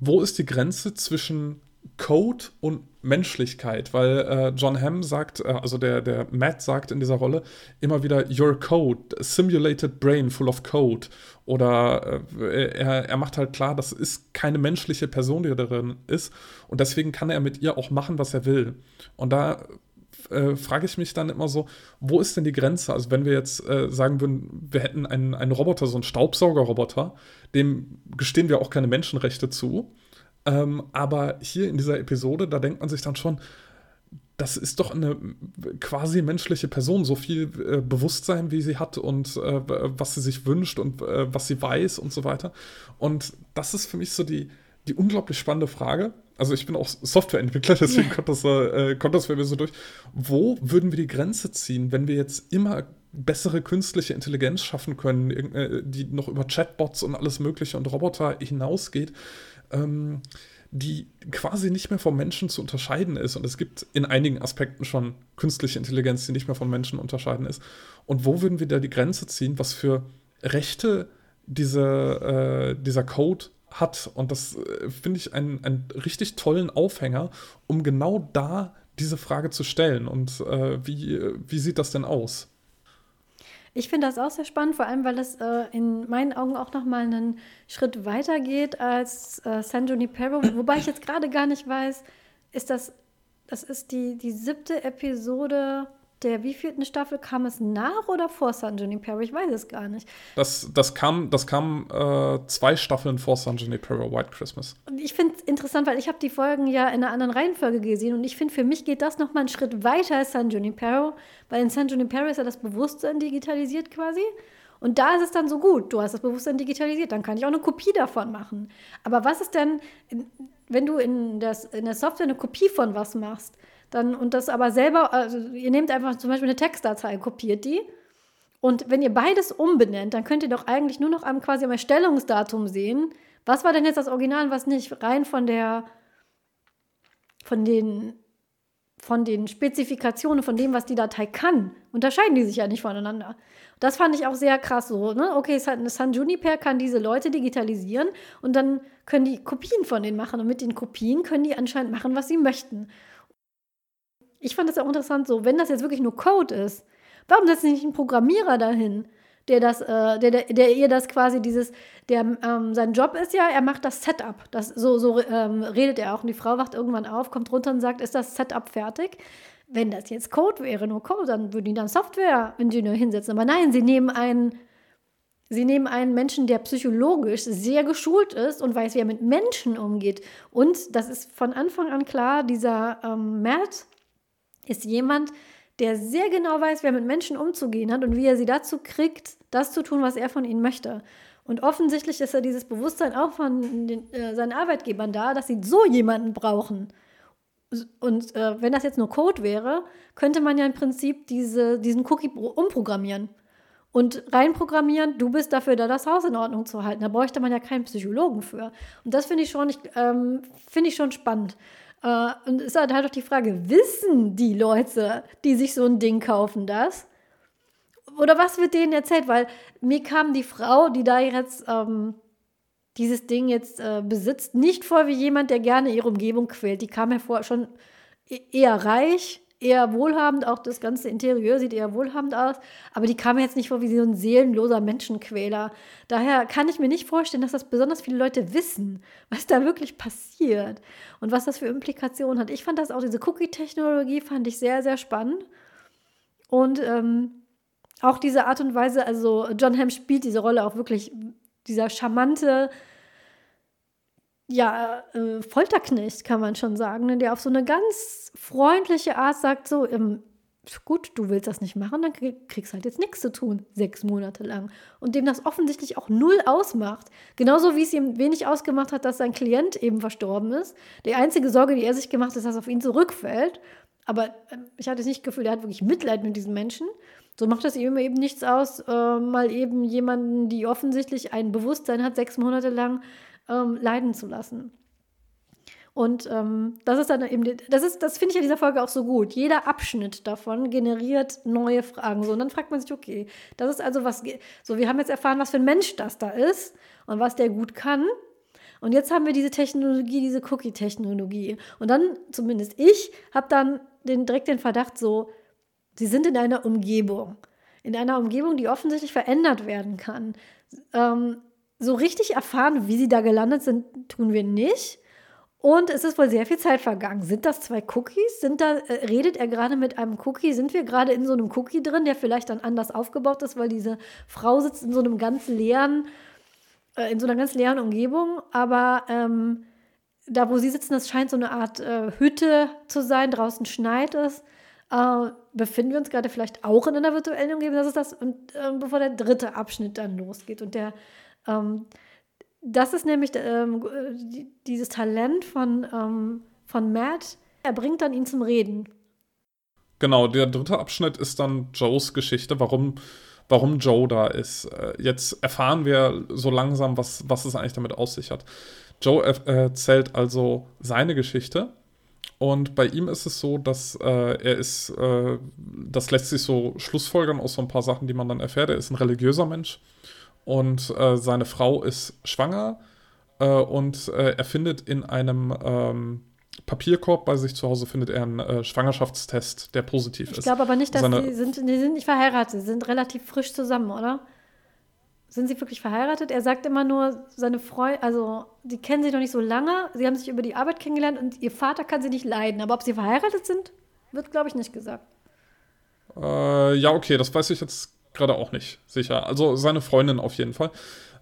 Speaker 2: wo ist die Grenze zwischen Code und Menschlichkeit, weil äh, John Hamm sagt, äh, also der, der Matt sagt in dieser Rolle immer wieder, Your code, simulated brain full of code. Oder äh, er, er macht halt klar, das ist keine menschliche Person, die darin ist. Und deswegen kann er mit ihr auch machen, was er will. Und da äh, frage ich mich dann immer so, wo ist denn die Grenze? Also wenn wir jetzt äh, sagen würden, wir hätten einen, einen Roboter, so einen Staubsaugerroboter, dem gestehen wir auch keine Menschenrechte zu. Ähm, aber hier in dieser Episode, da denkt man sich dann schon, das ist doch eine quasi menschliche Person, so viel äh, Bewusstsein, wie sie hat und äh, was sie sich wünscht und äh, was sie weiß und so weiter. Und das ist für mich so die, die unglaublich spannende Frage. Also ich bin auch Softwareentwickler, deswegen ja. kommt, das, äh, kommt das bei mir so durch. Wo würden wir die Grenze ziehen, wenn wir jetzt immer bessere künstliche Intelligenz schaffen können, die noch über Chatbots und alles Mögliche und Roboter hinausgeht? Ähm, die quasi nicht mehr vom Menschen zu unterscheiden ist. Und es gibt in einigen Aspekten schon künstliche Intelligenz, die nicht mehr von Menschen unterscheiden ist. Und wo würden wir da die Grenze ziehen, was für Rechte diese, äh, dieser Code hat? Und das äh, finde ich einen, einen richtig tollen Aufhänger, um genau da diese Frage zu stellen. Und äh, wie, wie sieht das denn aus?
Speaker 1: Ich finde das auch sehr spannend, vor allem, weil es äh, in meinen Augen auch noch mal einen Schritt weiter geht als äh, San Junipero, wobei ich jetzt gerade gar nicht weiß, ist das, das ist die, die siebte Episode der wievielten Staffel kam es nach oder vor San Junipero? Ich weiß es gar nicht.
Speaker 2: Das, das kam, das kam äh, zwei Staffeln vor San Junipero, White Christmas.
Speaker 1: Und ich finde es interessant, weil ich habe die Folgen ja in einer anderen Reihenfolge gesehen und ich finde, für mich geht das noch mal einen Schritt weiter als San Junipero, weil in San Junipero ist ja das Bewusstsein digitalisiert quasi. Und da ist es dann so gut, du hast das Bewusstsein digitalisiert, dann kann ich auch eine Kopie davon machen. Aber was ist denn, wenn du in, das, in der Software eine Kopie von was machst? Dann, und das aber selber, also ihr nehmt einfach zum Beispiel eine Textdatei, kopiert die. Und wenn ihr beides umbenennt, dann könnt ihr doch eigentlich nur noch am quasi am Erstellungsdatum sehen, was war denn jetzt das Original und was nicht, rein von der, von den, von den Spezifikationen, von dem, was die Datei kann, unterscheiden die sich ja nicht voneinander. Das fand ich auch sehr krass so, ne? Okay, San Juniper kann diese Leute digitalisieren und dann können die Kopien von denen machen und mit den Kopien können die anscheinend machen, was sie möchten. Ich fand das auch interessant, so, wenn das jetzt wirklich nur Code ist, warum setzt nicht ein Programmierer dahin? der das, äh, der, der, der ihr das quasi dieses, der, ähm, sein Job ist ja, er macht das Setup. Das, so so ähm, redet er auch. Und die Frau wacht irgendwann auf, kommt runter und sagt, ist das Setup fertig? Wenn das jetzt Code wäre, nur Code, dann würden die dann Software-Ingenieur hinsetzen. Aber nein, sie nehmen einen, sie nehmen einen Menschen, der psychologisch sehr geschult ist und weiß, wie er mit Menschen umgeht. Und das ist von Anfang an klar, dieser ähm, Matt ist jemand, der sehr genau weiß, wer mit Menschen umzugehen hat und wie er sie dazu kriegt, das zu tun, was er von ihnen möchte. Und offensichtlich ist ja dieses Bewusstsein auch von den, äh, seinen Arbeitgebern da, dass sie so jemanden brauchen. Und äh, wenn das jetzt nur Code wäre, könnte man ja im Prinzip diese, diesen Cookie umprogrammieren und reinprogrammieren, du bist dafür da, das Haus in Ordnung zu halten. Da bräuchte man ja keinen Psychologen für. Und das finde ich ähm, finde ich schon spannend. Äh, und es ist halt, halt auch die Frage, wissen die Leute, die sich so ein Ding kaufen, das? Oder was wird denen erzählt? Weil mir kam die Frau, die da jetzt ähm, dieses Ding jetzt äh, besitzt, nicht vor wie jemand, der gerne ihre Umgebung quält. Die kam hervor schon e-, eher reich, eher wohlhabend, auch das ganze Interieur sieht eher wohlhabend aus, aber die kam mir jetzt nicht vor wie so ein seelenloser Menschenquäler. Daher kann ich mir nicht vorstellen, dass das besonders viele Leute wissen, was da wirklich passiert und was das für Implikationen hat. Ich fand das auch, diese Cookie-Technologie fand ich sehr, sehr spannend und ähm, auch diese Art und Weise, also John Hamm spielt diese Rolle auch wirklich, dieser charmante, ja, äh, Folterknecht, kann man schon sagen, ne, der auf so eine ganz freundliche Art sagt, so, ähm, gut, du willst das nicht machen, dann kriegst halt jetzt nichts zu tun, sechs Monate lang. Und dem das offensichtlich auch null ausmacht. Genauso wie es ihm wenig ausgemacht hat, dass sein Klient eben verstorben ist. Die einzige Sorge, die er sich gemacht hat, ist, dass auf ihn zurückfällt. Aber äh, ich hatte nicht das Gefühl, er hat wirklich Mitleid mit diesen Menschen. So macht es ihm eben nichts aus, äh, mal eben jemanden, die offensichtlich ein Bewusstsein hat, sechs Monate lang ähm, leiden zu lassen. Und ähm, das ist dann eben, das ist, das finde ich an dieser Folge auch so gut. Jeder Abschnitt davon generiert neue Fragen. So, und dann fragt man sich, okay, das ist also was, so, wir haben jetzt erfahren, was für ein Mensch das da ist und was der gut kann. Und jetzt haben wir diese Technologie, diese Cookie-Technologie. Und dann, zumindest ich, habe dann den, direkt den Verdacht so, sie sind in einer Umgebung. In einer Umgebung, die offensichtlich verändert werden kann. Ähm, so richtig erfahren, wie sie da gelandet sind, tun wir nicht. Und es ist wohl sehr viel Zeit vergangen. Sind das zwei Cookies? Sind da, äh, redet er gerade mit einem Cookie? Sind wir gerade in so einem Cookie drin, der vielleicht dann anders aufgebaut ist, weil diese Frau sitzt in so einem ganz leeren, äh, in so einer ganz leeren Umgebung. Aber ähm, da, wo sie sitzen, das scheint so eine Art äh, Hütte zu sein. Draußen schneit es. Äh, befinden wir uns gerade vielleicht auch in einer virtuellen Umgebung? Das ist das, und äh, bevor der dritte Abschnitt dann losgeht. Und der ähm, das ist nämlich ähm, dieses Talent von, ähm, von Matt. Er bringt dann ihn zum Reden.
Speaker 2: Genau, der dritte Abschnitt ist dann Joes Geschichte, warum, warum Joe da ist. Äh, jetzt erfahren wir so langsam, was, was es eigentlich damit aus sich hat. Joe erzählt also seine Geschichte. Und bei ihm ist es so, dass äh, er ist, äh, das lässt sich so schlussfolgern aus so ein paar Sachen, die man dann erfährt. Er ist ein religiöser Mensch und äh, seine Frau ist schwanger äh, und äh, er findet in einem ähm, Papierkorb bei sich zu Hause findet er einen äh, Schwangerschaftstest, der positiv
Speaker 1: ich
Speaker 2: ist.
Speaker 1: Ich glaube aber nicht, dass seine, sie sind, die sind nicht verheiratet, sie sind relativ frisch zusammen, oder? Sind sie wirklich verheiratet? Er sagt immer nur, seine Freundin, also die kennen sich noch nicht so lange, sie haben sich über die Arbeit kennengelernt und ihr Vater kann sie nicht leiden. Aber ob sie verheiratet sind, wird, glaube ich, nicht gesagt.
Speaker 2: Äh, ja, okay, das weiß ich jetzt gerade auch nicht sicher. Also seine Freundin auf jeden Fall.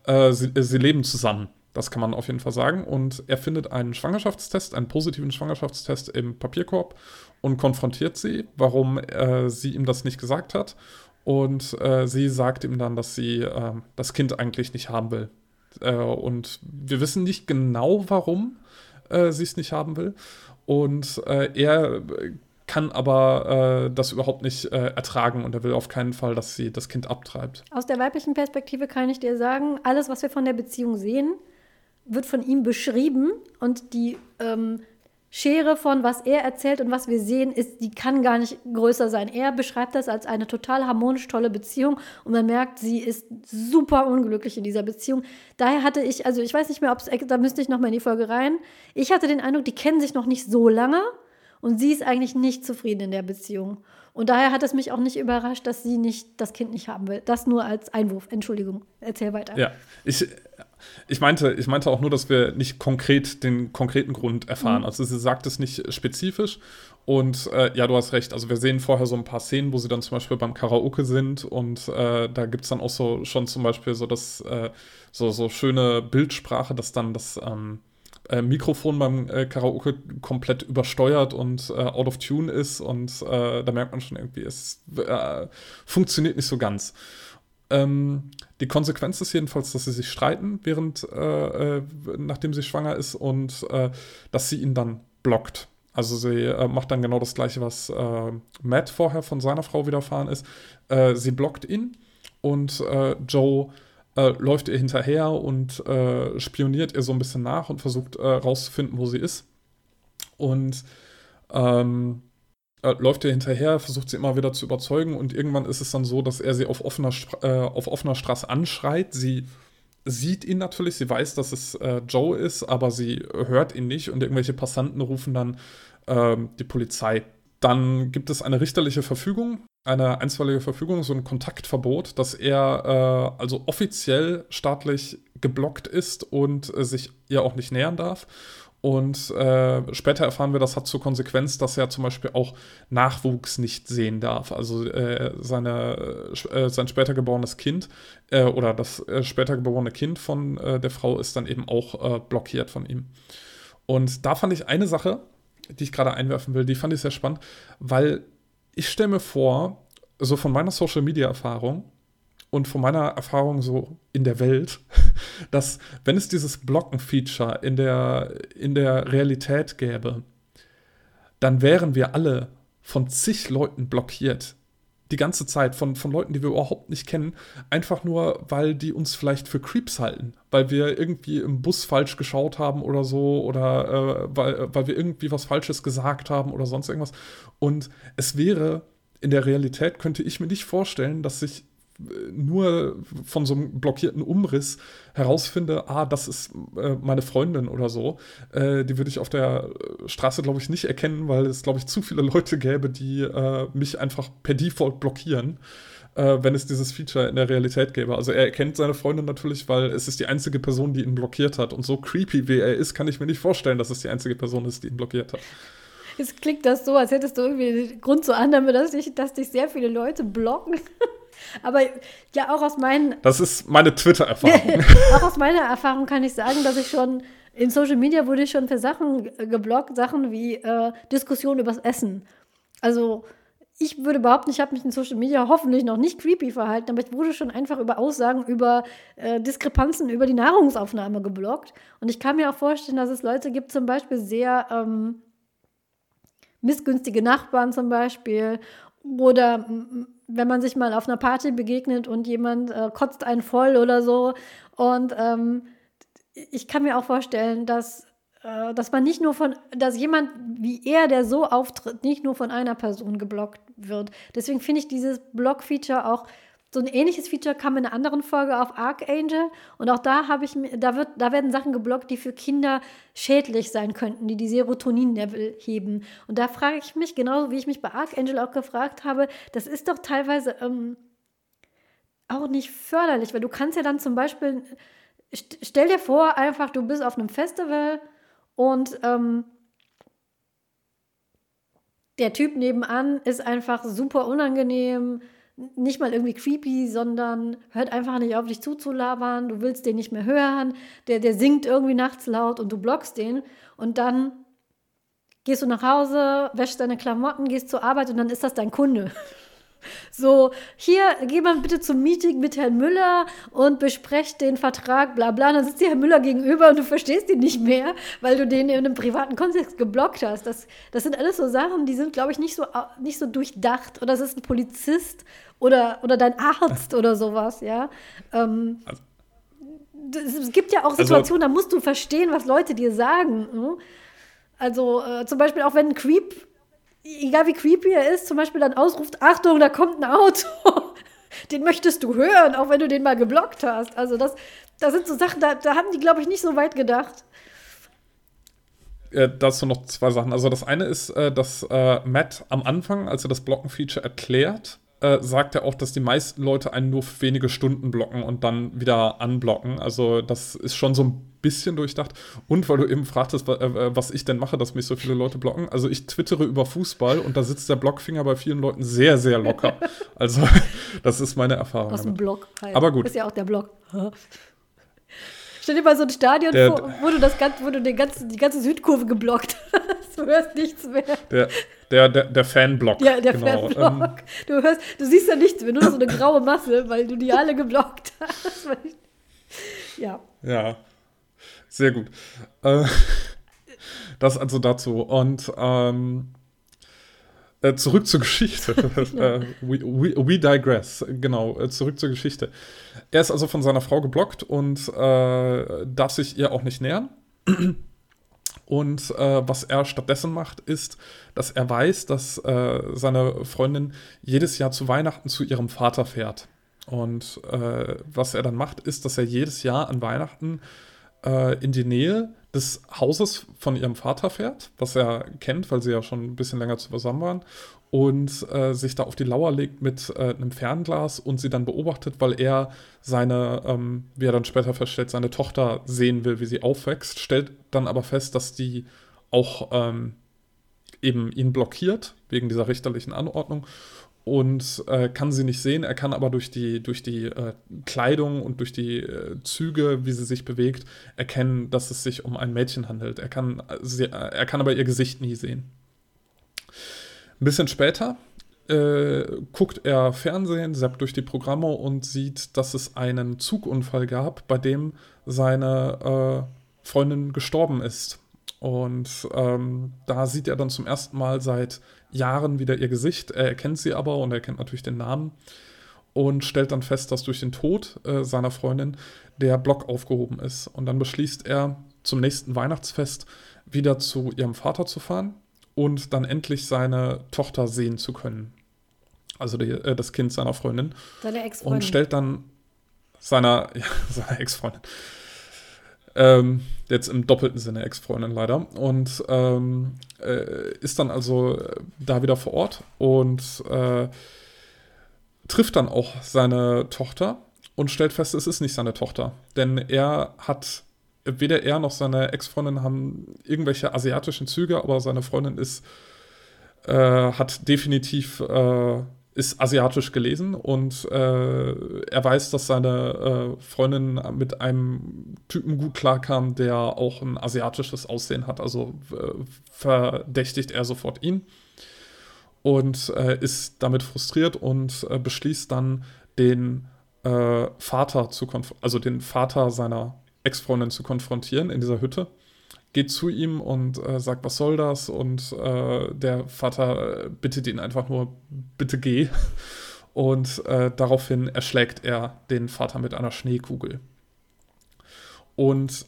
Speaker 2: Äh, sie, sie, leben zusammen. Das kann man auf jeden Fall sagen. Und er findet einen Schwangerschaftstest, einen positiven Schwangerschaftstest im Papierkorb und konfrontiert sie, warum äh, sie ihm das nicht gesagt hat. Und äh, sie sagt ihm dann, dass sie äh, das Kind eigentlich nicht haben will. Äh, und wir wissen nicht genau, warum äh, sie es nicht haben will. Und er kann aber äh, das überhaupt nicht äh, ertragen und er will auf keinen Fall, dass sie das Kind abtreibt.
Speaker 1: Aus der weiblichen Perspektive kann ich dir sagen, alles, was wir von der Beziehung sehen, wird von ihm beschrieben und die ähm, Schere von was er erzählt und was wir sehen, ist, die kann gar nicht größer sein. Er beschreibt das als eine total harmonisch tolle Beziehung und man merkt, sie ist super unglücklich in dieser Beziehung. Daher hatte ich, also ich weiß nicht mehr, ob es, da müsste ich noch mal in die Folge rein. Ich hatte den Eindruck, die kennen sich noch nicht so lange Und sie ist eigentlich nicht zufrieden in der Beziehung. Und daher hat es mich auch nicht überrascht, dass sie nicht das Kind nicht haben will. Das nur als Einwurf. Entschuldigung, erzähl weiter.
Speaker 2: Ja, ich, ich, meinte, ich meinte auch nur, dass wir nicht konkret den konkreten Grund erfahren. Mhm. Also sie sagt es nicht spezifisch. Und äh, ja, du hast recht. Also wir sehen vorher so ein paar Szenen, wo sie dann zum Beispiel beim Karaoke sind und äh, da gibt es dann auch so schon zum Beispiel so das äh, so, so schöne Bildsprache, dass dann das ähm, äh, Mikrofon beim äh, Karaoke komplett übersteuert und äh, out of tune ist und äh, da merkt man schon irgendwie, es äh, funktioniert nicht so ganz. Ähm, die Konsequenz ist jedenfalls, dass sie sich streiten, während äh, nachdem sie schwanger ist und dass sie ihn dann blockt. Also sie macht dann genau das gleiche, was Matt vorher von seiner Frau widerfahren ist. sie blockt ihn und Joe äh, läuft ihr hinterher und äh, spioniert ihr so ein bisschen nach und versucht äh, rauszufinden, wo sie ist. Und ähm, äh, läuft ihr hinterher, versucht sie immer wieder zu überzeugen und irgendwann ist es dann so, dass er sie auf offener, äh, auf offener Straße anschreit. Sie sieht ihn natürlich, sie weiß, dass es äh, Joe ist, aber sie hört ihn nicht und irgendwelche Passanten rufen dann ähm, die Polizei. Dann gibt es eine richterliche Verfügung, eine einstweilige Verfügung, so ein Kontaktverbot, dass er äh, also offiziell staatlich geblockt ist und äh, sich ihr auch nicht nähern darf. Und äh, später erfahren wir, das hat zur Konsequenz, dass er zum Beispiel auch Nachwuchs nicht sehen darf. Also äh, seine, äh, sein später geborenes Kind äh, oder das äh, später geborene Kind von äh, der Frau ist dann eben auch blockiert von ihm. Und da fand ich eine Sache, die ich gerade einwerfen will, die fand ich sehr spannend, weil ich stelle mir vor, so von meiner Social Media Erfahrung und von meiner Erfahrung so in der Welt, dass wenn es dieses Blocken-Feature in der, in der Realität gäbe, dann wären wir alle von zig Leuten blockiert. Die ganze Zeit von, von Leuten, die wir überhaupt nicht kennen, einfach nur, weil die uns vielleicht für Creeps halten, weil wir irgendwie im Bus falsch geschaut haben oder so oder äh, weil, weil wir irgendwie was Falsches gesagt haben oder sonst irgendwas. Und es wäre in der Realität könnte ich mir nicht vorstellen, dass ich äh, nur von so einem blockierten Umriss herausfinde, ah, das ist äh, meine Freundin oder so. Äh, die würde ich auf der Straße, glaube ich, nicht erkennen, weil es, glaube ich, zu viele Leute gäbe, die äh, mich einfach per Default blockieren, äh, wenn es dieses Feature in der Realität gäbe. Also er erkennt seine Freundin natürlich, weil es ist die einzige Person, die ihn blockiert hat. Und so creepy wie er ist, kann ich mir nicht vorstellen, dass es die einzige Person ist, die ihn blockiert hat.
Speaker 1: Es klingt das so, als hättest du irgendwie Grund zur Annahme, dass dich, dass dich sehr viele Leute blocken. Aber ja, auch aus meinen.
Speaker 2: Das ist meine Twitter-Erfahrung.
Speaker 1: auch aus meiner Erfahrung kann ich sagen, dass ich schon in Social Media wurde ich schon für Sachen geblockt, Sachen wie äh, Diskussionen übers Essen. Also ich würde behaupten, ich habe mich in Social Media hoffentlich noch nicht creepy verhalten, aber ich wurde schon einfach über Aussagen über äh, Diskrepanzen über die Nahrungsaufnahme geblockt. Und ich kann mir auch vorstellen, dass es Leute gibt, zum Beispiel sehr ähm, missgünstige Nachbarn zum Beispiel oder wenn man sich mal auf einer Party begegnet und jemand äh, kotzt einen voll oder so. Und ähm, ich kann mir auch vorstellen, dass, äh, dass man nicht nur von, dass jemand wie er, der so auftritt, nicht nur von einer Person geblockt wird. Deswegen finde ich dieses Block-Feature auch so ein ähnliches Feature kam in einer anderen Folge auf Archangel und auch da habe ich da wird da werden Sachen geblockt, die für Kinder schädlich sein könnten, die die Serotonin-Level heben. Und da frage ich mich genauso wie ich mich bei Archangel auch gefragt habe, das ist doch teilweise ähm, auch nicht förderlich, weil du kannst ja dann zum Beispiel stell dir vor einfach du bist auf einem Festival und ähm, der Typ nebenan ist einfach super unangenehm nicht mal irgendwie creepy, sondern hört einfach nicht auf, dich zuzulabern, du willst den nicht mehr hören, der, der singt irgendwie nachts laut und du blockst den. Und dann gehst du nach Hause, wäschst deine Klamotten, gehst zur Arbeit und dann ist das dein Kunde. So, hier, geh mal bitte zum Meeting mit Herrn Müller und besprecht den Vertrag, bla bla. dann sitzt dir Herr Müller gegenüber und du verstehst ihn nicht mehr, weil du den in einem privaten Kontext geblockt hast. Das, das sind alles so Sachen, die sind, glaube ich, nicht so, nicht so durchdacht. Oder es ist ein Polizist oder, oder dein Arzt oder sowas, ja. Ähm, also, es gibt ja auch also Situationen, also, da musst du verstehen, was Leute dir sagen. Ne? Also äh, zum Beispiel auch wenn ein Creep egal wie creepy er ist, zum Beispiel dann ausruft, Achtung, da kommt ein Auto. den möchtest du hören, auch wenn du den mal geblockt hast. Also das, das sind so Sachen, da, da haben die, glaube ich, nicht so weit gedacht.
Speaker 2: äh, dazu noch zwei Sachen. Also das eine ist, äh, dass äh, Matt am Anfang, als er das Blocken-Feature erklärt, äh, sagt er auch, dass die meisten Leute einen nur für wenige Stunden blocken und dann wieder anblocken. Also das ist schon so ein bisschen durchdacht. Und weil du eben fragtest, äh, was ich denn mache, dass mich so viele Leute blocken. Also ich twittere über Fußball und da sitzt der Blockfinger bei vielen Leuten sehr, sehr locker. Also das ist meine Erfahrung.
Speaker 1: Aus dem Block halt.
Speaker 2: Aber gut.
Speaker 1: ist ja auch der Block. Stell dir mal so ein Stadion
Speaker 2: Der-
Speaker 1: vor, wo du, das, wo du den ganzen, die ganze Südkurve geblockt hast. Du hörst nichts mehr.
Speaker 2: Der, der, der, der Fanblock.
Speaker 1: Ja, der
Speaker 2: genau.
Speaker 1: Fanblock.
Speaker 2: Ähm,
Speaker 1: du, hörst, du siehst ja nichts mehr, nur so eine graue Masse, weil du die alle geblockt hast. Ja.
Speaker 2: Ja, sehr gut. Äh, das also dazu. Und ähm, äh, zurück zur Geschichte. äh, we, we, we digress. Genau, äh, zurück zur Geschichte. Er ist also von seiner Frau geblockt und äh, darf sich ihr auch nicht nähern. Und äh, was er stattdessen macht, ist, dass er weiß, dass äh, seine Freundin jedes Jahr zu Weihnachten zu ihrem Vater fährt. Und was er dann macht, ist, dass er jedes Jahr an Weihnachten äh, in die Nähe des Hauses von ihrem Vater fährt, was er kennt, weil sie ja schon ein bisschen länger zusammen waren, und äh, sich da auf die Lauer legt mit äh, einem Fernglas und sie dann beobachtet, weil er seine, ähm, wie er dann später feststellt, seine Tochter sehen will, wie sie aufwächst, stellt dann aber fest, dass die auch ähm, eben ihn blockiert, wegen dieser richterlichen Anordnung und äh, kann sie nicht sehen. Er kann aber durch die, durch die äh, Kleidung und durch die äh, Züge, wie sie sich bewegt, erkennen, dass es sich um ein Mädchen handelt. Er kann, äh, sie, äh, er kann aber ihr Gesicht nie sehen. Ein bisschen später äh, guckt er Fernsehen, zappt durch die Programme und sieht, dass es einen Zugunfall gab, bei dem seine Freundin gestorben ist. Und ähm, da sieht er dann zum ersten Mal seit Jahren wieder ihr Gesicht. Er erkennt sie aber und er kennt natürlich den Namen und stellt dann fest, dass durch den Tod äh, seiner Freundin der Block aufgehoben ist. Und dann beschließt er, zum nächsten Weihnachtsfest wieder zu ihrem Vater zu fahren und dann endlich seine Tochter sehen zu können. Also die, äh, das Kind seiner Freundin.
Speaker 1: Deine Ex-Freundin.
Speaker 2: Und stellt dann seiner, ja, seiner Ex-Freundin. Ähm, jetzt im doppelten Sinne Ex-Freundin leider. Und ähm, äh, ist dann also äh, da wieder vor Ort und äh, trifft dann auch seine Tochter und stellt fest, es ist nicht seine Tochter. Denn er hat, weder er noch seine Ex-Freundin haben irgendwelche asiatischen Züge, aber seine Freundin ist, äh, hat definitiv, äh, ist asiatisch gelesen und äh, er weiß, dass seine äh, Freundin mit einem Typen gut klarkam, der auch ein asiatisches Aussehen hat. Also äh, verdächtigt er sofort ihn und äh, ist damit frustriert und äh, beschließt dann den äh, Vater zu also den Vater seiner Ex-Freundin zu konfrontieren in dieser Hütte. Geht zu ihm und äh, sagt, was soll das? Und äh, der Vater äh, bittet ihn einfach nur, bitte geh. Und äh, daraufhin erschlägt er den Vater mit einer Schneekugel. Und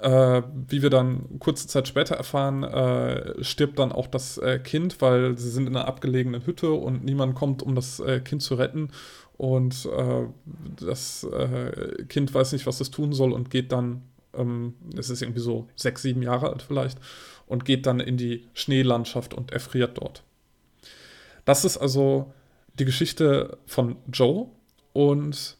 Speaker 2: äh, wie wir dann kurze Zeit später erfahren, äh, stirbt dann auch das Kind, weil sie sind in einer abgelegenen Hütte und niemand kommt, um das Kind zu retten. Und das Kind weiß nicht, was es tun soll und geht dann, ähm, es ist irgendwie so sechs, sieben Jahre alt vielleicht, und geht dann in die Schneelandschaft und erfriert dort. Das ist also die Geschichte von Joe und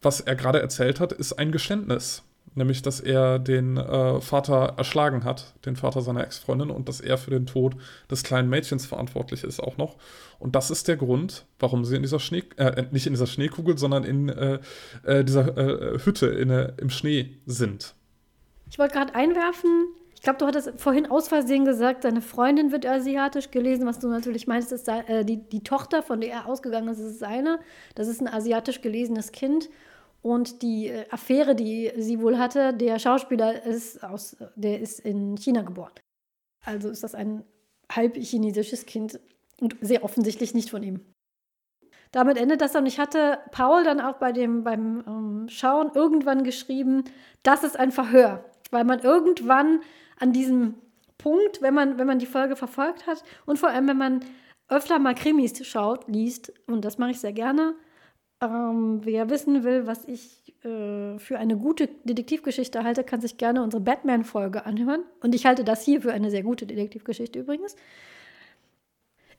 Speaker 2: was er gerade erzählt hat, ist ein Geständnis. Nämlich, dass er den äh, Vater erschlagen hat, den Vater seiner Ex-Freundin, und dass er für den Tod des kleinen Mädchens verantwortlich ist auch noch. Und das ist der Grund, warum sie in dieser Schnee, äh, nicht in dieser Schneekugel, sondern in äh, äh, dieser äh, Hütte in, äh, im Schnee sind.
Speaker 1: Ich wollte gerade einwerfen, ich glaube, du hattest vorhin aus Versehen gesagt, seine Freundin wird asiatisch gelesen. Was du natürlich meinst, ist äh, die, die Tochter, von der er ausgegangen ist, ist seine. Das ist ein asiatisch gelesenes Kind. Und die äh, Affäre, die sie wohl hatte, der Schauspieler ist aus, der ist in China geboren. Also ist das ein halb chinesisches Kind und sehr offensichtlich nicht von ihm. Damit endet das dann. Ich hatte Paul dann auch bei dem, beim ähm, Schauen irgendwann geschrieben, das ist ein Verhör. Weil man irgendwann an diesem Punkt, wenn man, wenn man die Folge verfolgt hat und vor allem, wenn man öfter mal Krimis schaut, liest, und das mache ich sehr gerne, ähm, wer wissen will, was ich äh, für eine gute Detektivgeschichte halte, kann sich gerne unsere Batman-Folge anhören. Und ich halte das hier für eine sehr gute Detektivgeschichte übrigens.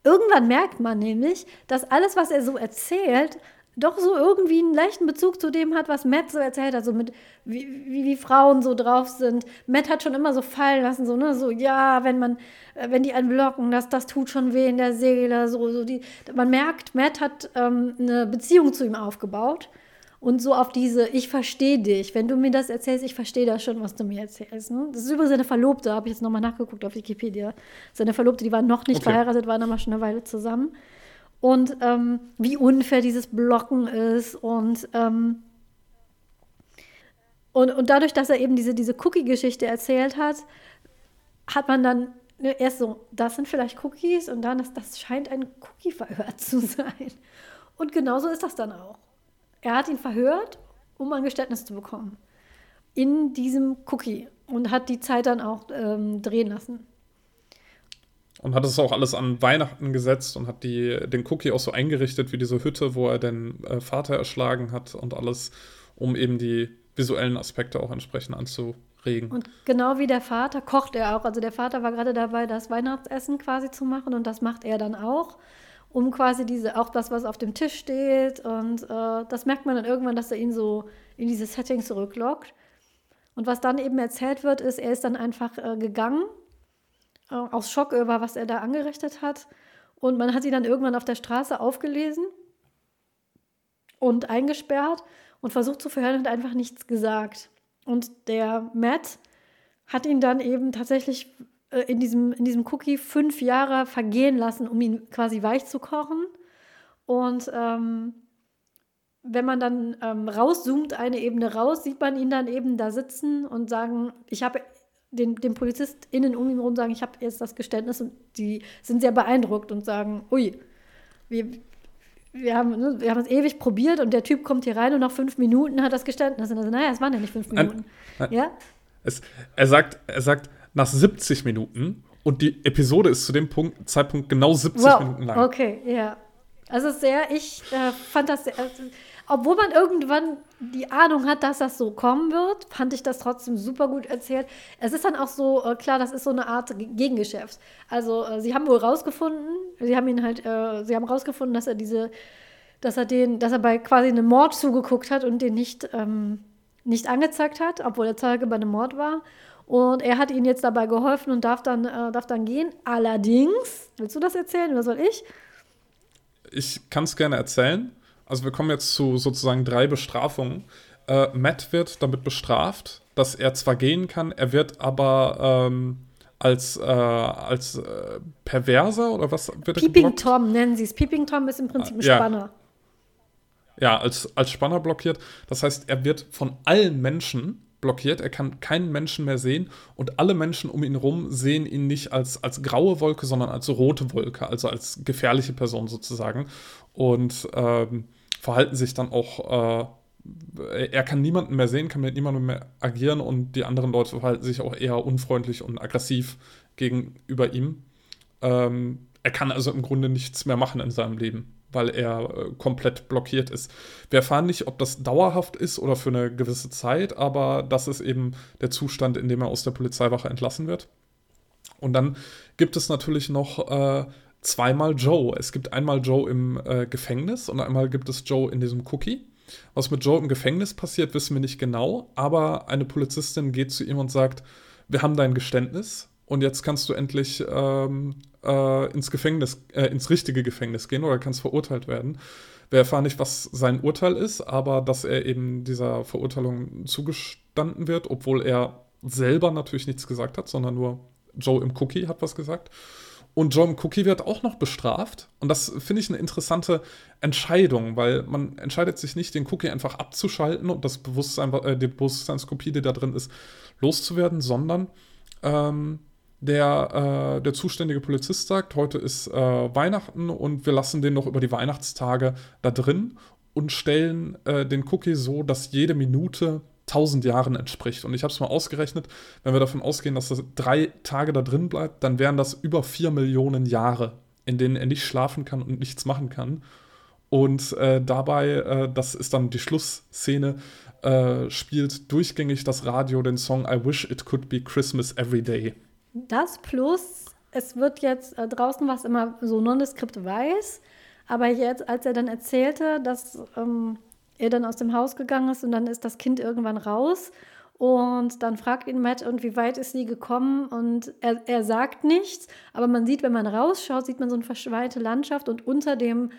Speaker 1: Irgendwann merkt man nämlich, dass alles, was er so erzählt, doch so irgendwie einen leichten Bezug zu dem hat, was Matt so erzählt hat, so mit wie, wie, wie, Frauen so drauf sind. Matt hat schon immer so fallen lassen, so, ne, so, ja, wenn man, äh, wenn die einen blocken, das, das tut schon weh in der Seele, so, so die, man merkt, Matt hat ähm, eine Beziehung zu ihm aufgebaut und so auf diese, ich verstehe dich, wenn du mir das erzählst, ich verstehe das schon, was du mir erzählst. Ne? Das ist übrigens seine Verlobte, habe ich jetzt nochmal nachgeguckt auf Wikipedia. Seine Verlobte, die war noch nicht okay. verheiratet, waren aber schon eine Weile zusammen und ähm, wie unfair dieses Blocken ist und, ähm, und, und dadurch, dass er eben diese, diese Cookie-Geschichte erzählt hat, hat man dann ne, erst so, das sind vielleicht Cookies und dann, das, das scheint ein Cookie-Verhör zu sein. Und genauso ist das dann auch. Er hat ihn verhört, um ein Geständnis zu bekommen. In diesem Cookie. Und hat die Zeit dann auch ähm, drehen lassen.
Speaker 2: Und hat es auch alles an Weihnachten gesetzt und hat die, den Cookie auch so eingerichtet wie diese Hütte, wo er den äh, Vater erschlagen hat und alles, um eben die visuellen Aspekte auch entsprechend anzuregen.
Speaker 1: Und genau wie der Vater kocht er auch. Also der Vater war gerade dabei, das Weihnachtsessen quasi zu machen und das macht er dann auch, um quasi diese, auch das, was auf dem Tisch steht. Und äh, das merkt man dann irgendwann, dass er ihn so in dieses Setting zurücklockt. Und was dann eben erzählt wird, ist, er ist dann einfach äh, gegangen äh, aus Schock über, was er da angerichtet hat. Und man hat sie dann irgendwann auf der Straße aufgelesen und eingesperrt und versucht zu verhören und einfach nichts gesagt. Und der Matt hat ihn dann eben tatsächlich äh, in diesem, in diesem Cookie fünf Jahre vergehen lassen, um ihn quasi weich zu kochen. Und ähm, wenn man dann ähm, rauszoomt, eine Ebene raus, sieht man ihn dann eben da sitzen und sagen, ich habe den, den PolizistInnen um ihn herum sagen, ich habe jetzt das Geständnis und die sind sehr beeindruckt und sagen, ui, wir, wir haben, ne, wir haben es ewig probiert und der Typ kommt hier rein und nach fünf Minuten hat das Geständnis. Und also, naja, es waren ja nicht fünf Minuten. Nein, ja?
Speaker 2: Es, er, sagt, er sagt nach 70 Minuten und die Episode ist zu dem Punkt, Zeitpunkt genau 70 wow. Minuten lang.
Speaker 1: Okay, ja. Also sehr, ich äh, fand das sehr, also, obwohl man irgendwann die Ahnung hat, dass das so kommen wird, fand ich das trotzdem super gut erzählt. Es ist dann auch so, äh, klar, das ist so eine Art Gegengeschäft. Also, äh, sie haben wohl rausgefunden, sie haben ihn halt, äh, sie haben rausgefunden, dass er diese, dass er den, dass er bei quasi einem Mord zugeguckt hat und den nicht, ähm, nicht angezeigt hat, obwohl der Zeuge bei einem Mord war. Und er hat ihnen jetzt dabei geholfen und darf dann, äh, darf dann gehen. Allerdings, willst du das erzählen oder soll ich?
Speaker 2: Ich kann es gerne erzählen. Also wir kommen jetzt zu sozusagen drei Bestrafungen. Äh, Matt wird damit bestraft, dass er zwar gehen kann, er wird aber ähm, als, äh, als äh, Perverser oder was wird
Speaker 1: er Peeping Tom nennen sie es. Peeping Tom ist im Prinzip ein ja. Spanner.
Speaker 2: Ja, als, als Spanner blockiert. Das heißt, er wird von allen Menschen blockiert, er kann keinen Menschen mehr sehen und alle Menschen um ihn herum sehen ihn nicht als, als graue Wolke, sondern als rote Wolke, also als gefährliche Person sozusagen. Und ähm, verhalten sich dann auch, äh, er kann niemanden mehr sehen, kann mit niemandem mehr agieren und die anderen Leute verhalten sich auch eher unfreundlich und aggressiv gegenüber ihm. Ähm, er kann also im Grunde nichts mehr machen in seinem Leben, weil er äh, komplett blockiert ist. Wir erfahren nicht, ob das dauerhaft ist oder für eine gewisse Zeit, aber das ist eben der Zustand, in dem er aus der Polizeiwache entlassen wird. Und dann gibt es natürlich noch äh, zweimal Joe. Es gibt einmal Joe im äh, Gefängnis und einmal gibt es Joe in diesem Cookie. Was mit Joe im Gefängnis passiert, wissen wir nicht genau, aber eine Polizistin geht zu ihm und sagt, wir haben dein Geständnis und jetzt kannst du endlich ähm, äh, ins Gefängnis, äh, ins richtige Gefängnis gehen oder kannst verurteilt werden. Wir erfahren nicht, was sein Urteil ist, aber dass er eben dieser Verurteilung zugestanden wird, obwohl er selber natürlich nichts gesagt hat, sondern nur Joe im Cookie hat was gesagt. Und John Cookie wird auch noch bestraft. Und das finde ich eine interessante Entscheidung, weil man entscheidet sich nicht, den Cookie einfach abzuschalten und das Bewusstsein, äh, die Bewusstseinskopie, die da drin ist, loszuwerden, sondern ähm, der, äh, der zuständige Polizist sagt, heute ist äh, Weihnachten und wir lassen den noch über die Weihnachtstage da drin und stellen äh, den Cookie so, dass jede Minute 1000 Jahren entspricht. Und ich habe es mal ausgerechnet, wenn wir davon ausgehen, dass das drei Tage da drin bleibt, dann wären das über 4 Millionen Jahre, in denen er nicht schlafen kann und nichts machen kann. Und äh, dabei, äh, das ist dann die Schlussszene, äh, spielt durchgängig das Radio den Song I Wish It Could Be Christmas Every Day.
Speaker 1: Das plus, es wird jetzt äh, draußen was immer so nondeskript weiß, aber jetzt, als er dann erzählte, dass ähm, er dann aus dem Haus gegangen ist und dann ist das Kind irgendwann raus und dann fragt ihn Matt, und wie weit ist sie gekommen? Und er, er sagt nichts, aber man sieht, wenn man rausschaut, sieht man so eine verschweite Landschaft und unter dem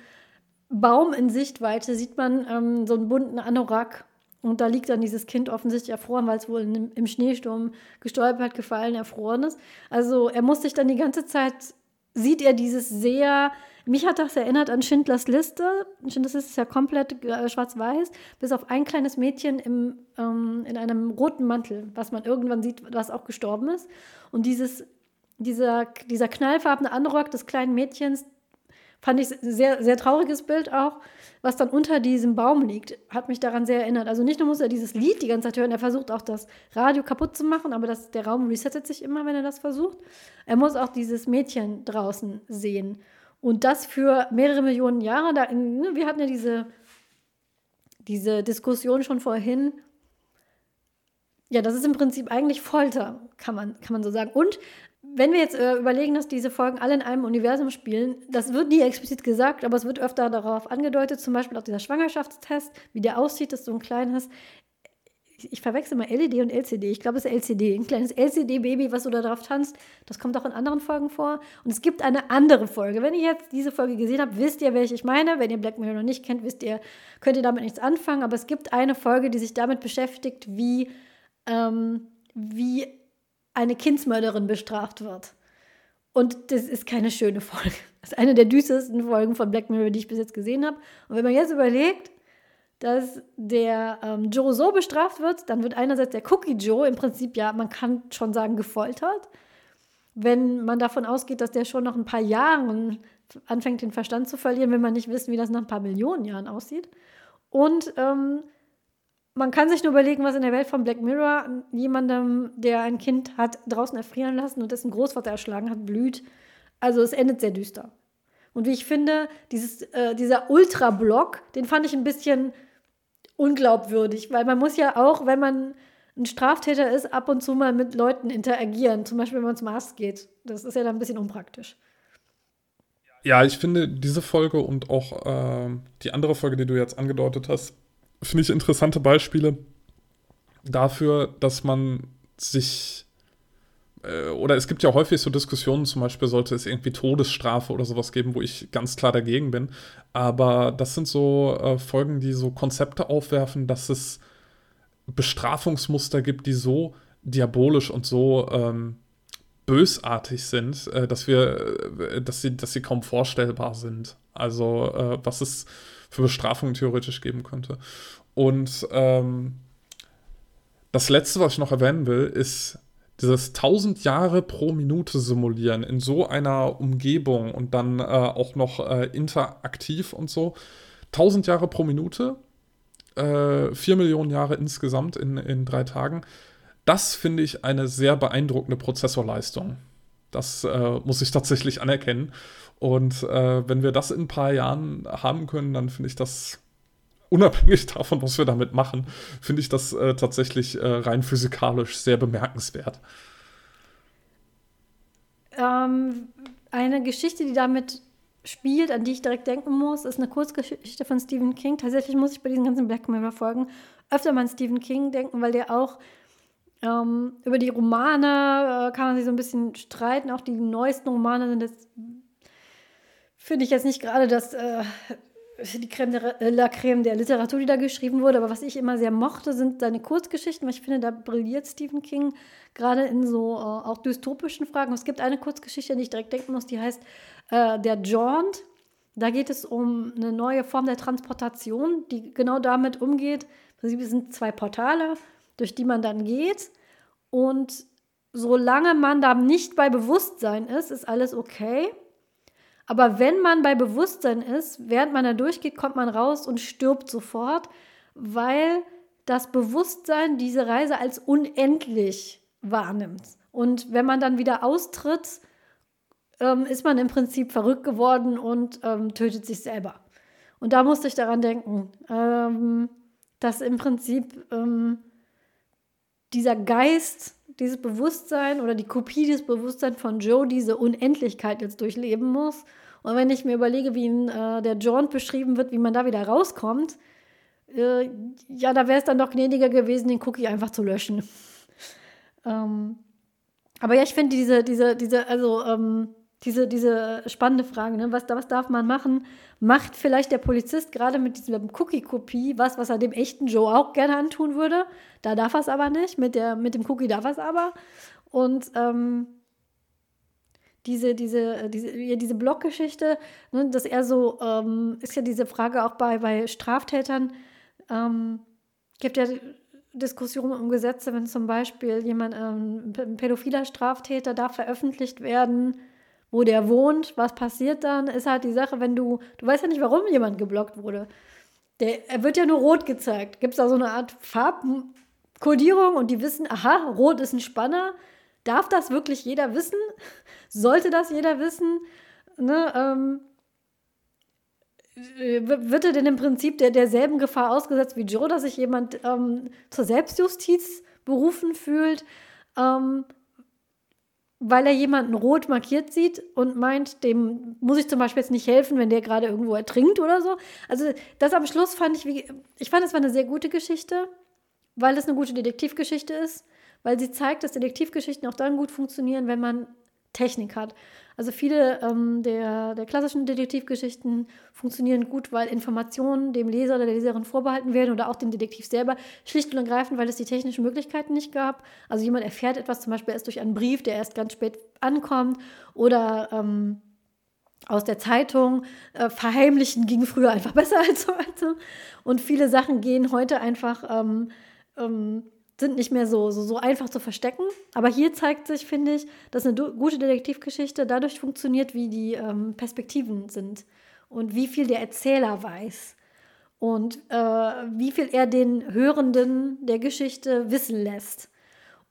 Speaker 1: Baum in Sichtweite sieht man ähm, so einen bunten Anorak. Und da liegt dann dieses Kind offensichtlich erfroren, weil es wohl in, im Schneesturm gestolpert, gefallen, erfroren ist. Also er muss sich dann die ganze Zeit, sieht er dieses sehr mich hat das erinnert an Schindlers Liste. Schindlers Liste ist ja komplett äh, schwarz-weiß, bis auf ein kleines Mädchen im, ähm, in einem roten Mantel, was man irgendwann sieht, was auch gestorben ist. Und dieses, dieser, dieser knallfarbene Anorak des kleinen Mädchens, fand ich sehr, sehr trauriges Bild auch, was dann unter diesem Baum liegt, hat mich daran sehr erinnert. Also nicht nur muss er dieses Lied die ganze Zeit hören, er versucht auch das Radio kaputt zu machen, aber das, der Raum resettet sich immer, wenn er das versucht. Er muss auch dieses Mädchen draußen sehen. Und das für mehrere Millionen Jahre. Da, ne, wir hatten ja diese, diese Diskussion schon vorhin. Ja, das ist im Prinzip eigentlich Folter, kann man, kann man so sagen. Und wenn wir jetzt äh, überlegen, dass diese Folgen alle in einem Universum spielen, das wird nie explizit gesagt, aber es wird öfter darauf angedeutet, zum Beispiel auch dieser Schwangerschaftstest, wie der aussieht, dass du ein kleines ich verwechsel mal LED und LCD. Ich glaube, es ist LCD. Ein kleines LCD-Baby, was du da drauf tanzt. Das kommt auch in anderen Folgen vor. Und es gibt eine andere Folge. Wenn ihr jetzt diese Folge gesehen habt, wisst ihr, welche ich meine. Wenn ihr Black Mirror noch nicht kennt, wisst ihr, könnt ihr damit nichts anfangen. Aber es gibt eine Folge, die sich damit beschäftigt, wie, ähm, wie eine Kindsmörderin bestraft wird. Und das ist keine schöne Folge. Das ist eine der düstersten Folgen von Black Mirror, die ich bis jetzt gesehen habe. Und wenn man jetzt überlegt, dass der ähm, Joe so bestraft wird, dann wird einerseits der Cookie Joe im Prinzip ja, man kann schon sagen, gefoltert. Wenn man davon ausgeht, dass der schon nach ein paar Jahren anfängt, den Verstand zu verlieren, will man nicht wissen, wie das nach ein paar Millionen Jahren aussieht. Und ähm, man kann sich nur überlegen, was in der Welt von Black Mirror jemandem, der ein Kind hat, draußen erfrieren lassen und dessen Großvater erschlagen hat, blüht. Also es endet sehr düster. Und wie ich finde, dieses, äh, dieser Ultra-Block, den fand ich ein bisschen unglaubwürdig, weil man muss ja auch, wenn man ein Straftäter ist, ab und zu mal mit Leuten interagieren, zum Beispiel wenn man zum Arzt geht. Das ist ja dann ein bisschen unpraktisch.
Speaker 2: Ja, ich finde diese Folge und auch äh, die andere Folge, die du jetzt angedeutet hast, finde ich interessante Beispiele dafür, dass man sich äh, oder es gibt ja häufig so Diskussionen, zum Beispiel sollte es irgendwie Todesstrafe oder sowas geben, wo ich ganz klar dagegen bin. Aber das sind so äh, Folgen, die so Konzepte aufwerfen, dass es Bestrafungsmuster gibt, die so diabolisch und so ähm, bösartig sind, äh, dass wir, äh, dass sie, dass sie kaum vorstellbar sind. Also äh, was es für Bestrafungen theoretisch geben könnte. Und ähm, das letzte, was ich noch erwähnen will, ist dieses 1000 Jahre pro Minute simulieren in so einer Umgebung und dann äh, auch noch äh, interaktiv und so. 1000 Jahre pro Minute, äh, 4 Millionen Jahre insgesamt in, in drei Tagen. Das finde ich eine sehr beeindruckende Prozessorleistung. Das äh, muss ich tatsächlich anerkennen. Und äh, wenn wir das in ein paar Jahren haben können, dann finde ich das unabhängig davon, was wir damit machen, finde ich das äh, tatsächlich äh, rein physikalisch sehr bemerkenswert.
Speaker 1: Ähm, eine Geschichte, die damit spielt, an die ich direkt denken muss, ist eine Kurzgeschichte von Stephen King. Tatsächlich muss ich bei diesen ganzen Black Mirror-Folgen öfter mal an Stephen King denken, weil der auch ähm, über die Romane äh, kann man sich so ein bisschen streiten. Auch die neuesten Romane sind jetzt, finde ich jetzt nicht gerade das äh, die Creme de äh, la Creme der Literatur, die da geschrieben wurde. Aber was ich immer sehr mochte, sind seine Kurzgeschichten, weil ich finde, da brilliert Stephen King gerade in so äh, auch dystopischen Fragen. Es gibt eine Kurzgeschichte, an die ich direkt denken muss, die heißt äh, Der Jaunt. Da geht es um eine neue Form der Transportation, die genau damit umgeht. Im Prinzip sind zwei Portale, durch die man dann geht. Und solange man da nicht bei Bewusstsein ist, ist alles okay. Aber wenn man bei Bewusstsein ist, während man da durchgeht, kommt man raus und stirbt sofort, weil das Bewusstsein diese Reise als unendlich wahrnimmt. Und wenn man dann wieder austritt, ähm, ist man im Prinzip verrückt geworden und ähm, tötet sich selber. Und da musste ich daran denken, ähm, dass im Prinzip ähm, dieser Geist, dieses Bewusstsein oder die Kopie des Bewusstseins von Joe diese Unendlichkeit jetzt durchleben muss. Und wenn ich mir überlege, wie in, äh, der Jaunt beschrieben wird, wie man da wieder rauskommt, äh, ja, da wäre es dann doch gnädiger gewesen, den Cookie einfach zu löschen. ähm, aber ja, ich finde diese, diese, diese, also ähm, diese, diese spannende Frage, ne? was, was darf man machen? Macht vielleicht der Polizist gerade mit diesem Cookie-Kopie was, was er dem echten Joe auch gerne antun würde? Da darf er es aber nicht. Mit, der, mit dem Cookie darf er es aber. Und ähm, diese, diese, diese, diese Bloggeschichte, ne, dass er so, ähm, ist ja diese Frage auch bei, bei Straftätern, ähm, gibt ja Diskussionen um Gesetze, wenn zum Beispiel jemand, ähm, ein pädophiler Straftäter darf veröffentlicht werden, wo der wohnt, was passiert dann, ist halt die Sache, wenn du, du weißt ja nicht, warum jemand geblockt wurde. Der, er wird ja nur rot gezeigt. Gibt es da so eine Art Farbkodierung und die wissen, aha, rot ist ein Spanner. Darf das wirklich jeder wissen? Sollte das jeder wissen? Ne, ähm, wird er denn im Prinzip der, derselben Gefahr ausgesetzt wie Joe, dass sich jemand ähm, zur Selbstjustiz berufen fühlt? Ähm, weil er jemanden rot markiert sieht und meint, dem muss ich zum Beispiel jetzt nicht helfen, wenn der gerade irgendwo ertrinkt oder so. Also das am Schluss fand ich, wie, ich fand, es war eine sehr gute Geschichte, weil es eine gute Detektivgeschichte ist, weil sie zeigt, dass Detektivgeschichten auch dann gut funktionieren, wenn man Technik hat. Also viele ähm, der, der klassischen Detektivgeschichten funktionieren gut, weil Informationen dem Leser oder der Leserin vorbehalten werden oder auch dem Detektiv selber, schlicht und ergreifend, weil es die technischen Möglichkeiten nicht gab. Also jemand erfährt etwas zum Beispiel erst durch einen Brief, der erst ganz spät ankommt oder ähm, aus der Zeitung. Äh, verheimlichen ging früher einfach besser als heute. Und viele Sachen gehen heute einfach ähm, ähm sind nicht mehr so, so, so einfach zu verstecken. Aber hier zeigt sich, finde ich, dass eine gute Detektivgeschichte dadurch funktioniert, wie die ähm, Perspektiven sind und wie viel der Erzähler weiß und äh, wie viel er den Hörenden der Geschichte wissen lässt.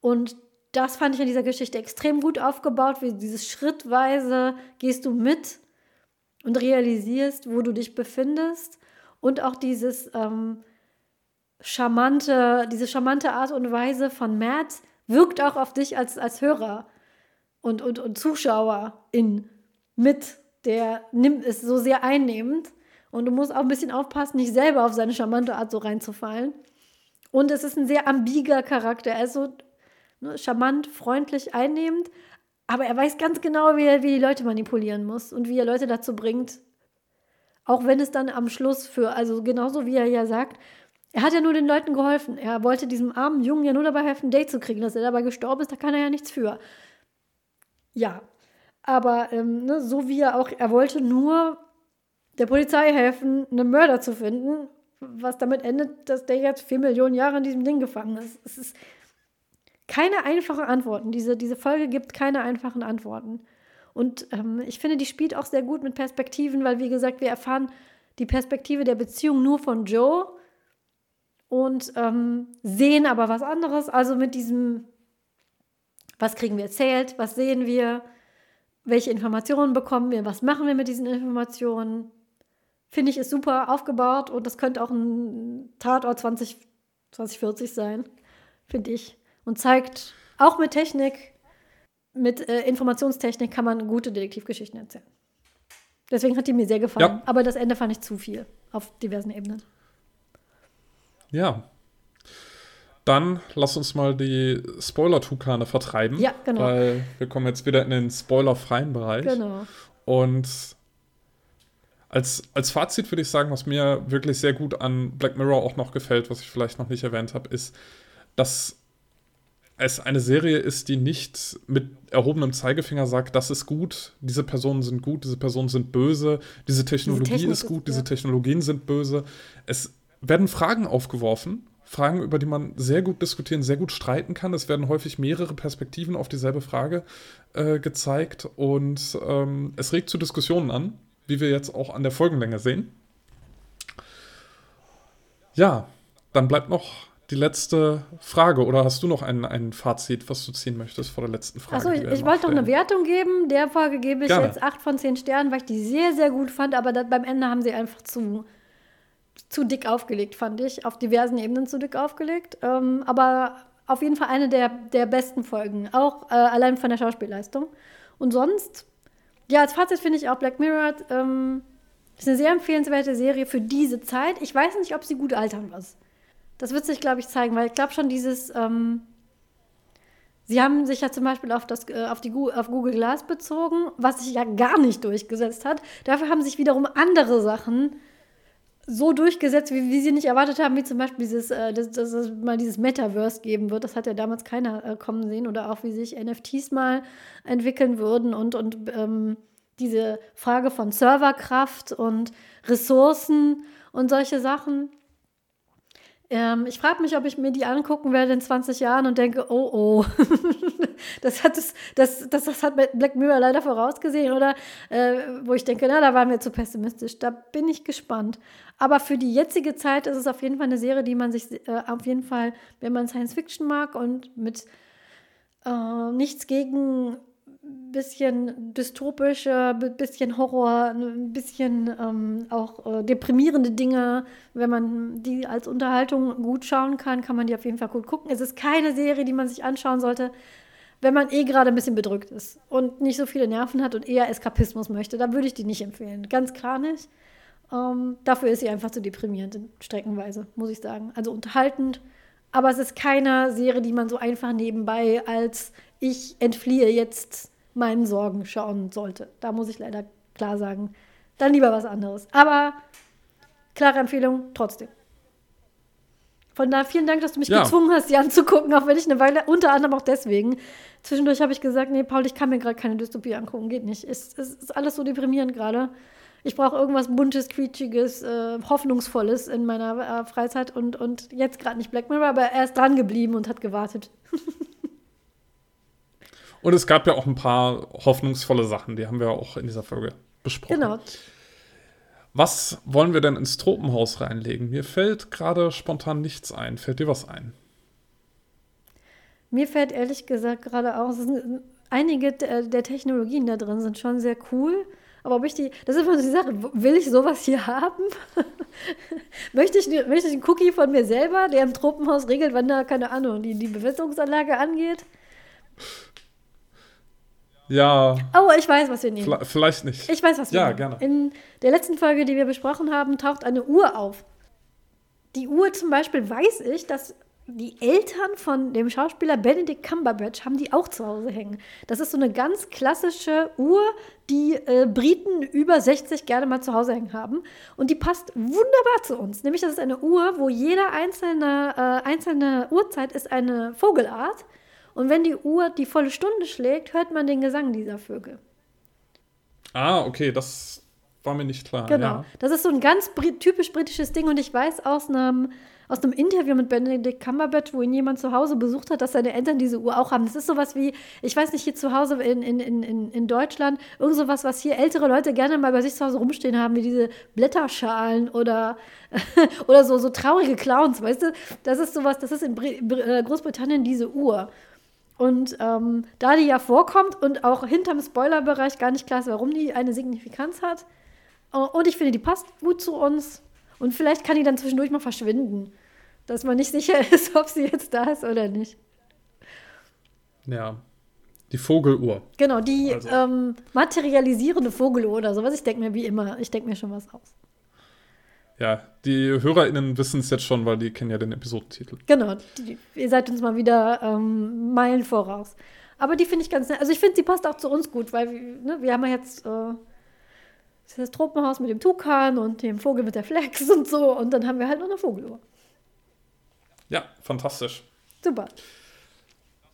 Speaker 1: Und das fand ich in dieser Geschichte extrem gut aufgebaut, wie dieses schrittweise gehst du mit und realisierst, wo du dich befindest und auch dieses ähm, charmante, diese charmante Art und Weise von Matt wirkt auch auf dich als, als Hörer und, und, und Zuschauer in mit. Der nimmt es so sehr einnehmend. Und du musst auch ein bisschen aufpassen, nicht selber auf seine charmante Art so reinzufallen. Und es ist ein sehr ambiger Charakter. Er ist so ne, charmant, freundlich, einnehmend. Aber er weiß ganz genau, wie er, wie die Leute manipulieren muss und wie er Leute dazu bringt. Auch wenn es dann am Schluss für, also genauso wie er ja sagt, er hat ja nur den Leuten geholfen. Er wollte diesem armen Jungen ja nur dabei helfen, ein Date zu kriegen. Dass er dabei gestorben ist, da kann er ja nichts für. Ja, aber ähm, ne, so wie er auch, er wollte nur der Polizei helfen, einen Mörder zu finden, was damit endet, dass der jetzt vier Millionen Jahre in diesem Ding gefangen ist. Es ist keine einfachen Antworten. Diese, diese Folge gibt keine einfachen Antworten. Und ähm, ich finde, die spielt auch sehr gut mit Perspektiven, weil, wie gesagt, wir erfahren die Perspektive der Beziehung nur von Joe und ähm, sehen aber was anderes. Also mit diesem, was kriegen wir erzählt, was sehen wir, welche Informationen bekommen wir, was machen wir mit diesen Informationen. Finde ich, ist super aufgebaut und das könnte auch ein Tatort 20, 2040 sein, finde ich. Und zeigt, auch mit Technik, mit äh, Informationstechnik kann man gute Detektivgeschichten erzählen. Deswegen hat die mir sehr gefallen. Ja. Aber das Ende fand ich zu viel auf diversen Ebenen.
Speaker 2: Ja. Dann lass uns mal die Spoiler-Tukane vertreiben.
Speaker 1: Ja, genau.
Speaker 2: Weil wir kommen jetzt wieder in den spoilerfreien Bereich.
Speaker 1: Genau.
Speaker 2: Und als, als Fazit würde ich sagen, was mir wirklich sehr gut an Black Mirror auch noch gefällt, was ich vielleicht noch nicht erwähnt habe, ist, dass es eine Serie ist, die nicht mit erhobenem Zeigefinger sagt, das ist gut, diese Personen sind gut, diese Personen sind böse, diese Technologie diese ist gut, ist, diese Technologien sind böse. Es werden Fragen aufgeworfen, Fragen, über die man sehr gut diskutieren, sehr gut streiten kann. Es werden häufig mehrere Perspektiven auf dieselbe Frage äh, gezeigt und ähm, es regt zu Diskussionen an, wie wir jetzt auch an der Folgenlänge sehen. Ja, dann bleibt noch die letzte Frage. Oder hast du noch ein, ein Fazit, was du ziehen möchtest vor der letzten Frage?
Speaker 1: Achso, ich, ich wollte noch eine Wertung geben. Der Folge gebe ich Gerne. jetzt 8 von 10 Sternen, weil ich die sehr, sehr gut fand. Aber das, beim Ende haben sie einfach zu zu dick aufgelegt, fand ich. Auf diversen Ebenen zu dick aufgelegt. Ähm, aber auf jeden Fall eine der, der besten Folgen. Auch äh, allein von der Schauspielleistung. Und sonst, ja, als Fazit finde ich auch Black Mirror ähm, ist eine sehr empfehlenswerte Serie für diese Zeit. Ich weiß nicht, ob sie gut altern wird. Das wird sich, glaube ich, zeigen, weil ich glaube schon dieses. Ähm, Sie haben sich ja zum Beispiel auf, das, äh, auf, die, auf Google Glass bezogen, was sich ja gar nicht durchgesetzt hat. Dafür haben sich wiederum andere Sachen so durchgesetzt, wie, wie sie nicht erwartet haben, wie zum Beispiel dieses, äh, dass, dass, es mal dieses Metaverse geben wird. Das hat ja damals keiner äh, kommen sehen. Oder auch, wie sich NFTs mal entwickeln würden und, und ähm, diese Frage von Serverkraft und Ressourcen und solche Sachen. Ähm, ich frage mich, ob ich mir die angucken werde in 20 Jahren und denke, oh oh, das, hat das, das, das, das hat Black Mirror leider vorausgesehen oder äh, wo ich denke, na, da waren wir zu pessimistisch. Da bin ich gespannt. Aber für die jetzige Zeit ist es auf jeden Fall eine Serie, die man sich äh, auf jeden Fall, wenn man Science Fiction mag und mit äh, nichts gegen bisschen dystopische, bisschen Horror, ein bisschen ähm, auch äh, deprimierende Dinge. Wenn man die als Unterhaltung gut schauen kann, kann man die auf jeden Fall gut gucken. Es ist keine Serie, die man sich anschauen sollte, wenn man eh gerade ein bisschen bedrückt ist und nicht so viele Nerven hat und eher Eskapismus möchte. Da würde ich die nicht empfehlen. Ganz klar nicht. Ähm, dafür ist sie einfach zu deprimierend, streckenweise, muss ich sagen. Also unterhaltend. Aber es ist keine Serie, die man so einfach nebenbei als ich entfliehe jetzt meinen Sorgen schauen sollte. Da muss ich leider klar sagen, dann lieber was anderes. Aber klare Empfehlung trotzdem. Von daher vielen Dank, dass du mich ja. gezwungen hast, sie anzugucken, auch wenn ich eine Weile, unter anderem auch deswegen. Zwischendurch habe ich gesagt, nee, Paul, ich kann mir gerade keine Dystopie angucken, geht nicht. Es, es ist alles so deprimierend gerade. Ich brauche irgendwas Buntes, Quietschiges, äh, Hoffnungsvolles in meiner äh, Freizeit und, und jetzt gerade nicht Black Mirror, aber er ist dran geblieben und hat gewartet.
Speaker 2: Und es gab ja auch ein paar hoffnungsvolle Sachen, die haben wir auch in dieser Folge besprochen. Genau. Was wollen wir denn ins Tropenhaus reinlegen? Mir fällt gerade spontan nichts ein. Fällt dir was ein?
Speaker 1: Mir fällt ehrlich gesagt gerade auch, einige der Technologien da drin sind schon sehr cool. Aber ob ich die, das ist immer so die Sache, will ich sowas hier haben? möchte, ich, möchte ich einen Cookie von mir selber, der im Tropenhaus regelt, wann da, keine Ahnung, die, die Bewässerungsanlage angeht?
Speaker 2: Ja.
Speaker 1: Oh, ich weiß, was wir nehmen.
Speaker 2: Vielleicht nicht.
Speaker 1: Ich weiß, was wir
Speaker 2: ja,
Speaker 1: nehmen.
Speaker 2: gerne.
Speaker 1: In der letzten Folge, die wir besprochen haben, taucht eine Uhr auf. Die Uhr zum Beispiel weiß ich, dass die Eltern von dem Schauspieler Benedict Cumberbatch haben die auch zu Hause hängen. Das ist so eine ganz klassische Uhr, die äh, Briten über 60 gerne mal zu Hause hängen haben. Und die passt wunderbar zu uns. Nämlich, das ist eine Uhr, wo jede einzelne, äh, einzelne Uhrzeit ist eine Vogelart. Und wenn die Uhr die volle Stunde schlägt, hört man den Gesang dieser Vögel.
Speaker 2: Ah, okay, das war mir nicht klar.
Speaker 1: Genau.
Speaker 2: Ja.
Speaker 1: Das ist so ein ganz br typisch britisches Ding und ich weiß aus einem, aus einem Interview mit Benedict Cumberbatch, wo ihn jemand zu Hause besucht hat, dass seine Eltern diese Uhr auch haben. Das ist sowas wie, ich weiß nicht, hier zu Hause in, in, in, in Deutschland, irgend sowas, was hier ältere Leute gerne mal bei sich zu Hause rumstehen haben, wie diese Blätterschalen oder, oder so, so traurige Clowns, weißt du? Das ist sowas, das ist in Br äh, Großbritannien diese Uhr. Und ähm, da die ja vorkommt und auch hinterm Spoilerbereich gar nicht klar ist, warum die eine Signifikanz hat. Äh, und ich finde, die passt gut zu uns. Und vielleicht kann die dann zwischendurch mal verschwinden. Dass man nicht sicher ist, ob sie jetzt da ist oder nicht.
Speaker 2: Ja. Die Vogeluhr.
Speaker 1: Genau, die also. ähm, materialisierende Vogeluhr oder sowas. Ich denke mir wie immer, ich denke mir schon was aus.
Speaker 2: Ja, die HörerInnen wissen es jetzt schon, weil die kennen ja den Episodentitel.
Speaker 1: Genau, die, ihr seid uns mal wieder ähm, Meilen voraus. Aber die finde ich ganz nett. Also ich finde, sie passt auch zu uns gut, weil ne, wir haben ja jetzt äh, das Tropenhaus mit dem Tukan und dem Vogel mit der Flex und so. Und dann haben wir halt noch eine Vogeluhr.
Speaker 2: Ja, fantastisch.
Speaker 1: Super.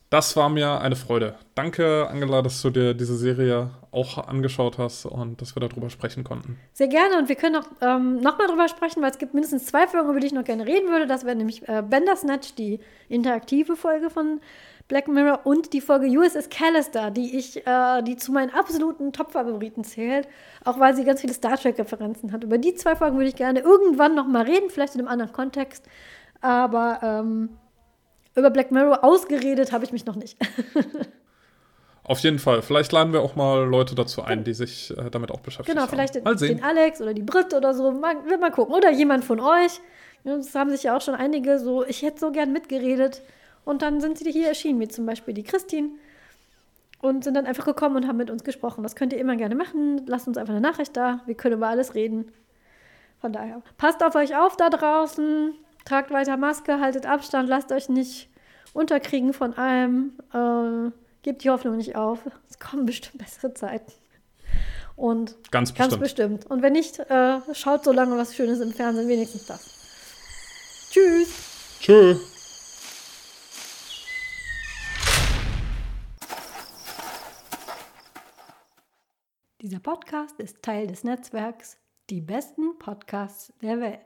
Speaker 2: Das war mir eine Freude. Danke, Angela, dass du dir diese Serie auch angeschaut hast und dass wir darüber sprechen konnten.
Speaker 1: Sehr gerne und wir können auch ähm, nochmal darüber sprechen, weil es gibt mindestens zwei Folgen, über die ich noch gerne reden würde. Das wäre nämlich äh, Bandersnatch, die interaktive Folge von Black Mirror und die Folge USS Callister, die ich, äh, die zu meinen absoluten Top-Favoriten zählt, auch weil sie ganz viele Star Trek-Referenzen hat. Über die zwei Folgen würde ich gerne irgendwann nochmal reden, vielleicht in einem anderen Kontext. Aber ähm, über Black Mirror ausgeredet habe ich mich noch nicht.
Speaker 2: Auf jeden Fall. Vielleicht laden wir auch mal Leute dazu ein, die sich äh, damit auch beschäftigen.
Speaker 1: Genau, vielleicht den, den Alex oder die Brit oder so. Mal, mal gucken. Oder jemand von euch. Es haben sich ja auch schon einige so, ich hätte so gern mitgeredet. Und dann sind sie hier erschienen, wie zum Beispiel die Christine. Und sind dann einfach gekommen und haben mit uns gesprochen. Das könnt ihr immer gerne machen. Lasst uns einfach eine Nachricht da. Wir können über alles reden. Von daher, passt auf euch auf da draußen. Tragt weiter Maske, haltet Abstand, lasst euch nicht unterkriegen von allem. Äh, gebt die Hoffnung nicht auf. Es kommen bestimmt bessere Zeiten. Und
Speaker 2: Ganz
Speaker 1: Ganz
Speaker 2: bestimmt.
Speaker 1: bestimmt. Und wenn nicht, äh, schaut so lange was Schönes im Fernsehen, wenigstens das. Tschüss.
Speaker 2: Tschö.
Speaker 1: Dieser Podcast ist Teil des Netzwerks Die besten Podcasts der Welt.